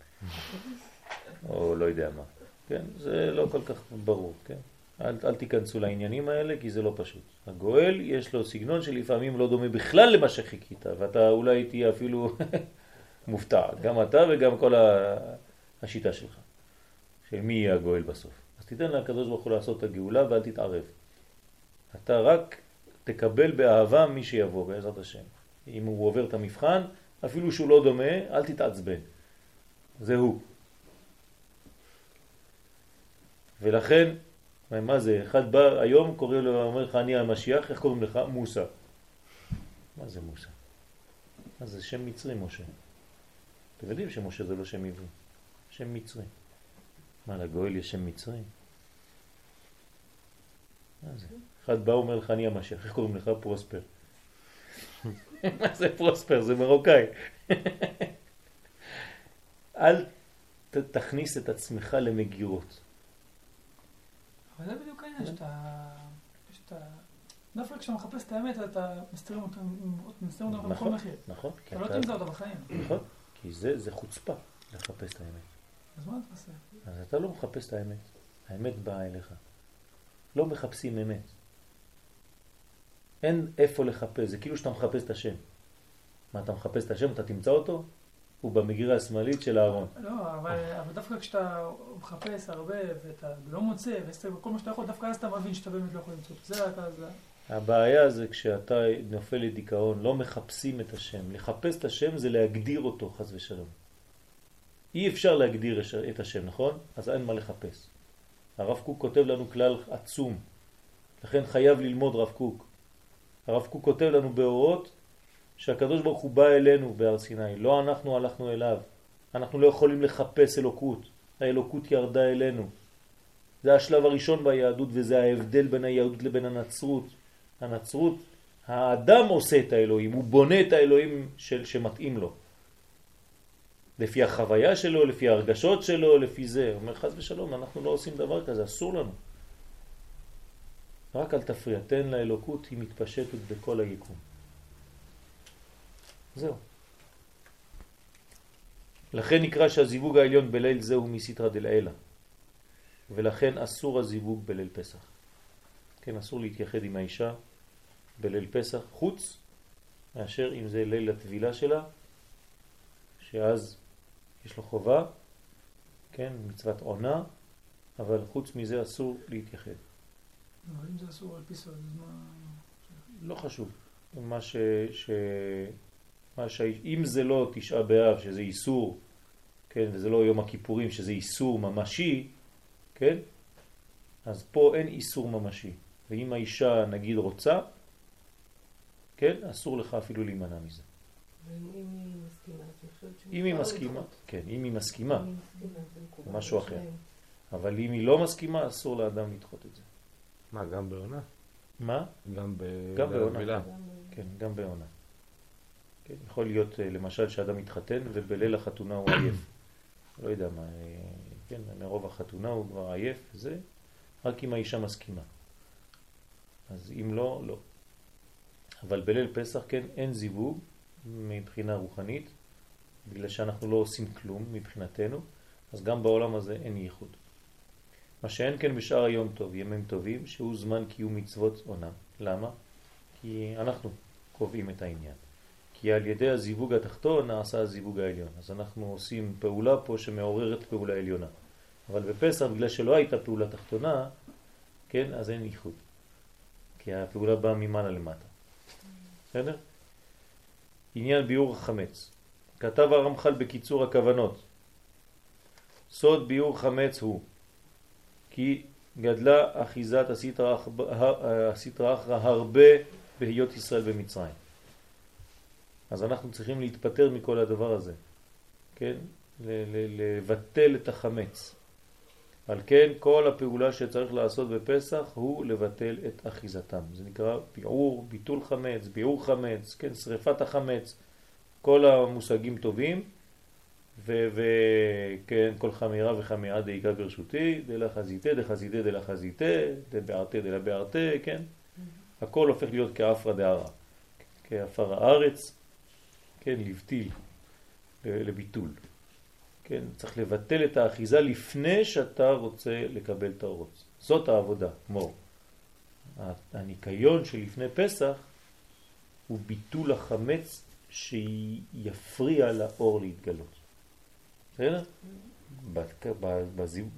או לא יודע מה. כן, זה לא כל כך ברור, כן? אל, אל תיכנסו לעניינים האלה כי זה לא פשוט. הגואל יש לו סגנון שלפעמים לא דומה בכלל למה שחיכית, ואתה אולי תהיה אפילו מופתע, גם אתה וגם כל ה- השיטה שלך, של מי יהיה הגואל בסוף. אז תיתן לקדוש ברוך הוא לעשות את הגאולה ואל תתערב. אתה רק תקבל באהבה מי שיבוא בעזרת השם. אם הוא עובר את המבחן, אפילו שהוא לא דומה, אל תתעצבן. זה הוא. ולכן, מה זה? אחד בא היום, קורא לו, אומר לך, אני המשיח, איך קוראים לך? מוסא. מה זה מוסא? מה זה שם מצרי, משה. אתם יודעים שמשה זה לא שם עברי, שם מצרי. מה, לגואל יש שם מצרי? מה זה? אחד בא, אומר לך, אני המשיח, איך קוראים לך? פרוספר. מה זה פרוספר? זה מרוקאי. אל ת- תכניס את עצמך למגירות. אבל זה בדיוק העניין, שאתה... שאתה... דווקא כשאתה מחפש את האמת, אתה מסתירים אותה בכל נכון, מחיר. נכון, אתה לא תמצא אותה בחיים. נכון, כי זה, זה חוצפה לחפש את האמת. אז מה אתה עושה? אז אתה לא מחפש את האמת, האמת באה אליך. לא מחפשים אמת. אין איפה לחפש, זה כאילו שאתה מחפש את השם. מה, אתה מחפש את השם, אתה תמצא אותו? הוא במגירה השמאלית של הארון. לא, אבל, אבל דווקא כשאתה מחפש הרבה ואתה לא מוצא, ועשית כל מה שאתה יכול, דווקא אז אתה מבין שאתה באמת לא יכול למצוא. זה רק אז... הבעיה זה כשאתה נופל לדיכאון, לא מחפשים את השם. לחפש את השם זה להגדיר אותו, חס ושלום. אי אפשר להגדיר את השם, נכון? אז אין מה לחפש. הרב קוק כותב לנו כלל עצום, לכן חייב ללמוד רב קוק. הרב קוק כותב לנו באורות שהקדוש ברוך הוא בא אלינו בהר סיני, לא אנחנו הלכנו אליו. אנחנו לא יכולים לחפש אלוקות, האלוקות ירדה אלינו. זה השלב הראשון ביהדות וזה ההבדל בין היהדות לבין הנצרות. הנצרות, האדם עושה את האלוהים, הוא בונה את האלוהים של, שמתאים לו. לפי החוויה שלו, לפי הרגשות שלו, לפי זה. הוא אומר חז ושלום, אנחנו לא עושים דבר כזה, אסור לנו. רק אל תפריע, תן לאלוקות, היא מתפשטת בכל היקום. זהו. לכן נקרא שהזיווג העליון בליל זה הוא מסיתרא דלעילא, ולכן אסור הזיווג בליל פסח. כן, אסור להתייחד עם האישה בליל פסח, חוץ מאשר אם זה ליל הטבילה שלה, שאז יש לו חובה, כן, מצוות עונה, אבל חוץ מזה אסור להתייחד. אבל אם זה אסור על פי סוד, אז מה... לא חשוב. מה ש... ש... מה ש... אם זה לא תשעה באב, שזה איסור, כן, וזה לא יום הכיפורים, שזה איסור ממשי, כן, אז פה אין איסור ממשי. ואם האישה נגיד רוצה, כן, אסור לך אפילו להימנע מזה. ואם היא מסכימה, אם היא מסכימה? כן, אם היא מסכימה, משהו אחר. אבל אם היא לא מסכימה, אסור לאדם לדחות את זה. מה, גם בעונה? מה? גם ב... גם בעונה. כן, גם בעונה. כן, יכול להיות אה, למשל שאדם מתחתן ובליל החתונה הוא עייף. לא יודע מה, אה, כן, מרוב החתונה הוא כבר עייף, זה רק אם האישה מסכימה. אז אם לא, לא. אבל בליל פסח, כן, אין זיווג מבחינה רוחנית, בגלל שאנחנו לא עושים כלום מבחינתנו, אז גם בעולם הזה אין ייחוד. מה שאין כן בשאר היום טוב, ימים טובים, שהוא זמן קיום מצוות עונה. למה? כי אנחנו קובעים את העניין. כי על ידי הזיווג התחתון נעשה הזיווג העליון. אז אנחנו עושים פעולה פה שמעוררת פעולה עליונה. אבל בפסח, בגלל שלא הייתה פעולה תחתונה, כן, אז אין ייחוד. כי הפעולה באה ממעלה למטה. בסדר? עניין ביור החמץ. כתב הרמח"ל בקיצור הכוונות. סוד ביור חמץ הוא כי גדלה אחיזת הסטרא אחרא הרבה בהיות ישראל במצרים. אז אנחנו צריכים להתפטר מכל הדבר הזה, כן? לבטל את החמץ. על כן כל הפעולה שצריך לעשות בפסח הוא לבטל את אחיזתם. זה נקרא ביעור, ביטול חמץ, ביעור חמץ, כן, שריפת החמץ, כל המושגים טובים, וכן, כל חמירה וחמירה דאיגה ברשותי, דלה חזיתה, דבערתה, דלה בערתה, כן? הכל הופך להיות כאפרה דערה, כאפר הארץ, כן, לבטיל, לביטול. כן, צריך לבטל את האחיזה לפני שאתה רוצה לקבל את האורות. זאת העבודה, מור. הניקיון שלפני פסח הוא ביטול החמץ שיפריע לאור להתגלות. בסדר?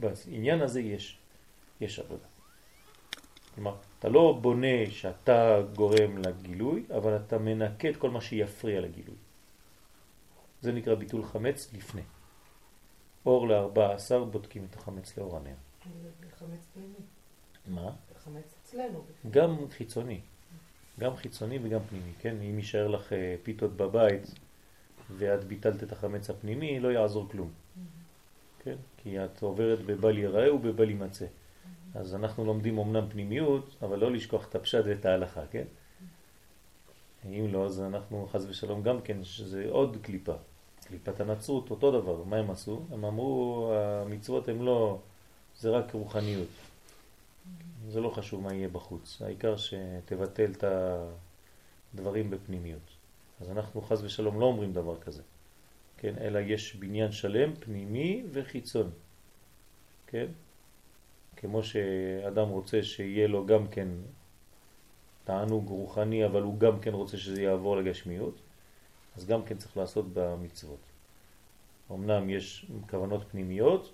בעניין הזה יש, יש עבודה. כלומר, אתה לא בונה שאתה גורם לגילוי, אבל אתה מנקה את כל מה שיפריע לגילוי. זה נקרא ביטול חמץ לפני. אור ל-14 בודקים את החמץ לאור הנר. חמץ פנימי. מה? חמץ אצלנו. גם חיצוני. גם חיצוני וגם פנימי, כן? אם יישאר לך אה, פיתות בבית ואת ביטלת את החמץ הפנימי, לא יעזור כלום. כן? כי את עוברת בבל ייראה ובבל יימצא. אז אנחנו לומדים אמנם פנימיות, אבל לא לשכוח את הפשט ואת ההלכה, כן? אם לא, אז אנחנו חז ושלום גם כן, שזה עוד קליפה. קליפת הנצרות, אותו דבר. מה הם עשו? הם אמרו, המצוות הם לא, זה רק רוחניות. זה לא חשוב מה יהיה בחוץ. העיקר שתבטל את הדברים בפנימיות. אז אנחנו חז ושלום לא אומרים דבר כזה. כן? אלא יש בניין שלם, פנימי וחיצון. כן? כמו שאדם רוצה שיהיה לו גם כן תענוג רוחני, אבל הוא גם כן רוצה שזה יעבור לגשמיות, אז גם כן צריך לעשות במצוות. אמנם יש כוונות פנימיות,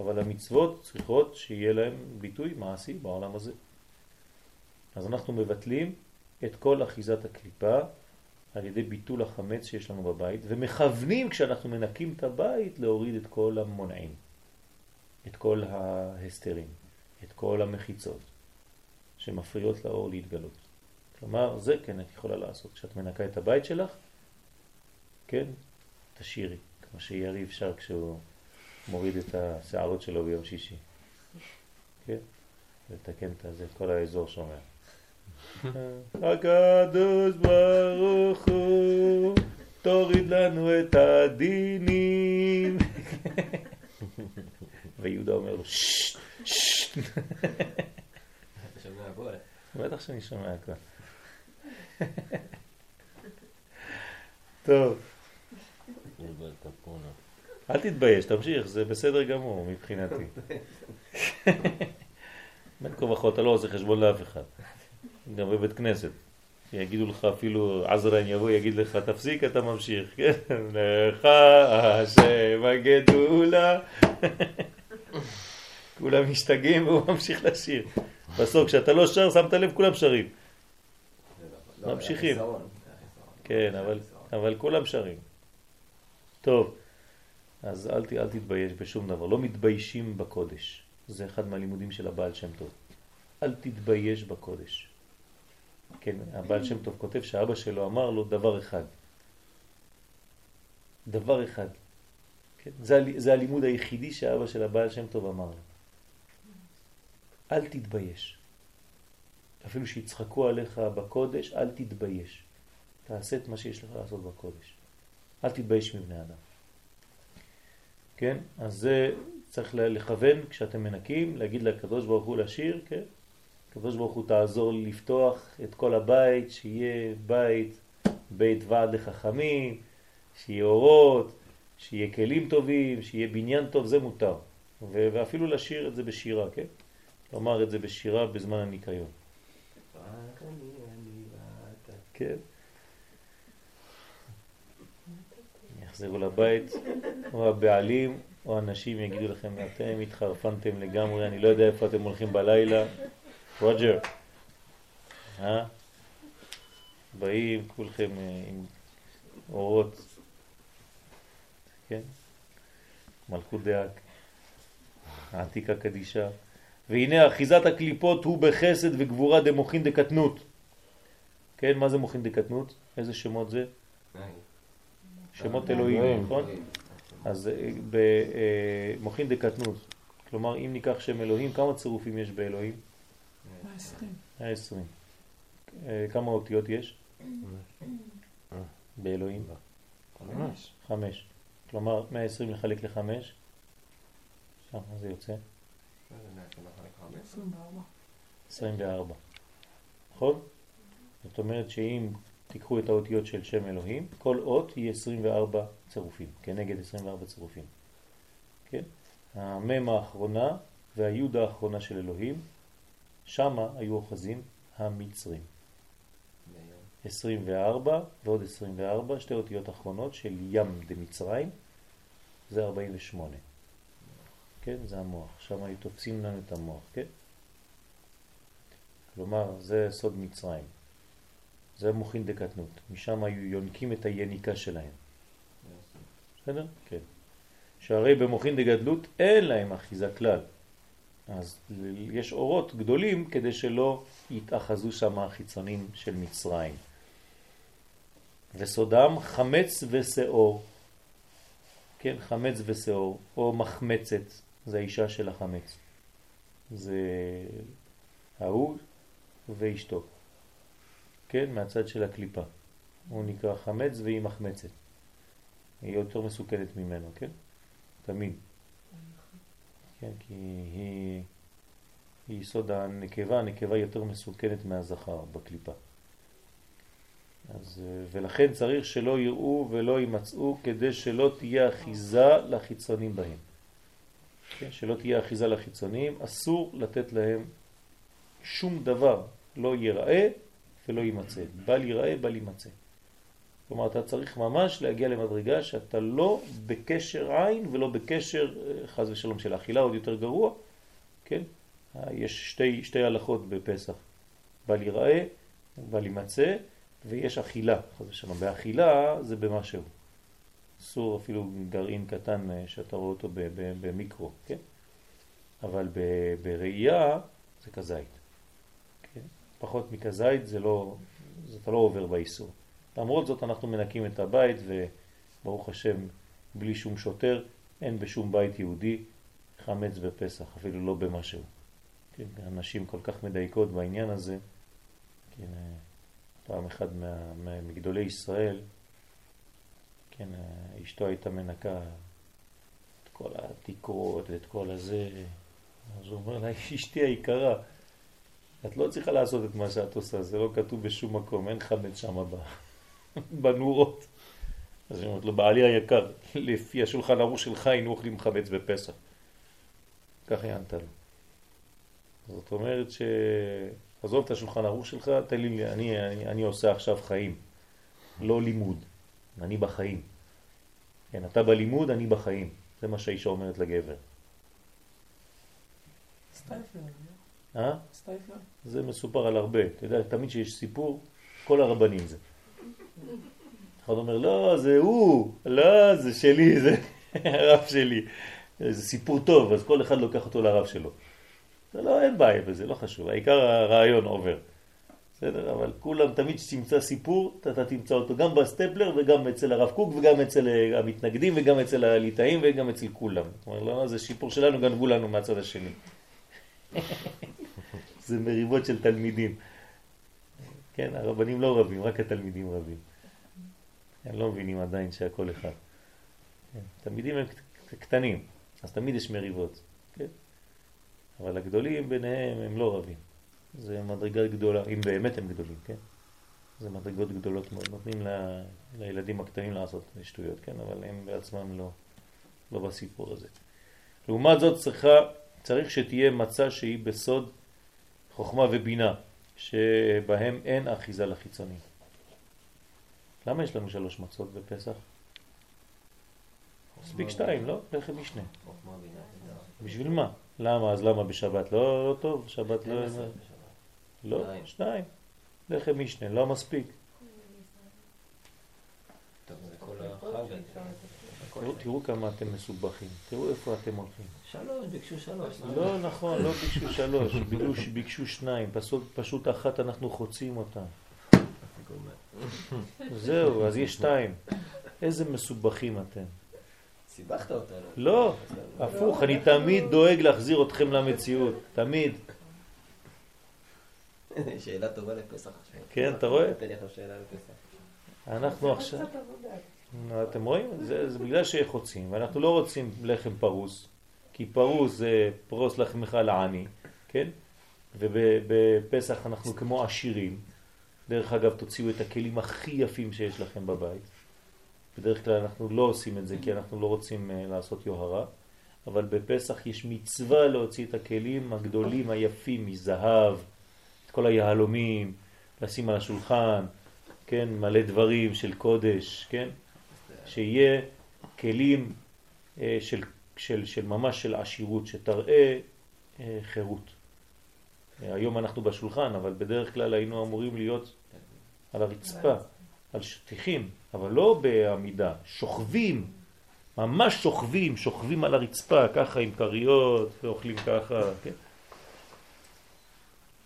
אבל המצוות צריכות שיהיה להם ביטוי מעשי בעולם הזה. אז אנחנו מבטלים את כל אחיזת הקליפה על ידי ביטול החמץ שיש לנו בבית, ומכוונים כשאנחנו מנקים את הבית להוריד את כל המונעים, את כל ההסתרים, את כל המחיצות. שמפריעות לאור להתגלות. כלומר, זה כן את יכולה לעשות. כשאת מנקה את הבית שלך, כן, תשירי, כמו שיריב שר כשהוא מוריד את השערות שלו ביום שישי. כן? לתקן את זה, כל האזור שומע. הקדוש ברוך הוא תוריד לנו את הדינים. ויהודה אומר לו, ששש, ששש. אתה שומע הכל? בטח שאני שומע הכל. טוב, בלבלת פונה. אל תתבייש, תמשיך, זה בסדר גמור מבחינתי. בין כה וכה אתה לא עושה חשבון לאף אחד, גם בבית כנסת. יגידו לך אפילו, עזרן יבוא, יגיד לך, תפסיק, אתה ממשיך, כן? לך השם הגדולה. כולם משתגעים והוא ממשיך לשיר. בסוף, כשאתה לא שר, שמת לב, כולם שרים. ממשיכים. כן, אבל, כולם שרים. טוב, אז אל תתבייש בשום דבר, לא מתביישים בקודש. זה אחד מהלימודים של הבעל שם טוב. אל תתבייש בקודש. כן, הבעל שם טוב כותב שאבא שלו אמר לו דבר אחד. דבר אחד. כן, זה, זה הלימוד היחידי שאבא של הבעל שם טוב אמר לו. אל תתבייש. אפילו שיצחקו עליך בקודש, אל תתבייש. תעשה את מה שיש לך לעשות בקודש. אל תתבייש מבני אדם. כן? אז זה צריך לכוון כשאתם מנקים, להגיד לקדוש ברוך הוא לשיר, כן? הקדוש ברוך הוא תעזור לי לפתוח את כל הבית, שיהיה בית, בית ועד לחכמים, שיהיה אורות, שיהיה כלים טובים, שיהיה בניין טוב, זה מותר. ואפילו לשיר את זה בשירה, כן? לומר את זה בשירה בזמן הניקיון. כן. יחזרו לבית, או הבעלים, או אנשים יגידו לכם, אתם התחרפנתם לגמרי, אני לא יודע איפה אתם הולכים בלילה. רוג'ר, אה? באים כולכם אה, עם אורות, כן? מלכות דאק, העתיקה קדישה. והנה אחיזת הקליפות הוא בחסד וגבורה דמוכין דקטנות. כן, מה זה מוכין דקטנות? איזה שמות זה? שמות אה, אלוהים. נכון? אז אה, במוכין דקטנות, כלומר אם ניקח שם אלוהים, כמה צירופים יש באלוהים? 120. 120. אה, כמה אותיות יש? באלוהים? ממש. חמש. כלומר 120 לחלק לחמש, שם זה יוצא? מה זה 125? 24. 24. נכון? זאת אומרת שאם תיקחו את האותיות של שם אלוהים, כל אות יהיה 24 צירופים, כנגד 24 צירופים. כן? המם האחרונה והיוד האחרונה של אלוהים, שמה היו אוחזים המצרים. ביום. 24 ועוד 24, שתי אותיות אחרונות של ים דמצרים, זה 48. כן, זה המוח. שם היו תופסים לנו את המוח, כן? כלומר, זה סוד מצרים. זה מוכין דקטנות. משם היו יונקים את היניקה שלהם. בסדר? כן. שהרי במוכין דגדלות אין להם אחיזה כלל. אז יש אורות גדולים כדי שלא יתאחזו שם החיצונים של מצרים. וסודם חמץ ושאור. כן, חמץ ושאור, או מחמצת, זה האישה של החמץ. זה ההוא ואשתו. כן, מהצד של הקליפה. הוא נקרא חמץ והיא מחמצת. היא יותר מסוכנת ממנו, כן? תמיד. כן, כי היא, היא יסוד הנקבה, הנקבה יותר מסוכנת מהזכר בקליפה. אז, ולכן צריך שלא יראו ולא יימצאו כדי שלא תהיה אחיזה לחיצונים בהם. כן, שלא תהיה אחיזה לחיצונים, אסור לתת להם שום דבר, לא ייראה ולא יימצא. בל ייראה, בל יימצא. כלומר, אתה צריך ממש להגיע למדרגה שאתה לא בקשר עין ולא בקשר, אה, חז ושלום, של האכילה, עוד יותר גרוע, כן? אה, יש שתי, שתי הלכות בפסח, בל ייראה, בל יימצא, ויש אכילה, חז ושלום. באכילה זה במשהו. אסור אפילו גרעין קטן אה, שאתה רואה אותו במיקרו, כן? אבל בראייה זה כזית. כן? פחות מכזית, זה לא, זה אתה לא עובר באיסור. למרות זאת אנחנו מנקים את הבית וברוך השם בלי שום שוטר, אין בשום בית יהודי חמץ בפסח, אפילו לא במשהו. כן, הנשים כל כך מדייקות בעניין הזה. כן, פעם אחד מה, מגדולי ישראל, כן, אשתו הייתה מנקה את כל התקרות ואת כל הזה, אז הוא אומר לה, אשתי היקרה, את לא צריכה לעשות את מה שאת עושה, זה לא כתוב בשום מקום, אין חמץ שם בנורות. אז היא אומרת לו, בעלי היקר, לפי השולחן ערוך שלך היינו אוכלים חמץ בפסח. ככה היא ענתה לו. זאת אומרת ש... עזוב את השולחן ערוך שלך, תן לי, אני, אני, אני עושה עכשיו חיים, לא לימוד, אני בחיים. כן, אתה בלימוד, אני בחיים. זה מה שהאישה אומרת לגבר. סטייפלר. אה? סטייפלר. זה מסופר על הרבה. אתה יודע, תמיד שיש סיפור, כל הרבנים זה. אחד אומר, לא, זה הוא, לא, זה שלי, זה הרב שלי. זה סיפור טוב, אז כל אחד לוקח אותו לרב שלו. זה לא, אין בעיה בזה, לא חשוב, העיקר הרעיון עובר. בסדר? אבל כולם, תמיד כשתמצא סיפור, אתה, תמצא אותו גם בסטייפלר וגם אצל הרב קוק וגם אצל המתנגדים וגם אצל הליטאים וגם אצל כולם. זאת אומרת, לא, זה שיפור שלנו, גנבו לנו מהצד השני. זה מריבות של תלמידים. כן, הרבנים לא רבים, רק התלמידים רבים. הם לא מבינים עדיין שהכל אחד. כן, תלמידים הם קטנים, אז תמיד יש מריבות. כן? אבל הגדולים ביניהם הם לא רבים. זה מדרגה גדולה, אם באמת הם גדולים, כן? זה מדרגות גדולות מאוד. נותנים ל... לילדים הקטנים לעשות שטויות, כן? אבל הם בעצמם לא, לא בסיפור הזה. לעומת זאת צריכה, צריך שתהיה מצה שהיא בסוד חוכמה ובינה, שבהם אין אחיזה לחיצונים. למה יש לנו שלוש מצות בפסח? מספיק שתיים, לא? לחם משנה. בשביל מה? למה? אז למה בשבת? לא, לא טוב, שבת לא... לא, שניים. לחם משנה, לא מספיק. תראו, כמה אתם מסובכים, תראו איפה אתם הולכים. שלוש, ביקשו שלוש. לא נכון, לא ביקשו שלוש, ביקשו, שניים, פשוט אחת אנחנו חוצים אותה. זהו, אז יש שתיים. איזה מסובכים אתם. סיבכת אותנו. לא, הפוך, אני תמיד דואג להחזיר אתכם למציאות, תמיד. שאלה טובה לפסח. כן, אתה רואה? תן לי עכשיו שאלה לפסח. אנחנו עכשיו... אתם רואים? זה, זה בגלל שחוצים, ואנחנו לא רוצים לחם פרוס, כי פרוס זה פרוס לחמך לעני, כן? ובפסח אנחנו כמו עשירים. דרך אגב, תוציאו את הכלים הכי יפים שיש לכם בבית. בדרך כלל אנחנו לא עושים את זה כי אנחנו לא רוצים uh, לעשות יוהרה, אבל בפסח יש מצווה להוציא את הכלים הגדולים היפים מזהב, את כל היהלומים, לשים על השולחן, כן, מלא דברים של קודש, כן, שיהיה כלים uh, של, של, של ממש של עשירות, שתראה uh, חירות. היום אנחנו בשולחן, אבל בדרך כלל היינו אמורים להיות על הרצפה, על שטיחים, אבל לא בעמידה, שוכבים, ממש שוכבים, שוכבים על הרצפה, ככה עם קריות, ואוכלים ככה, כן?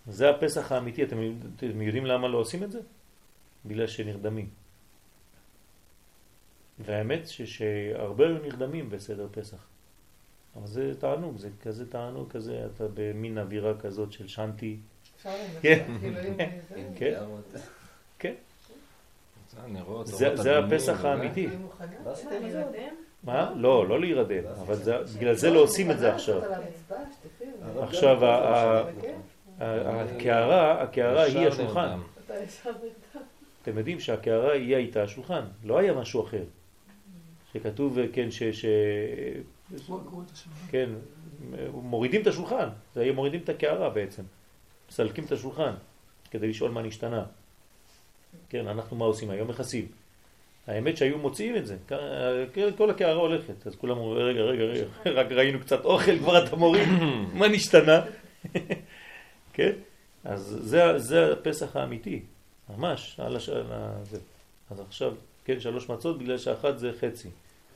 זה הפסח האמיתי, אתם, אתם יודעים למה לא עושים את זה? בגלל שנרדמים. והאמת ש, שהרבה נרדמים בסדר פסח. אבל זה תענוג, זה כזה תענוג כזה, אתה במין אווירה כזאת של שנתי. אפשר לנסות, כן. כאילו אם... כן. כן. זה, הפסח. האמיתי. מה? לא, לא להירדם, אבל זה, בגלל זה לא עושים את זה עכשיו. עכשיו, הקערה, הקערה היא השולחן. אתם יודעים שהקערה היא הייתה השולחן, לא היה משהו אחר. שכתוב, כן, ש... ש... כן, מורידים את השולחן, זה היה מורידים את הקערה בעצם. מסלקים את השולחן כדי לשאול מה נשתנה. כן, אנחנו מה עושים היום? מכסים. האמת שהיו מוציאים את זה, כן, כל הקערה הולכת, אז כולם אומרים, רגע, רגע, רגע, רק ראינו קצת אוכל, כבר אתה מוריד, מה נשתנה? כן? אז זה, זה הפסח האמיתי, ממש, על הש... על. זה. אז עכשיו, כן, שלוש מצות בגלל שאחת זה חצי.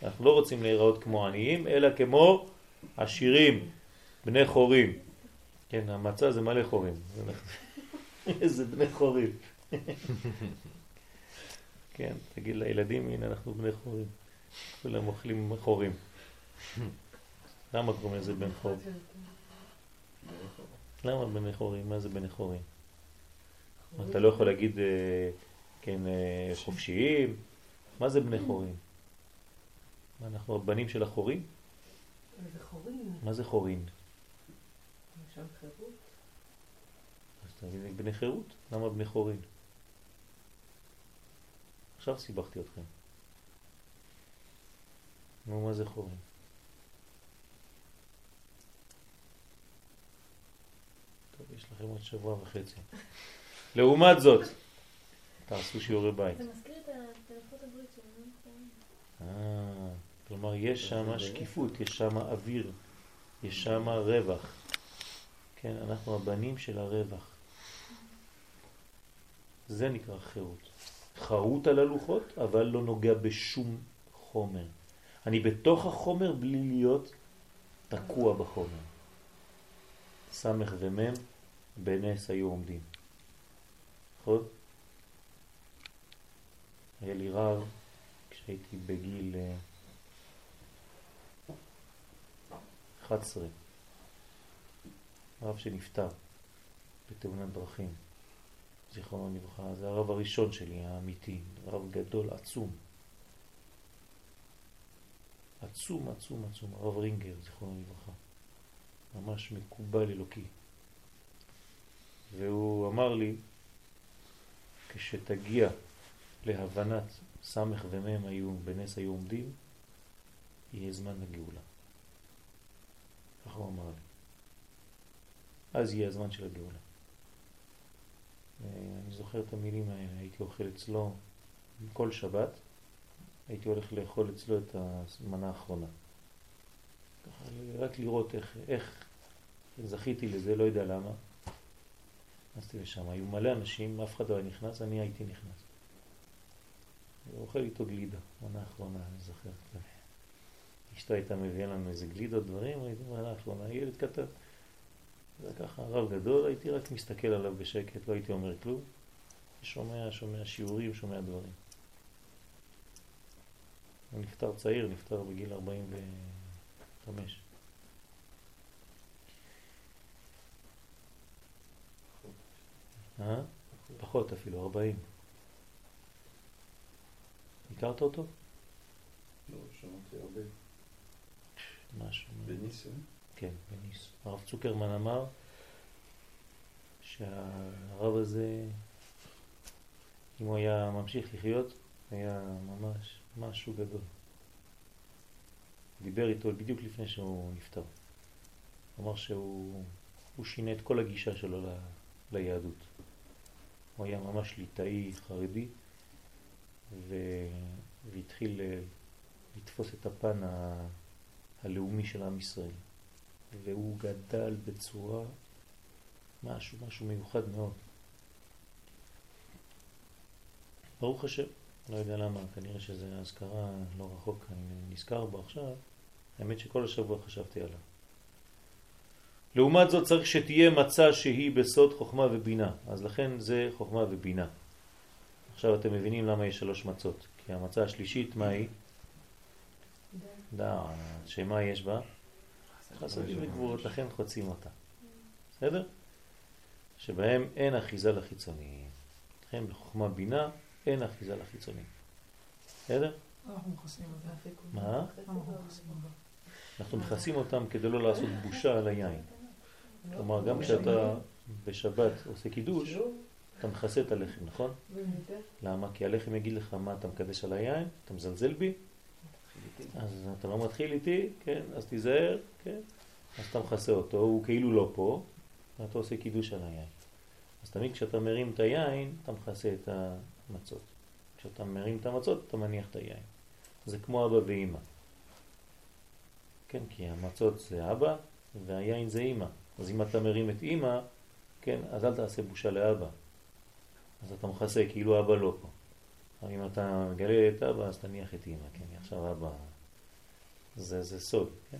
אנחנו לא רוצים להיראות כמו עניים, אלא כמו עשירים, בני חורים. כן, המצה זה מלא חורים. איזה בני חורים. כן, תגיד לילדים, הנה אנחנו בני חורים. כולם אוכלים חורים. למה קוראים לזה בן חור? למה בני חורים? מה זה בני חורים? אתה לא יכול להגיד, אה, כן, אה, חופשיים? מה זה בני חורים? מה, אנחנו הבנים של החורים? מה זה חורין? שם חירות. אז תגיד בני חירות? למה בני חורין? עכשיו סיבכתי אתכם. נו, מה זה חורין? טוב, יש לכם עוד שבוע וחצי. לעומת זאת, תעשו שיעורי בית. זה מזכיר את הלוחות הברית שלנו. אה, כלומר, יש שם שקיפות, יש שם אוויר, יש שם רווח. כן, אנחנו הבנים של הרווח. זה נקרא חירות. חרוט על הלוחות, אבל לא נוגע בשום חומר. אני בתוך החומר בלי להיות תקוע בחומר. סמך ומם בנס היו עומדים. נכון? היה לי רב כשהייתי בגיל אה, 11, רב שנפטר בתאונת דרכים, זיכרונו לברכה. זה הרב הראשון שלי, האמיתי, רב גדול, עצום. עצום, עצום, עצום, הרב רינגר, זיכרונו לברכה. ממש מקובל אלוקי. והוא אמר לי, כשתגיע להבנת סמך ומם היו, בנס היו עומדים, יהיה זמן לגאולה. ככה הוא אמר לי. אז יהיה הזמן של הגאולה. אני זוכר את המילים האלה, הייתי אוכל אצלו כל שבת, הייתי הולך לאכול אצלו את המנה האחרונה. רק לראות איך, איך זכיתי לזה, לא יודע למה. נכנסתי לשם, היו מלא אנשים, אף אחד לא היה נכנס, אני הייתי נכנס. ואוכל איתו גלידה, מנה האחרונה, אני זוכר. אשתו הייתה מביאה לנו איזה גלידות, דברים, הייתי מנה האחרונה, ילד קטן. זה ככה, רב גדול, הייתי רק מסתכל עליו בשקט, לא הייתי אומר כלום. שומע, שומע שיעורים, שומע דברים. הוא נפטר צעיר, נפטר בגיל 45. אה? פחות אפילו, 40. הכרת אותו? לא, שמעתי הרבה. משהו. בניס, אה? כן, בניס. הרב צוקרמן אמר שהרב הזה, אם הוא היה ממשיך לחיות, היה ממש משהו גדול. דיבר איתו בדיוק לפני שהוא נפטר. אמר שהוא שינה את כל הגישה שלו ל, ליהדות. הוא היה ממש ליטאי חרדי ו... והתחיל לתפוס את הפן ה... הלאומי של עם ישראל. והוא גדל בצורה משהו, משהו מיוחד מאוד. ברוך השם, לא יודע למה, כנראה שזה אזכרה לא רחוק, אני נזכר בו עכשיו, האמת שכל השבוע חשבתי עליו. לעומת זאת צריך שתהיה מצה שהיא בסוד חוכמה ובינה, אז לכן זה חוכמה ובינה. עכשיו אתם מבינים למה יש שלוש מצות, כי המצה השלישית, מה היא? דעת, שמה יש בה? חסדים וגבורות, לכן חוצים אותה. בסדר? שבהם אין אחיזה לחיצוניים. לכן בחוכמה בינה אין אחיזה לחיצוניים. בסדר? אנחנו מכסים. מה? זה. אנחנו מכסים אותם כדי לא לעשות בושה על היין. כלומר, גם כשאתה בשבת עושה קידוש, אתה מכסה את הלחם, נכון? למה? כי הלחם יגיד לך מה אתה מקדש על היין, אתה מזלזל בי, אז אתה לא מתחיל איתי, כן, אז תיזהר, כן, אז אתה מכסה אותו, הוא כאילו לא פה, ואתה עושה קידוש על היין. אז תמיד כשאתה מרים את היין, אתה מכסה את המצות. כשאתה מרים את המצות, אתה מניח את היין. זה כמו אבא ואימא. כן, כי המצות זה אבא והיין זה אימא. אז אם אתה מרים את אימא, כן, אז אל תעשה בושה לאבא. אז אתה מכסה כאילו אבא לא פה. אם אתה מגלה את אבא, אז תניח את אימא, כן, עכשיו אבא, זה, זה סוד, כן?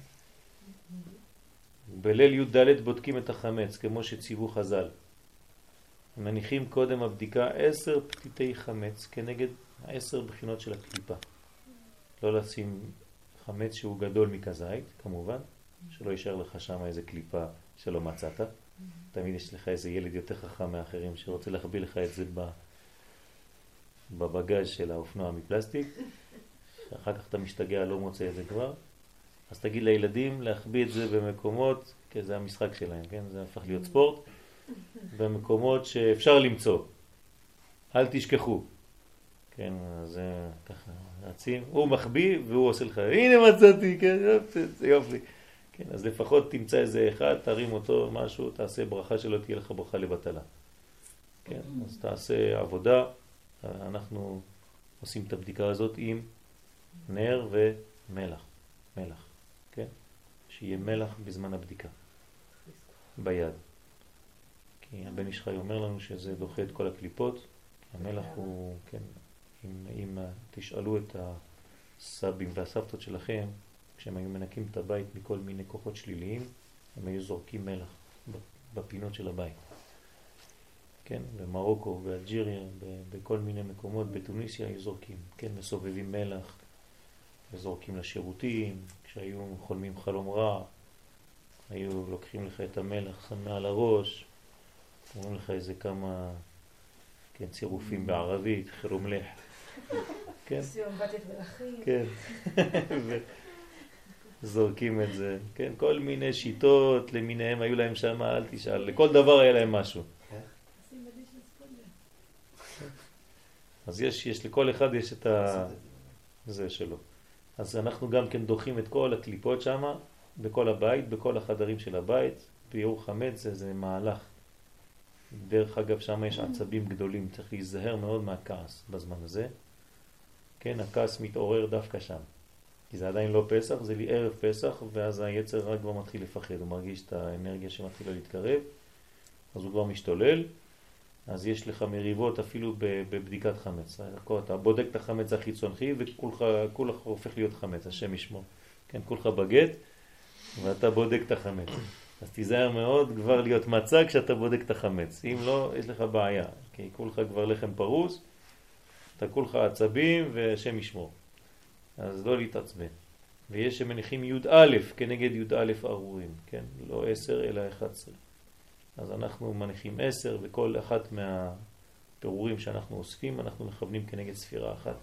בליל י"ד בודקים את החמץ, כמו שציוו חז"ל. מניחים קודם הבדיקה עשר פתיתי חמץ כנגד עשר בחינות של הקליפה. לא לשים חמץ שהוא גדול מכזית, כמובן, שלא יישאר לך שם איזה קליפה שלא מצאת. תמיד יש לך איזה ילד יותר חכם מאחרים שרוצה להחביא לך את זה בבגז של האופנוע מפלסטיק, שאחר כך אתה משתגע, לא מוצא את זה כבר. אז תגיד לילדים להחביא את זה במקומות, כי זה המשחק שלהם, כן? זה הפך להיות ספורט, במקומות שאפשר למצוא. אל תשכחו. כן, אז ככה, רצים, הוא מחביא והוא עושה לך, הנה מצאתי, כן, יופי, יופי. כן, אז לפחות תמצא איזה אחד, תרים אותו, משהו, תעשה ברכה שלא תהיה לך ברכה לבטלה. כן, אז תעשה עבודה, אנחנו עושים את הבדיקה הזאת עם נר ומלח, מלח, כן? שיהיה מלח בזמן הבדיקה, ביד. כי הבן איש חי אומר לנו שזה דוחה את כל הקליפות, המלח הוא, כן, אם, אם תשאלו את הסבים והסבתות שלכם, כשהם היו מנקים את הבית מכל מיני כוחות שליליים, הם היו זורקים מלח בפינות של הבית. כן, במרוקו, באלג'יריה, בכל מיני מקומות, בתוניסיה היו זורקים, כן, מסובבים מלח וזורקים לשירותים, כשהיו חולמים חלום רע, היו לוקחים לך את המלח, שם מעל הראש, אומרים לך איזה כמה, כן, צירופים בערבית, חלום לך. כן. סיום בתת מלאכים. כן. זורקים את זה, כן, כל מיני שיטות למיניהם היו להם שם, אל תשאל, לכל דבר היה להם משהו. אז יש, יש לכל אחד יש את ה... זה שלו. אז אנחנו גם כן דוחים את כל הקליפות שם, בכל הבית, בכל החדרים של הבית. ביור חמץ זה, זה מהלך. דרך אגב, שם יש עצבים גדולים, צריך להיזהר מאוד מהכעס בזמן הזה. כן, הכעס מתעורר דווקא שם. כי זה עדיין לא פסח, זה לי ערב פסח, ואז היצר רק כבר מתחיל לפחד, הוא מרגיש את האנרגיה שמתחילה להתקרב, אז הוא כבר משתולל, אז יש לך מריבות אפילו בבדיקת חמץ. אתה בודק את החמץ החיצוני וכולך הופך להיות חמץ, השם ישמור. כן, כולך בגט ואתה בודק את החמץ. אז תיזהר מאוד כבר להיות מצג כשאתה בודק את החמץ. אם לא, יש לך בעיה, כי כולך כבר לחם פרוס, אתה כולך עצבים והשם ישמור. אז לא להתעצבן. ויש שמניחים י"א כנגד י"א ארורים, כן? לא עשר אלא אחד עשרה. אז אנחנו מניחים עשר, וכל אחת מהפירורים שאנחנו אוספים, אנחנו מכוונים כנגד ספירה אחת,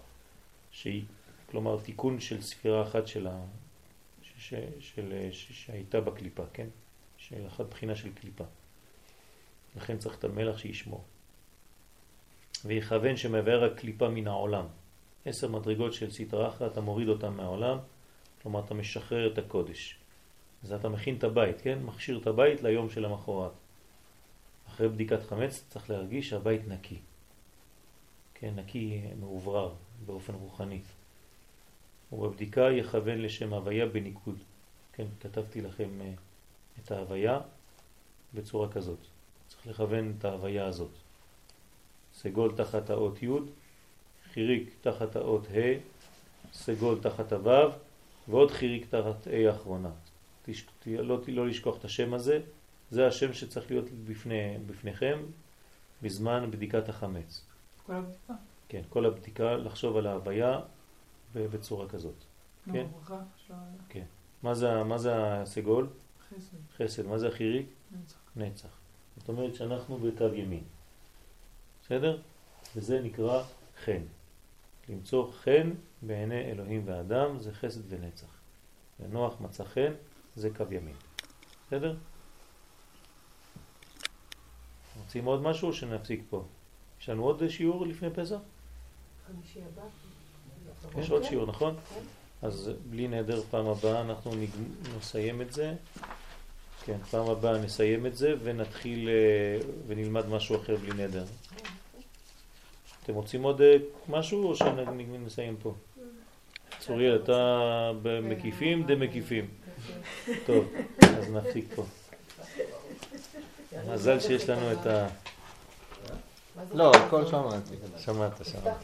שהיא, כלומר, תיקון של ספירה אחת של ה... ש... של... ש... שהייתה בקליפה, כן? של אחת בחינה של קליפה. לכן צריך את המלח שישמור. ויכוון שמבאר הקליפה מן העולם. עשר מדרגות של סטרה אחת, אתה מוריד אותם מהעולם, כלומר אתה משחרר את הקודש. אז אתה מכין את הבית, כן? מכשיר את הבית ליום של המחרת. אחרי בדיקת חמץ צריך להרגיש שהבית נקי. כן, נקי מעוברר באופן רוחני. ובבדיקה יכוון לשם הוויה בניקוד. כן, כתבתי לכם אה, את ההוויה בצורה כזאת. צריך לכוון את ההוויה הזאת. סגול תחת האות י', חיריק תחת האות ה', סגול תחת הו', ועוד חיריק תחת ה' האחרונה. לא, לא לשכוח את השם הזה, זה השם שצריך להיות בפני, בפניכם בזמן בדיקת החמץ. כל הבדיקה? כן, כל הבדיקה, לחשוב על ההוויה בצורה כזאת. לא, כן? כן. מה זה, מה זה הסגול? חסד. חסד. מה זה החיריק? נצח. נצח. זאת אומרת שאנחנו בקו ימין. בסדר? וזה נקרא חן. למצוא חן בעיני אלוהים ואדם זה חסד ונצח. ונוח מצא חן זה קו ימין. בסדר? רוצים עוד משהו או שנפסיק פה? יש לנו עוד שיעור לפני פסח? חמישי הבא. יש עוד שיעור, נכון? אז בלי נדר פעם הבאה אנחנו נסיים את זה. כן, פעם הבאה נסיים את זה ונתחיל אה, ונלמד משהו אחר בלי נדר. אתם רוצים עוד אה, משהו או שנסיים פה? צוריאל, אתה במקיפים דמקיפים. טוב, אז נפסיק פה. מזל שיש לנו את ה... לא, הכל שמעתי. שמעת, שמעת.